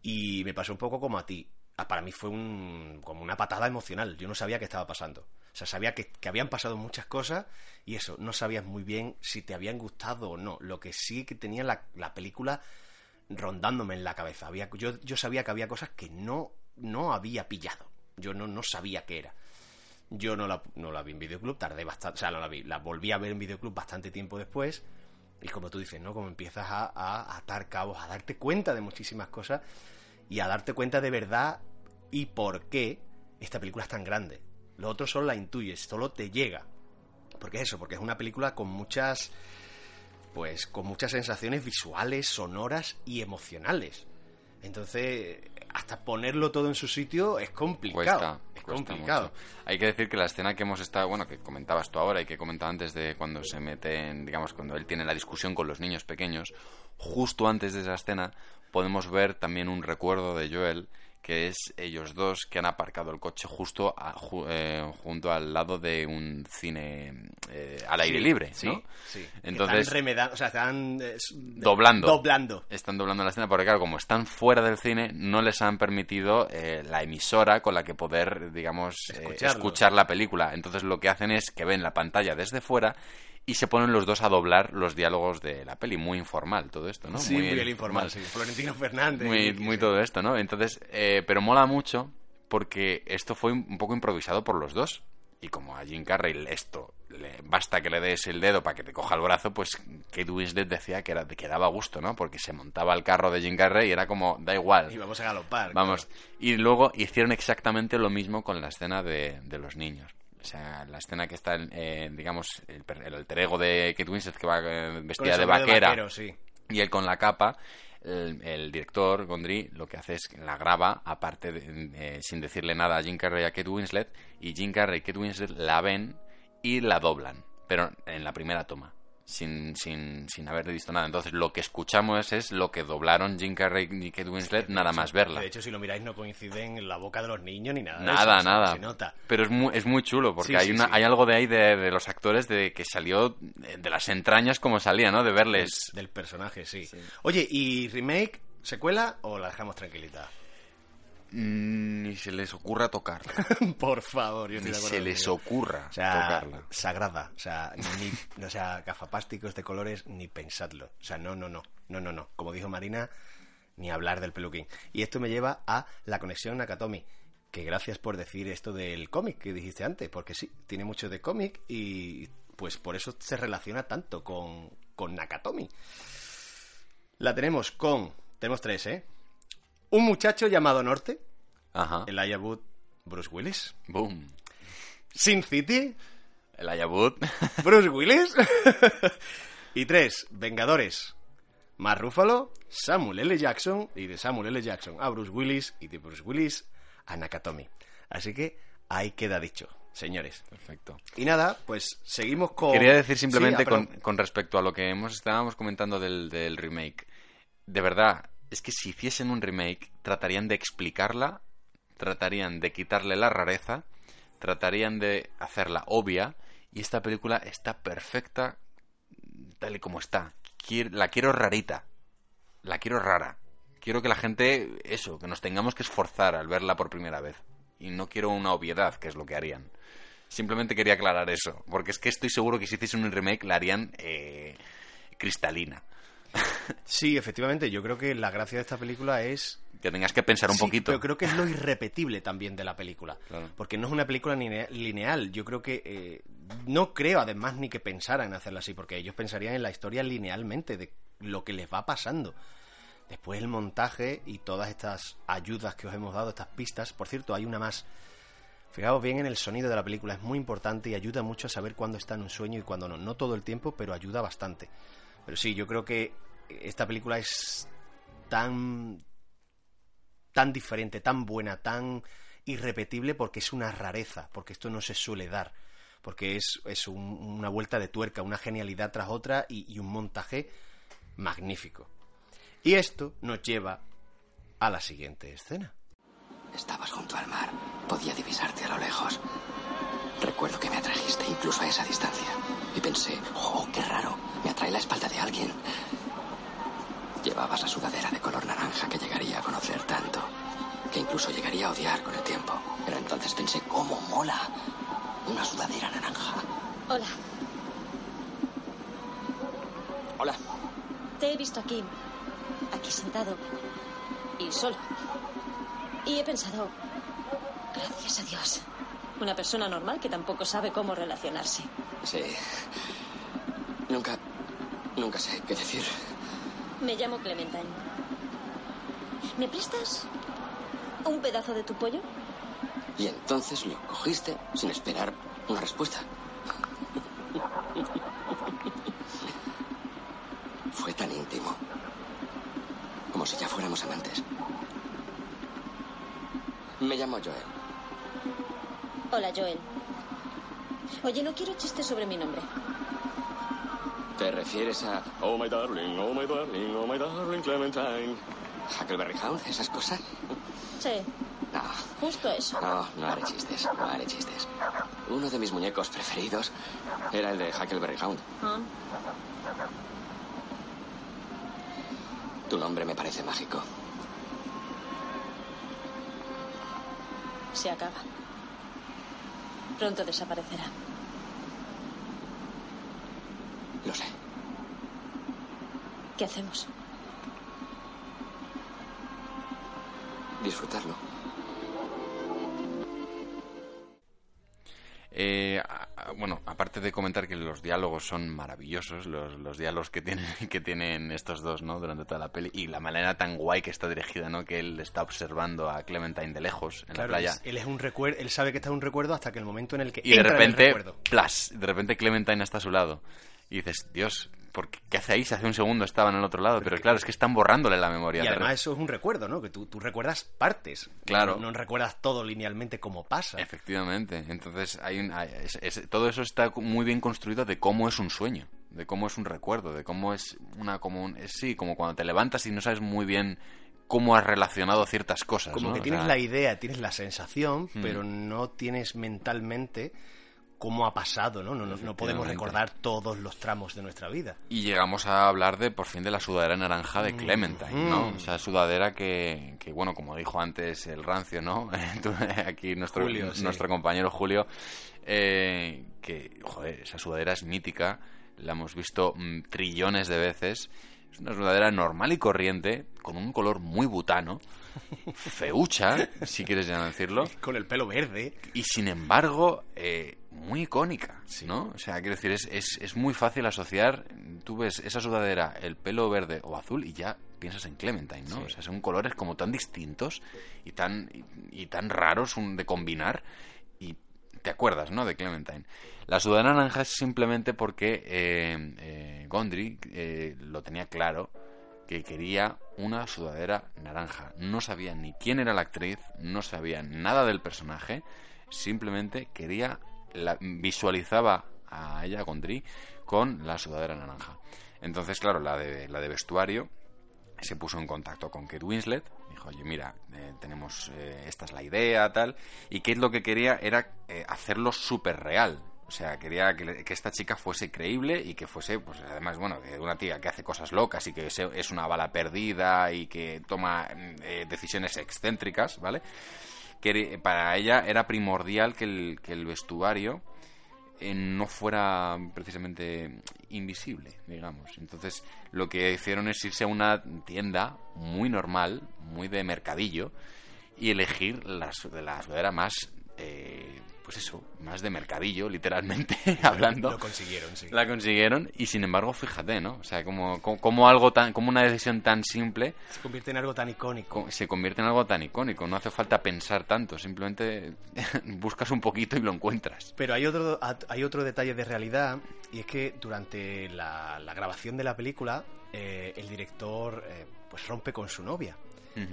Y me pasó un poco como a ti. Ah, Para mí fue un, como una patada emocional. Yo no sabía qué estaba pasando. O sea, sabía que, que habían pasado muchas cosas y eso, no sabías muy bien si te habían gustado o no. Lo que sí que tenía la, la película rondándome en la cabeza. Yo, yo sabía que había cosas que no, no había pillado. Yo no, no sabía qué era. Yo no la, no la vi en videoclub, tardé bastante, o sea, no la vi, la volví a ver en videoclub bastante tiempo después. Y como tú dices, ¿no? Como empiezas a, a atar cabos, a darte cuenta de muchísimas cosas y a darte cuenta de verdad y por qué esta película es tan grande. Lo otro solo la intuyes, solo te llega. Porque es eso, porque es una película con muchas pues con muchas sensaciones visuales, sonoras y emocionales. Entonces, hasta ponerlo todo en su sitio es complicado. Cuesta, es cuesta complicado. mucho. Hay que decir que la escena que hemos estado, bueno, que comentabas tú ahora y que he comentado antes de cuando se meten, digamos, cuando él tiene la discusión con los niños pequeños, justo antes de esa escena podemos ver también un recuerdo de Joel que es ellos dos que han aparcado el coche justo a- ju- eh, junto al lado de un cine eh, al aire libre, sí, ¿no? sí. Entonces Están remeda- o sea, están eh, doblando. Doblando. Están doblando la escena porque, claro, como están fuera del cine, no les han permitido eh, la emisora con la que poder, digamos, eh, escuchar la película. Entonces lo que hacen es que ven la pantalla desde fuera y se ponen los dos a doblar los diálogos de la peli. Muy informal todo esto, ¿no? Sí, muy, el informal, sí. Florentino Fernández. Muy, y- muy todo esto, ¿no? Entonces, eh, pero mola mucho porque esto fue un poco improvisado por los dos. Y como a Jim Carrey esto le basta que le des el dedo para que te coja el brazo, pues Kate Winslet decía que, era, que daba gusto, ¿no? Porque se montaba el carro de Jim Carrey y era como, da igual. Y vamos a galopar. Vamos. Y luego hicieron exactamente lo mismo con la escena de, de los niños. O sea, la escena que está, eh, digamos, el, el alter ego de Kate Winslet que va eh, vestida de vaquera vaquero, sí. y él con la capa, el, el director, Gondry, lo que hace es que la graba, aparte, de- eh, sin decirle nada a Jim Carrey y a Kate Winslet, y Jim Carrey y Kate Winslet la ven y la doblan, pero en la primera toma. Sin, sin, sin haber visto nada. Entonces, lo que escuchamos es lo que doblaron Jim Carrey y Kate Winslet nada más verla. De hecho, si lo miráis, no coinciden en la boca de los niños ni nada. Nada, eso, nada. Se nota. Pero es muy, es muy chulo, porque Sí, hay, sí, una, sí. hay algo de ahí de, de los actores de que salió de las entrañas como salía, ¿no? De verles. Del personaje, sí. Oye, ¿y remake, secuela o la dejamos tranquilita? Mm, Ni se les ocurra tocarla. Por favor, yo estoy Ni de acuerdo se les contigo. ocurra o sea, tocarla. sagrada, o sea, ni, o sea, gafapásticos de colores, ni pensadlo. O sea, no, no, no, no, no, no. Como dijo Marina, ni hablar del peluquín. Y esto me lleva a la conexión Nakatomi. Que gracias por decir esto del cómic que dijiste antes, porque sí, tiene mucho de cómic y pues por eso se relaciona tanto con, con Nakatomi. La tenemos con, tenemos tres, ¿eh? Un muchacho llamado Norte, Ajá. Elijah Wood, Bruce Willis, Boom. Sin City, El Ayabut. Bruce Willis. y tres, Vengadores. Mark Ruffalo, Samuel L. Jackson y de Samuel L. Jackson a Bruce Willis y de Bruce Willis a Nakatomi. Así que ahí queda dicho, señores. Perfecto. Y nada, pues seguimos con... Quería decir Sí, simplemente ah, con, con respecto a lo que hemos estábamos comentando del, del remake. De verdad, es que si hiciesen un remake, tratarían de explicarla, tratarían de quitarle la rareza, tratarían de hacerla obvia, y esta película está perfecta tal y como está. La quiero rarita. La quiero rara. Quiero que la gente, eso, que nos tengamos que esforzar al verla por primera vez. Y no quiero una obviedad, que es lo que harían. Simplemente quería aclarar eso, porque es que estoy seguro que si hiciesen un remake la harían eh, cristalina. Sí, efectivamente, yo creo que la gracia de esta película es Que tengas que pensar un Sí, poquito. Pero creo que es lo irrepetible también de la película. Claro. Porque no es una película line- lineal. Yo creo que. eh, no creo además ni que pensaran en hacerla así, porque ellos pensarían en la historia linealmente, de lo que les va pasando. Después el montaje y todas estas ayudas que os hemos dado, estas pistas. Por cierto, hay una más. Fijaos bien en el sonido de la película, es muy importante y ayuda mucho a saber cuándo está en un sueño y cuándo no. No todo el tiempo, pero ayuda bastante. Pero sí, yo creo que esta película es tan tan diferente, tan buena, tan irrepetible porque es una rareza, porque esto no se suele dar, porque es, es un- una vuelta de tuerca, una genialidad tras otra y, y un montaje magnífico. Y esto nos lleva a la siguiente escena. Estabas junto al mar. Podía divisarte a lo lejos. Recuerdo que me atrajiste incluso a esa distancia. Y pensé, oh, qué raro. Me atrae la espalda de alguien. Llevabas la sudadera de color naranja que llegaría a conocer tanto. Que incluso llegaría a odiar con el tiempo. Pero entonces pensé, ¿cómo mola? Una sudadera naranja. Hola, Hola. te he visto aquí, aquí sentado y solo. Y he pensado, gracias a Dios, una persona normal que tampoco sabe cómo relacionarse. Sí. Nunca. Nunca sé qué decir. Me llamo Clementine. ¿Me prestas un pedazo de tu pollo? Y entonces lo cogiste sin esperar una respuesta. Fue tan íntimo. Como si ya fuéramos amantes. Me llamo Joel. Hola, Joel. Oye, no quiero chistes sobre mi nombre. ¿Te refieres a Oh my darling, oh my darling, oh my darling Clementine? Huckleberry Hound, esas cosas? Sí, No, justo eso. no, no haré chistes, no haré chistes. Uno de mis muñecos preferidos era el de Huckleberry Hound. Ah, Tu nombre me parece mágico. se acaba. Pronto desaparecerá. Lo sé. ¿Qué hacemos? Disfrutarlo. Eh, bueno, aparte de comentar que los diálogos son maravillosos, los, los diálogos que tienen, que tienen estos dos, ¿no? Durante toda la peli, y la manera tan guay que está dirigida, ¿no? Que él está observando a Clementine de lejos en Claro, la playa. es- él es un recuerdo, él sabe que está en un recuerdo hasta que el momento en el que Y de entra en el repente, plas, de repente Clementine está a su lado. Y dices, Dios, ¿por qué, ¿qué hace ahí si hace un segundo estaba en el otro lado? Pero, claro, es que están borrándole la memoria. Y de además eso es un recuerdo, ¿no? Que tú, tú recuerdas partes. Claro. No, no recuerdas todo linealmente como pasa. Efectivamente. Entonces, hay un, hay- es- es- todo eso está muy bien construido de cómo es un sueño, de cómo es un recuerdo, de cómo es una como un- es- sí, como cuando te levantas y no sabes muy bien cómo has relacionado ciertas cosas. Como ¿no? que O tienes sea, la idea, tienes la sensación, Hmm. pero no tienes mentalmente cómo ha pasado, ¿no? No, no, no podemos recordar todos los tramos de nuestra vida. Y llegamos a hablar de, por fin, de la sudadera naranja de Mm. Clementine, ¿no? Mm. O sea, sudadera que, que, bueno, como dijo antes el rancio, ¿no? Aquí nuestro, Julio, sí. nuestro compañero Julio, eh, que, joder, esa sudadera es mítica, la hemos visto mm, trillones de veces. Es una sudadera normal y corriente, con un color muy butano, feucha, si quieres ya decirlo. Con el pelo verde. Y sin embargo, eh, muy icónica, ¿no? O sea, quiero decir, es, es, es muy fácil asociar, tú ves esa sudadera, el pelo verde o azul y ya piensas en Clementine, ¿no? Sí. O sea, son colores como tan distintos y tan, y, y tan raros un- de combinar y te acuerdas, ¿no? De Clementine. La sudadera naranja es simplemente porque eh, eh, Gondry eh, lo tenía claro que quería una sudadera naranja. No sabía ni quién era la actriz, no sabía nada del personaje, simplemente quería, la, visualizaba a ella, a Gondry, con la sudadera naranja. Entonces, claro, la de, la de vestuario se puso en contacto con Kate Winslet, dijo, oye, mira, eh, tenemos, eh, esta es la idea, tal, y Kate lo que quería era eh, hacerlo súper real. O sea, quería que, que esta chica fuese creíble y que fuese, pues además, bueno, que una tía que hace cosas locas y que es una bala perdida y que toma mm, eh, decisiones excéntricas, ¿vale? Que para ella era primordial que el, que el vestuario eh, no fuera precisamente invisible, digamos. Entonces, lo que hicieron es irse a una tienda muy normal, muy de mercadillo, y elegir la, la sudadera más, eh, pues eso, más de mercadillo, literalmente hablando. Lo consiguieron, sí. La consiguieron, y sin embargo, fíjate, ¿no? O sea, como, como, como algo tan, como una decisión tan simple Se convierte en algo tan icónico. co- se convierte en algo tan icónico. No hace falta pensar tanto, simplemente buscas un poquito y lo encuentras. Pero hay otro, hay otro detalle de realidad, y es que durante la, la grabación de la película, eh, el director eh, pues rompe con su novia.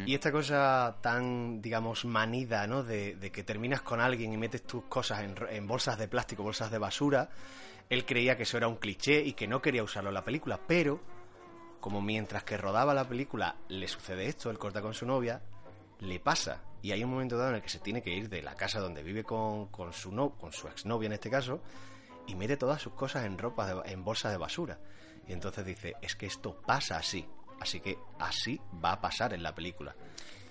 Y esta cosa tan, digamos, manida, ¿no? De, de que terminas con alguien y metes tus cosas en, en bolsas de plástico, bolsas de basura, él creía que eso era un cliché y que no quería usarlo en la película, pero como mientras que rodaba la película le sucede esto, él corta con su novia, le pasa. Y hay un momento dado en el que se tiene que ir de la casa donde vive con, con su no, con su exnovia en este caso, y mete todas sus cosas en ropa, de- en bolsas de basura. Y entonces dice, es que esto pasa así. Así que así va a pasar en la película.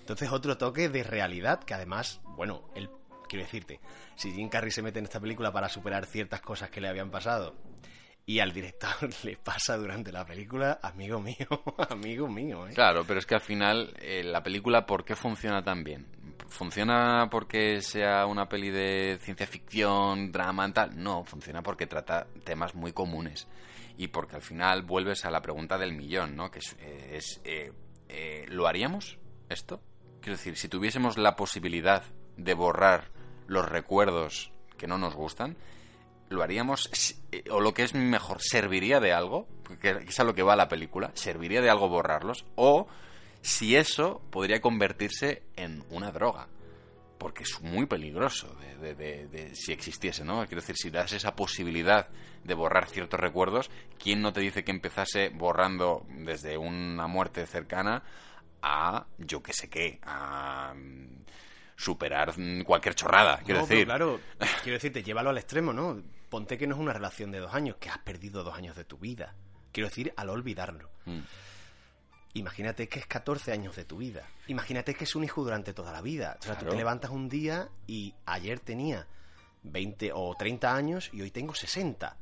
Entonces otro toque de realidad que además, bueno, el, quiero decirte, si Jim Carrey se mete en esta película para superar ciertas cosas que le habían pasado y al director le pasa durante la película, amigo mío, amigo mío, ¿eh? Claro, pero es que al final eh, la película, ¿por qué funciona tan bien? ¿Funciona porque sea una peli de ciencia ficción, drama, tal? No, funciona porque trata temas muy comunes. Y porque al final vuelves a la pregunta del millón, ¿no? Que es, eh, eh, eh, ¿lo haríamos esto? Quiero decir, si tuviésemos la posibilidad de borrar los recuerdos que no nos gustan, lo haríamos, eh, o lo que es mejor, ¿serviría de algo? Que es a lo que va la película, ¿serviría de algo borrarlos? O si eso podría convertirse en una droga. Porque es muy peligroso de, de- de- de- si existiese, ¿no? Quiero decir, si das esa posibilidad de borrar ciertos recuerdos, ¿quién no te dice que empezase borrando desde una muerte cercana a yo que sé qué, a mm, superar mm, cualquier chorrada, quiero No, decir. claro, quiero decirte, llévalo al extremo, ¿no? Ponte que no es una relación de dos años, que has perdido dos años de tu vida. Quiero decir, al olvidarlo. Mm. Imagínate que es 14 años de tu vida. Imagínate que es un hijo durante toda la vida. O sea, tú te levantas un día y ayer tenía 20 o 30 años y hoy tengo 60.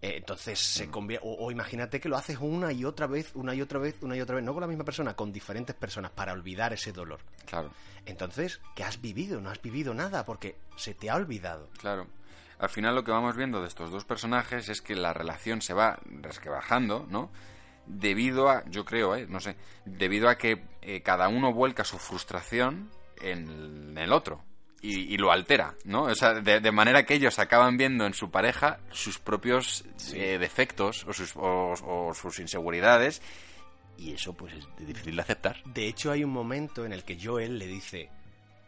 Eh, entonces se convierte. O, o imagínate que lo haces una y otra vez, una y otra vez, una y otra vez, no con la misma persona, con diferentes personas para olvidar ese dolor. Claro. Entonces, ¿qué has vivido? No has vivido nada porque se te ha olvidado. Claro. Al final lo que vamos viendo de estos dos personajes es que la relación se va resquebrajando, ¿no? Debido a, yo creo, ¿eh? no sé, debido a que eh, cada uno vuelca su frustración en el, otro. y, y lo altera, ¿no? O sea, de, de manera que ellos acaban viendo en su pareja sus propios eh, defectos o sus, o- o sus inseguridades y eso pues es difícil de aceptar. De hecho, hay un momento en el que Joel le dice,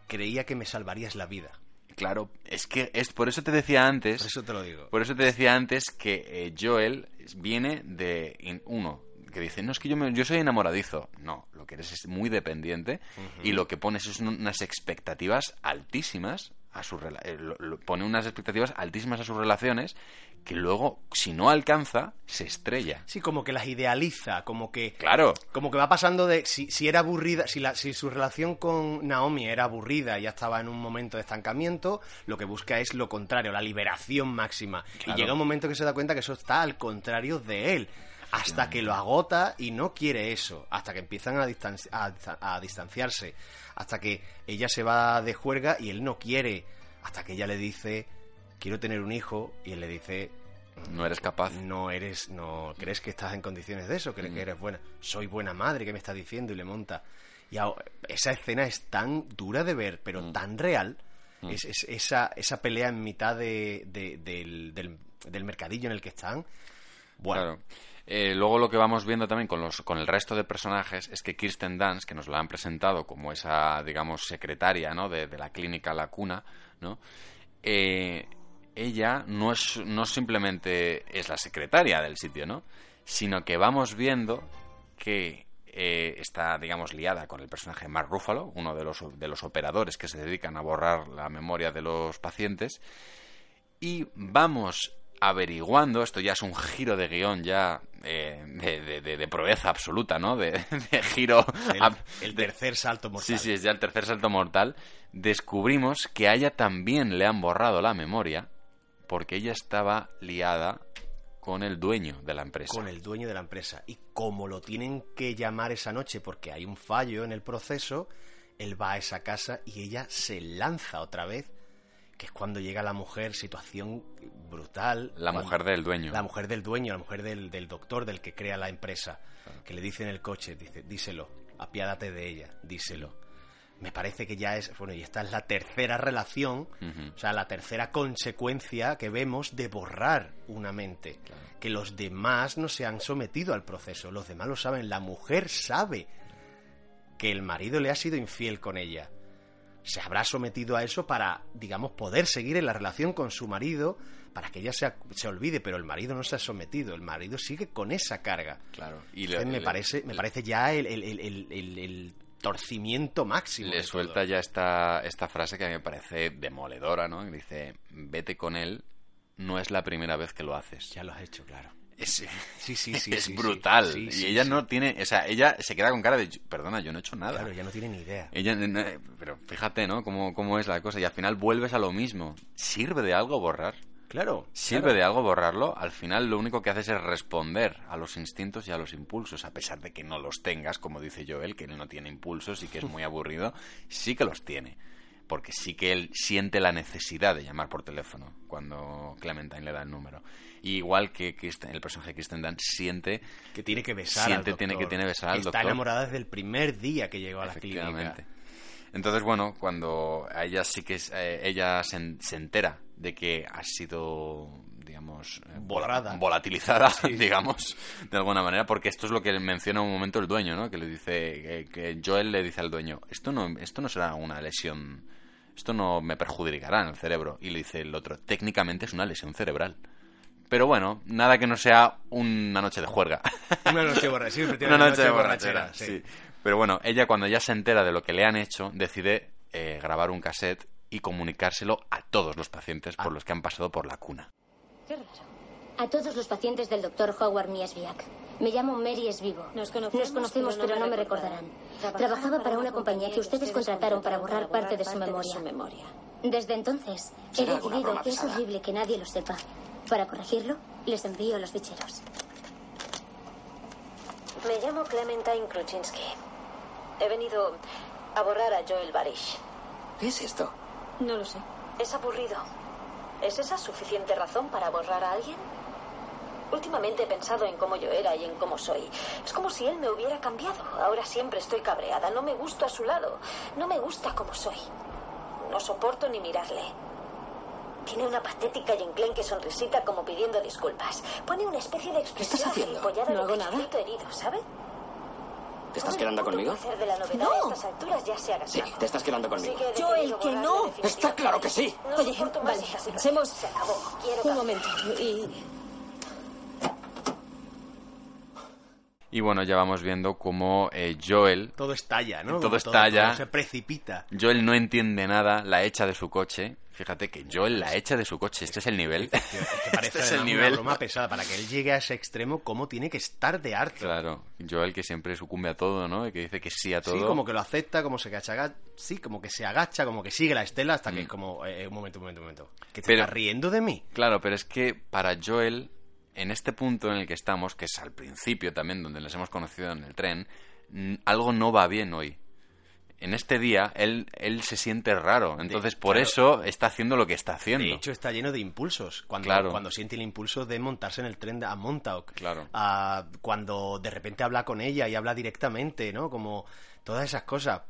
creía que me salvarías la vida. Claro, es que es por eso te decía antes. Por eso te lo digo. Por eso te decía antes que eh, Joel viene de in- uno que dice, no es que yo, me- yo soy enamoradizo. No, lo que eres es muy dependiente y lo que pones es un- unas expectativas altísimas a su eh, lo- lo- pone unas expectativas altísimas a sus relaciones que luego, si no alcanza, se estrella. Sí, como que las idealiza, como que... Claro. Como que va pasando de... Si, si era aburrida, si, la, si su relación con Naomi era aburrida y ya estaba en un momento de estancamiento, lo que busca es lo contrario, la liberación máxima. Claro. Y llega un momento que se da cuenta que eso está al contrario de él. Hasta que lo agota y no quiere eso. Hasta que empiezan a, distanci- a, a distanciarse. Hasta que ella se va de juerga y él no quiere. Hasta que ella le dice, quiero tener un hijo. Y él le dice, No eres capaz. no eres, no crees que estás en condiciones de eso, crees Mm. que eres buena. Soy buena madre, ¿qué me estás diciendo? Y le monta. Y esa escena es tan dura de ver, pero Mm. tan real. Es, es- esa, esa pelea en mitad de, de- del, del, del mercadillo en el que están. Bueno, Claro. Eh, luego lo que vamos viendo también con, los, con el resto de personajes es que Kirsten Dunst, que nos la han presentado como esa, digamos, secretaria ¿no? de, de la clínica La Cuna, ¿no? Eh, ella no es no simplemente es la secretaria del sitio, ¿no? Sino que vamos viendo que eh, está, digamos, liada con el personaje Mark Ruffalo, uno de los, de los operadores que se dedican a borrar la memoria de los pacientes, y vamos averiguando, esto ya es un giro de guion ya eh, de, de- de- de proeza absoluta, ¿no? De, giro... el, ab- el tercer salto mortal. Sí, sí, es ya el tercer salto mortal. Descubrimos que a ella también le han borrado la memoria porque ella estaba liada con el dueño de la empresa. con el dueño de la empresa. Y como lo tienen que llamar esa noche porque hay un fallo en el proceso, él va a esa casa y ella se lanza otra vez, que es cuando llega la mujer, situación brutal. La Cuando- mujer del dueño. La mujer del dueño, la mujer del, del doctor, del que crea la empresa, que le dice en el coche, dice, díselo, apiádate de ella, díselo. Me parece que ya es, bueno, y esta es la tercera relación, o sea, la tercera consecuencia que vemos de borrar una mente. Que los demás no se han sometido al proceso, los demás lo saben, la mujer sabe que el marido le ha sido infiel con ella. Se habrá sometido a eso para, digamos, poder seguir en la relación con su marido, para que ella se, se olvide, pero el marido no se ha sometido, el marido sigue con esa carga. Claro. Y Entonces le- me, le- parece, me parece ya el, el- el- el- torcimiento máximo. le suelta todo. ya esta, esta frase que a mí me parece demoledora, ¿no? Y dice, vete con él, no es la primera vez que lo haces. Ya lo has hecho, claro. Es, Sí, sí, sí. es sí, brutal. Sí, y ella no tiene, o sea, ella se queda con cara de, perdona, yo no he hecho nada. Claro, ya no tiene ni idea. Ella, no- pero fíjate, ¿no? Cómo, cómo es la cosa. Y al final vuelves a lo mismo. ¿Sirve de algo borrar? Claro. ¿Sirve claro. de algo borrarlo? Al final lo único que haces es responder a los instintos y a los impulsos, a pesar de que no los tengas, como dice Joel, que él no tiene impulsos y que es muy aburrido, sí que los tiene. Porque sí que él siente la necesidad de llamar por teléfono cuando Clementine le da el número. Y igual que Kirsten- el personaje de Kirsten Dunst siente Que tiene que besar Siente, al tiene doctor. que tiene que besar al Está doctor. enamorada desde el primer día que llegó a la clínica. Entonces, bueno, cuando a ella sí que es- eh, ella se, se entera de que ha sido, digamos, eh, Borrada. volatilizada, digamos, de alguna manera, porque esto es lo que menciona un momento el dueño, ¿no? Que le dice, que, que Joel le dice al dueño, esto no, esto no será una lesión, esto no me perjudicará en el cerebro. Y le dice el otro, técnicamente es una lesión cerebral. Pero bueno, nada que no sea una noche de juerga. Una noche borrachera, sí, Una efectivamente, noche de borrachera, borrachera, sí. sí. Pero bueno, ella cuando ya se entera de lo que le han hecho, decide eh, grabar un cassette y comunicárselo a todos los pacientes Ah. por los que han pasado por la cuna. Qué raro. A todos los pacientes del doctor Howard Miesbiak. Me llamo Mary Esvivo. Nos conocemos, conocemos, pero pero no no me recordarán. recordarán. Trabajaba para una compañía que ustedes contrataron para borrar parte de su memoria. memoria. Desde entonces, he decidido que es horrible que nadie lo sepa. Para corregirlo, les envío los ficheros. Me llamo Clementine Kruczynski. He venido a borrar a Joel Barish. ¿Qué es esto? No lo sé. Es aburrido. ¿Es esa suficiente razón para borrar a alguien? Últimamente he pensado en cómo yo era y en cómo soy. Es como si él me hubiera cambiado. Ahora siempre estoy cabreada. No me gusto a su lado. No me gusta como soy. No soporto ni mirarle. Tiene una patética y enclenque sonrisita como pidiendo disculpas. Pone una especie de expresión estás haciendo? No hago nada. herido, ¿sabe? ¿Te estás quedando el conmigo? de la No. alturas ya se Sí, te estás quedando conmigo. Joel, decidido que no. Está claro que sí. Oye, vale. Quiero un momento. Y Y bueno, ya vamos viendo cómo eh, Joel, Todo estalla, ¿no? Todo estalla. todo se precipita. Joel no entiende nada, la echa de su coche. Fíjate que Joel la echa de su coche, este es el nivel. Tío, es que parece este es el nivel. una broma pesada. Para que él llegue a ese extremo, ¿cómo tiene que estar de harto? Claro, Joel que siempre sucumbe a todo, ¿no? Y que dice que sí a todo. Sí, como que lo acepta, como se agacha, sí, como que se agacha, como que sigue la estela hasta que Mm. es como, eh, un momento, un momento, un momento. ¿Que te Pero- estás riendo de mí? Claro, pero es que para Joel, en este punto en el que estamos, que es al principio también, donde les hemos conocido en el tren, algo no va bien hoy. En este día, él, él se siente raro. Entonces, por claro. eso está haciendo lo que está haciendo. De hecho, está lleno de impulsos. Cuando, Claro. cuando siente el impulso de montarse en el tren a Montauk. Claro. Ah, cuando de repente habla con ella y habla directamente, ¿no? Como todas esas cosas.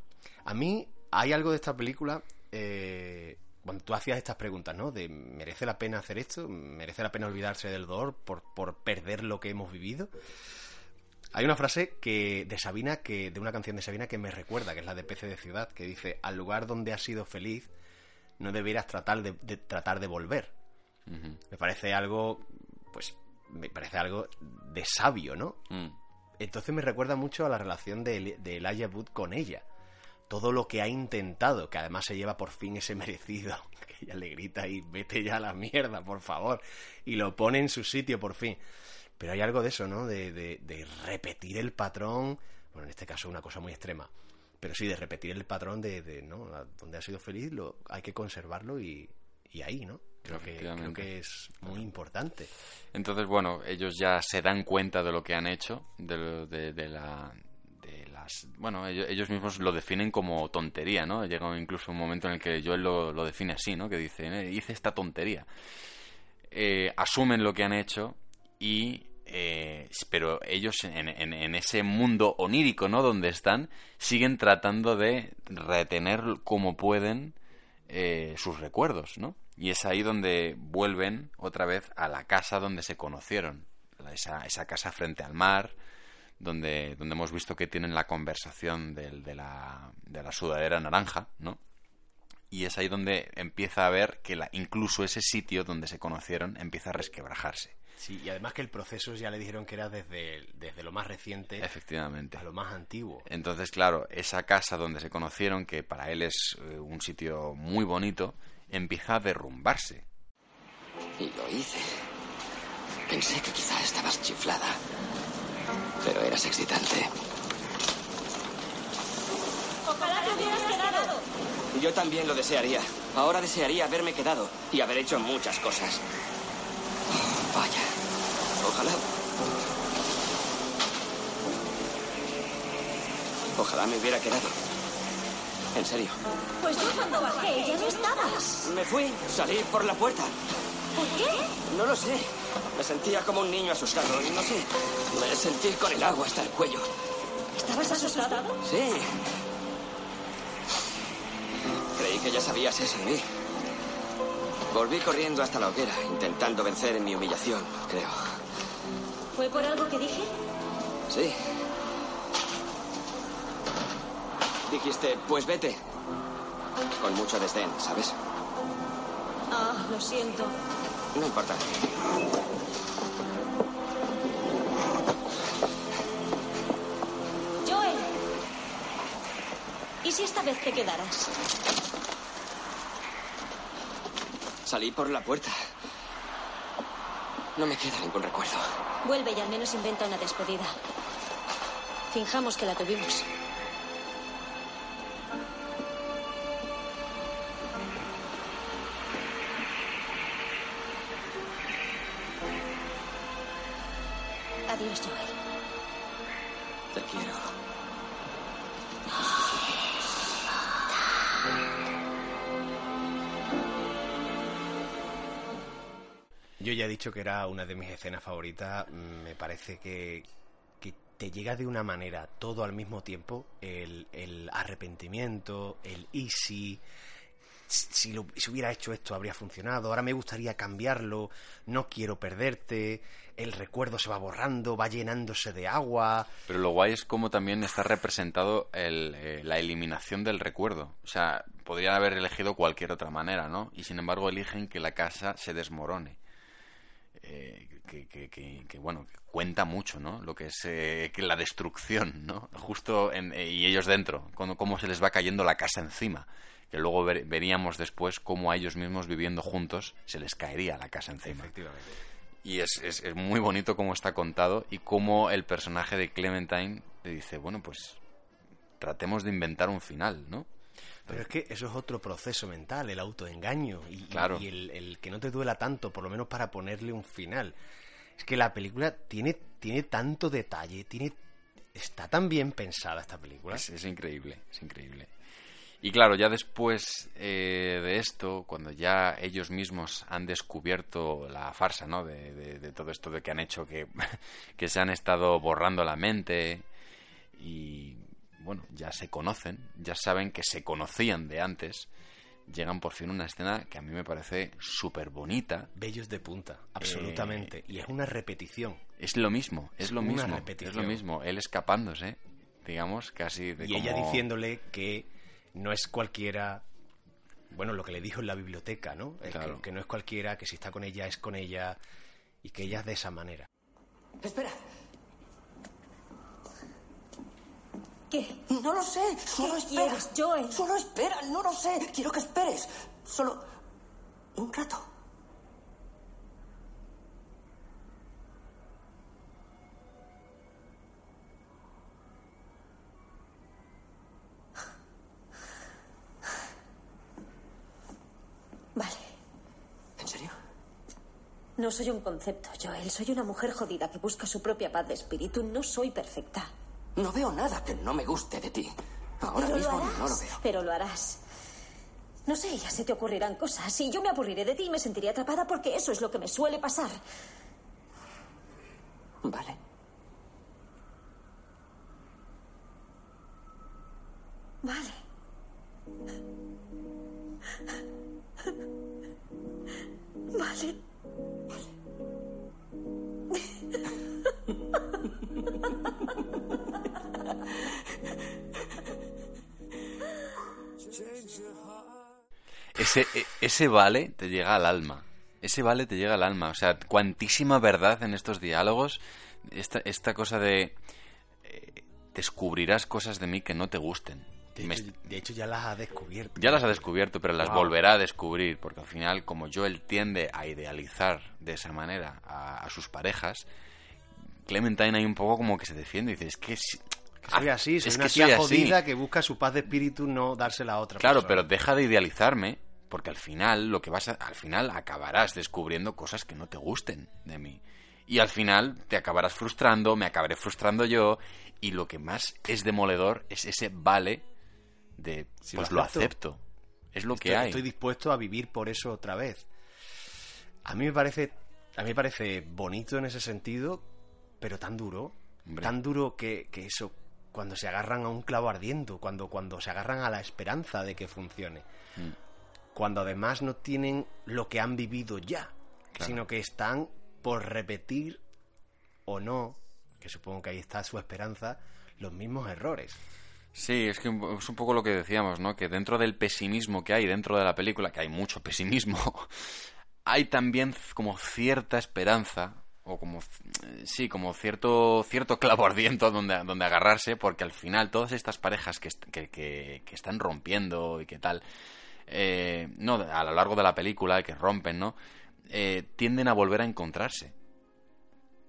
A mí hay algo de esta película... eh, cuando tú hacías estas preguntas, ¿no? De ¿merece la pena hacer esto? ¿Merece la pena olvidarse del dolor por, por perder lo que hemos vivido? Hay una frase que de Sabina, que de una canción de Sabina que me recuerda, que es la de Pece de Ciudad, que dice, al lugar donde has sido feliz, no deberías tratar de, de- tratar de volver. Me parece algo, pues, me parece algo de sabio, ¿no? Mm. Entonces me recuerda mucho a la relación de, de Elijah Wood con ella. Todo lo que ha intentado, que además se lleva por fin ese merecido, que ella le grita y vete ya a la mierda, por favor, y lo pone en su sitio por fin. Pero hay algo de eso, ¿no? De, de- de repetir el patrón, bueno, en este caso una cosa muy extrema, pero sí de repetir el patrón de, de, ¿no? Donde ha sido feliz, lo, hay que conservarlo y, y ahí, ¿no? Creo que, creo que es muy importante. Entonces, bueno, ellos ya se dan cuenta de lo que han hecho, de, de- de la... Bueno, ellos, mismos lo definen como tontería, ¿no? Llega incluso un momento en el que Joel lo, lo define así, ¿no? Que dice, "Eh, hice esta tontería. Eh, asumen lo que han hecho y... eh, pero ellos en, en- ese mundo onírico, ¿no? Donde están, siguen tratando de retener como pueden eh, sus recuerdos, ¿no? Y es ahí donde vuelven otra vez a la casa donde se conocieron, esa, esa casa frente al mar, donde, donde hemos visto que tienen la conversación del- de, la, de la sudadera naranja, ¿no? Y es ahí donde empieza a ver que la, incluso ese sitio donde se conocieron empieza a resquebrajarse. Sí, y además que el proceso ya le dijeron que era desde, desde lo más reciente Efectivamente. a lo más antiguo. Entonces, claro, esa casa donde se conocieron, que para él es eh, un sitio muy bonito, empieza a derrumbarse. Y lo hice. Pensé que quizá estabas chiflada. Pero eras excitante. Ojalá te hubieras quedado. Yo también lo desearía. Ahora desearía haberme quedado y haber hecho muchas cosas. Oh, vaya. Ojalá. Ojalá me hubiera quedado. En serio. Pues yo cuando bajé ya no estabas. Me fui, salí por la puerta. ¿Por qué? No lo sé. Me sentía como un niño asustado no sé. Me sentí con el agua hasta el cuello. ¿Estabas asustado? Sí. Creí que ya sabías eso de mí. Volví corriendo hasta la hoguera, intentando vencer en mi humillación, creo. ¿Fue por algo que dije? Sí. Dijiste, pues vete. Con mucho desdén, ¿sabes? Ah, lo siento. No importa. Joel. ¿Y si esta vez te quedaras? Salí por la puerta. No me queda ningún recuerdo. Vuelve y al menos inventa una despedida. Finjamos que la tuvimos. Dicho que era una de mis escenas favoritas. Mm, Me parece que, que te llega de una manera todo al mismo tiempo. El, el arrepentimiento, el easy, si, lo- si hubiera hecho esto habría funcionado, ahora me gustaría cambiarlo, no quiero perderte, el recuerdo se va borrando, va llenándose de agua. Pero lo guay es cómo también está representado eh, la eliminación del recuerdo. O sea, podrían haber elegido cualquier otra manera, ¿no? Y sin embargo eligen que la casa se desmorone. Eh, que, que- que- que, bueno, que cuenta mucho, ¿no? Lo que es eh, que la destrucción, ¿no? Justo en- eh, y ellos dentro, cuando, cómo se les va cayendo la casa encima. Que luego ver- veríamos después cómo a ellos mismos viviendo juntos se les caería la casa encima. Efectivamente. Y es, es, es muy bonito cómo está contado y cómo el personaje de Clementine le dice, bueno, pues tratemos de inventar un final, ¿no? Pero es que eso es otro proceso mental, el autoengaño y, Claro. y el, el que no te duela tanto, por lo menos para ponerle un final. Es que la película tiene, tiene tanto detalle, tiene está tan bien pensada esta película. Es, es increíble, es increíble. Y claro, ya después eh, de esto, cuando ya ellos mismos han descubierto la farsa, ¿no? De, de- de todo esto de que han hecho que, que se han estado borrando la mente y, bueno, ya se conocen, ya saben que se conocían de antes, llegan por fin a una escena que a mí me parece súper bonita. Bellos de punta, absolutamente. y es una repetición. Es lo mismo, es lo Una mismo, es lo mismo. Él escapándose, digamos, casi de Y ella diciéndole que no es cualquiera. Bueno, lo que le dijo en la biblioteca, ¿no? Es que- que, no es cualquiera, que si está con ella es con ella y que ella es de esa manera. Espera. ¿Qué? No lo sé. Solo ¿Qué espera. quieres, Joel? Solo espera. No lo sé. Quiero que esperes. Solo un rato. Vale. ¿En serio? No soy un concepto, Joel. Soy una mujer jodida que busca su propia paz de espíritu. No soy perfecta. No veo nada que no me guste de ti. Ahora pero mismo lo harás. no lo veo. Pero lo harás. No sé, ya se te ocurrirán cosas. Y yo me aburriré de ti y me sentiré atrapada porque eso es lo que me suele pasar. Vale. Vale. Vale. Ese, e- ese vale te llega al alma. Ese vale te llega al alma. O sea, cuantísima verdad en estos diálogos. Esta, esta cosa de... eh, descubrirás cosas de mí que no te gusten. De Me- hecho, de hecho, ya las ha descubierto. ya las ha descubierto, pero las Wow. volverá a descubrir, porque al final, como Joel tiende a idealizar de esa manera a, a sus parejas, Clementine hay un poco como que se defiende y dice, es que... Que soy así, soy es una que soy tía así". jodida que busca su paz de espíritu, no dársela a otra Claro, persona. pero deja de idealizarme, porque al final lo que vas a, al final acabarás descubriendo cosas que no te gusten de mí. Y al final te acabarás frustrando, me acabaré frustrando yo, y lo que más es demoledor es ese vale de Si pues lo lo acepto. acepto. Es lo estoy, que hay. Estoy dispuesto a vivir por eso otra vez. A mí me parece, a mí me parece bonito en ese sentido, pero tan duro, Hombre. tan duro que, que eso cuando se agarran a un clavo ardiendo, cuando cuando se agarran a la esperanza de que funcione, Mm. cuando además no tienen lo que han vivido ya, Claro. sino que están por repetir o no, que supongo que ahí está su esperanza, los mismos errores. Sí, es que es un poco lo que decíamos, ¿no? Que dentro del pesimismo que hay dentro de la película, que hay mucho pesimismo, hay también como cierta esperanza o como eh, sí, como cierto cierto clavo ardiente donde, donde agarrarse, porque al final todas estas parejas que, que- que están rompiendo y que tal, eh, no, a lo largo de la película que rompen, ¿no? Eh, tienden a volver a encontrarse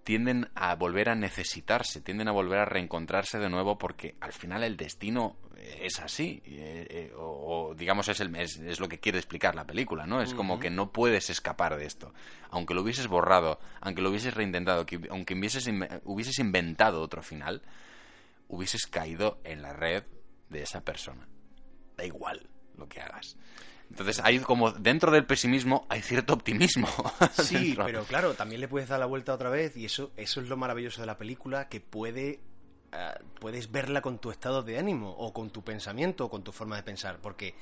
tienden a volver a necesitarse, tienden a volver a reencontrarse de nuevo porque al final el destino es así, eh, eh, o, o, digamos es, el, es, es lo que quiere explicar la película, ¿no? Es como que no puedes escapar de esto. Aunque lo hubieses borrado, aunque lo hubieses reintentado, que, aunque hubieses, hubieses inventado otro final, hubieses caído en la red de esa persona. Da igual lo que hagas. Entonces hay como, dentro del pesimismo hay cierto optimismo. Sí, pero claro, también le puedes dar la vuelta otra vez y eso, eso es lo maravilloso de la película, que puede, eh, puedes verla con tu estado de ánimo o con tu pensamiento o con tu forma de pensar, porque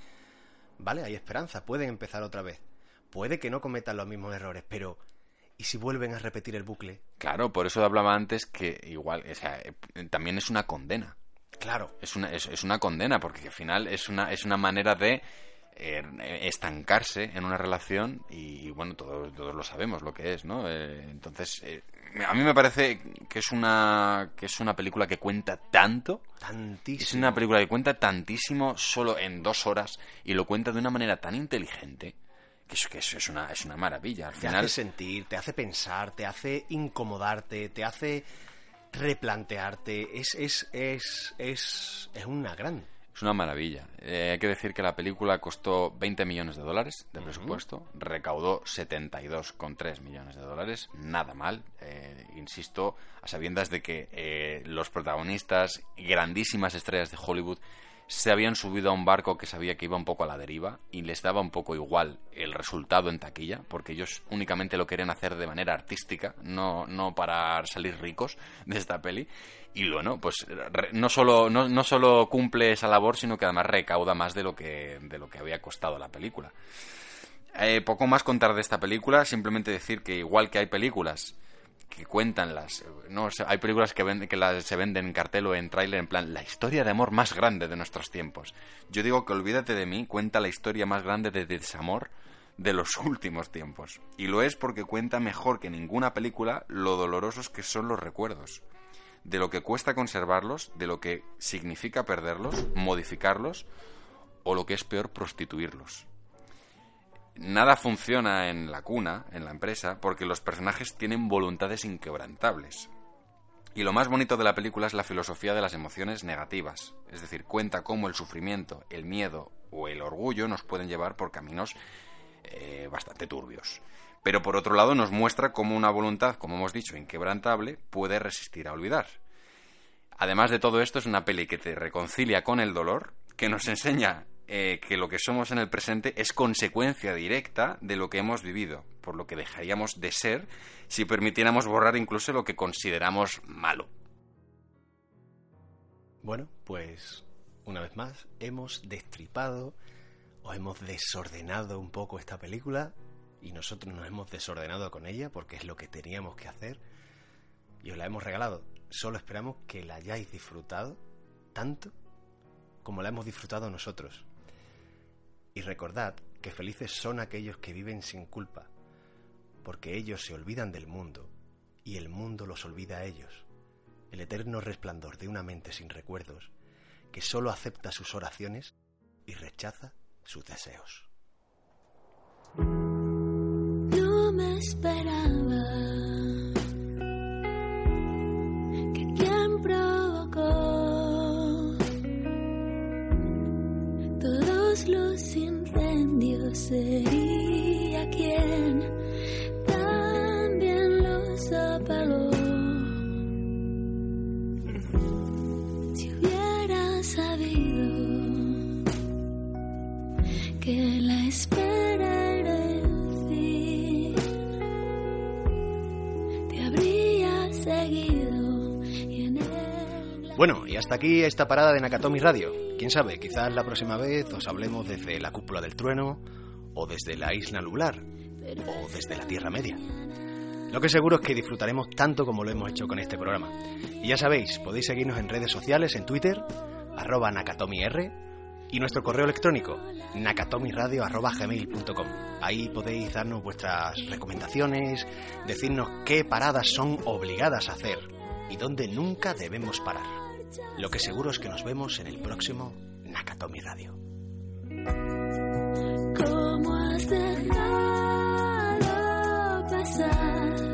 vale, hay esperanza, pueden empezar otra vez. Puede que no cometan los mismos errores, pero ¿y si vuelven a repetir el bucle? Claro, por eso hablaba antes que igual, o sea, eh, también es una condena. Claro. Es una, es, es una condena, porque al final es una, es una manera de estancarse en una relación y, bueno, todos, todos lo sabemos lo que es, ¿no? Eh, entonces, eh, a mí me parece que es una que es una película que cuenta tanto. Tantísimo. Es una película que cuenta tantísimo solo en dos horas y lo cuenta de una manera tan inteligente que eso, que eso es, una, es una maravilla. Al Te final, hace sentir, te hace pensar, te hace incomodarte, te hace replantearte. Es, es, es, es, es una gran. Es una maravilla. Eh, hay que decir que la película costó 20 millones de dólares de presupuesto, recaudó 72,3 millones de dólares, nada mal. Eh, insisto, a sabiendas de que eh, los protagonistas, grandísimas estrellas de Hollywood, se habían subido a un barco que sabía que iba un poco a la deriva y les daba un poco igual el resultado en taquilla, porque ellos únicamente lo querían hacer de manera artística, no, no para salir ricos de esta peli. Y bueno, pues no solo, no, no solo cumple esa labor, sino que además recauda más de lo que, de lo que había costado la película. Eh, poco más contar de esta película, simplemente decir que igual que hay películas que cuentan las... No, hay películas que, ven- que se venden en cartel o en tráiler en plan la historia de amor más grande de nuestros tiempos. Yo digo que Olvídate de mí cuenta la historia más grande de desamor de los últimos tiempos. Y lo es porque cuenta mejor que ninguna película lo dolorosos que son los recuerdos. De lo que cuesta conservarlos, de lo que significa perderlos, modificarlos o lo que es peor, prostituirlos nada funciona en la cuna, en la empresa, porque los personajes tienen voluntades inquebrantables. Y lo más bonito de la película es la filosofía de las emociones negativas, es decir, cuenta cómo el sufrimiento, el miedo o el orgullo nos pueden llevar por caminos eh, bastante turbios. Pero por otro lado nos muestra cómo una voluntad, como hemos dicho, inquebrantable, puede resistir a olvidar. Además de todo esto, es una peli que te reconcilia con el dolor, que nos enseña eh, que lo que somos en el presente es consecuencia directa de lo que hemos vivido, por lo que dejaríamos de ser si permitiéramos borrar incluso lo que consideramos malo. Bueno, pues una vez más hemos destripado o hemos desordenado un poco esta película y nosotros nos hemos desordenado con ella porque es lo que teníamos que hacer y os la hemos regalado. Solo esperamos que la hayáis disfrutado tanto como la hemos disfrutado nosotros. Y recordad que felices son aquellos que viven sin culpa, porque ellos se olvidan del mundo y el mundo los olvida a ellos. El eterno resplandor de una mente sin recuerdos que solo acepta sus oraciones y rechaza sus deseos. Me esperaba que quien provocó todos los incendios Bueno, y hasta aquí esta parada de Nakatomi Radio. Quién sabe, quizás la próxima vez os hablemos desde la cúpula del trueno, o desde la isla nublar, o desde la Tierra Media. Lo que seguro es que disfrutaremos tanto como lo hemos hecho con este programa. Y ya sabéis, podéis seguirnos en redes sociales, en Twitter, arroba nakatomir, y nuestro correo electrónico, nakatomiradio.gmail.com. Ahí podéis darnos vuestras recomendaciones, decirnos qué paradas son obligadas a hacer y dónde nunca debemos parar. Lo que seguro es que nos vemos en el próximo Nakatomi Radio. ¿Cómo has dejado pasar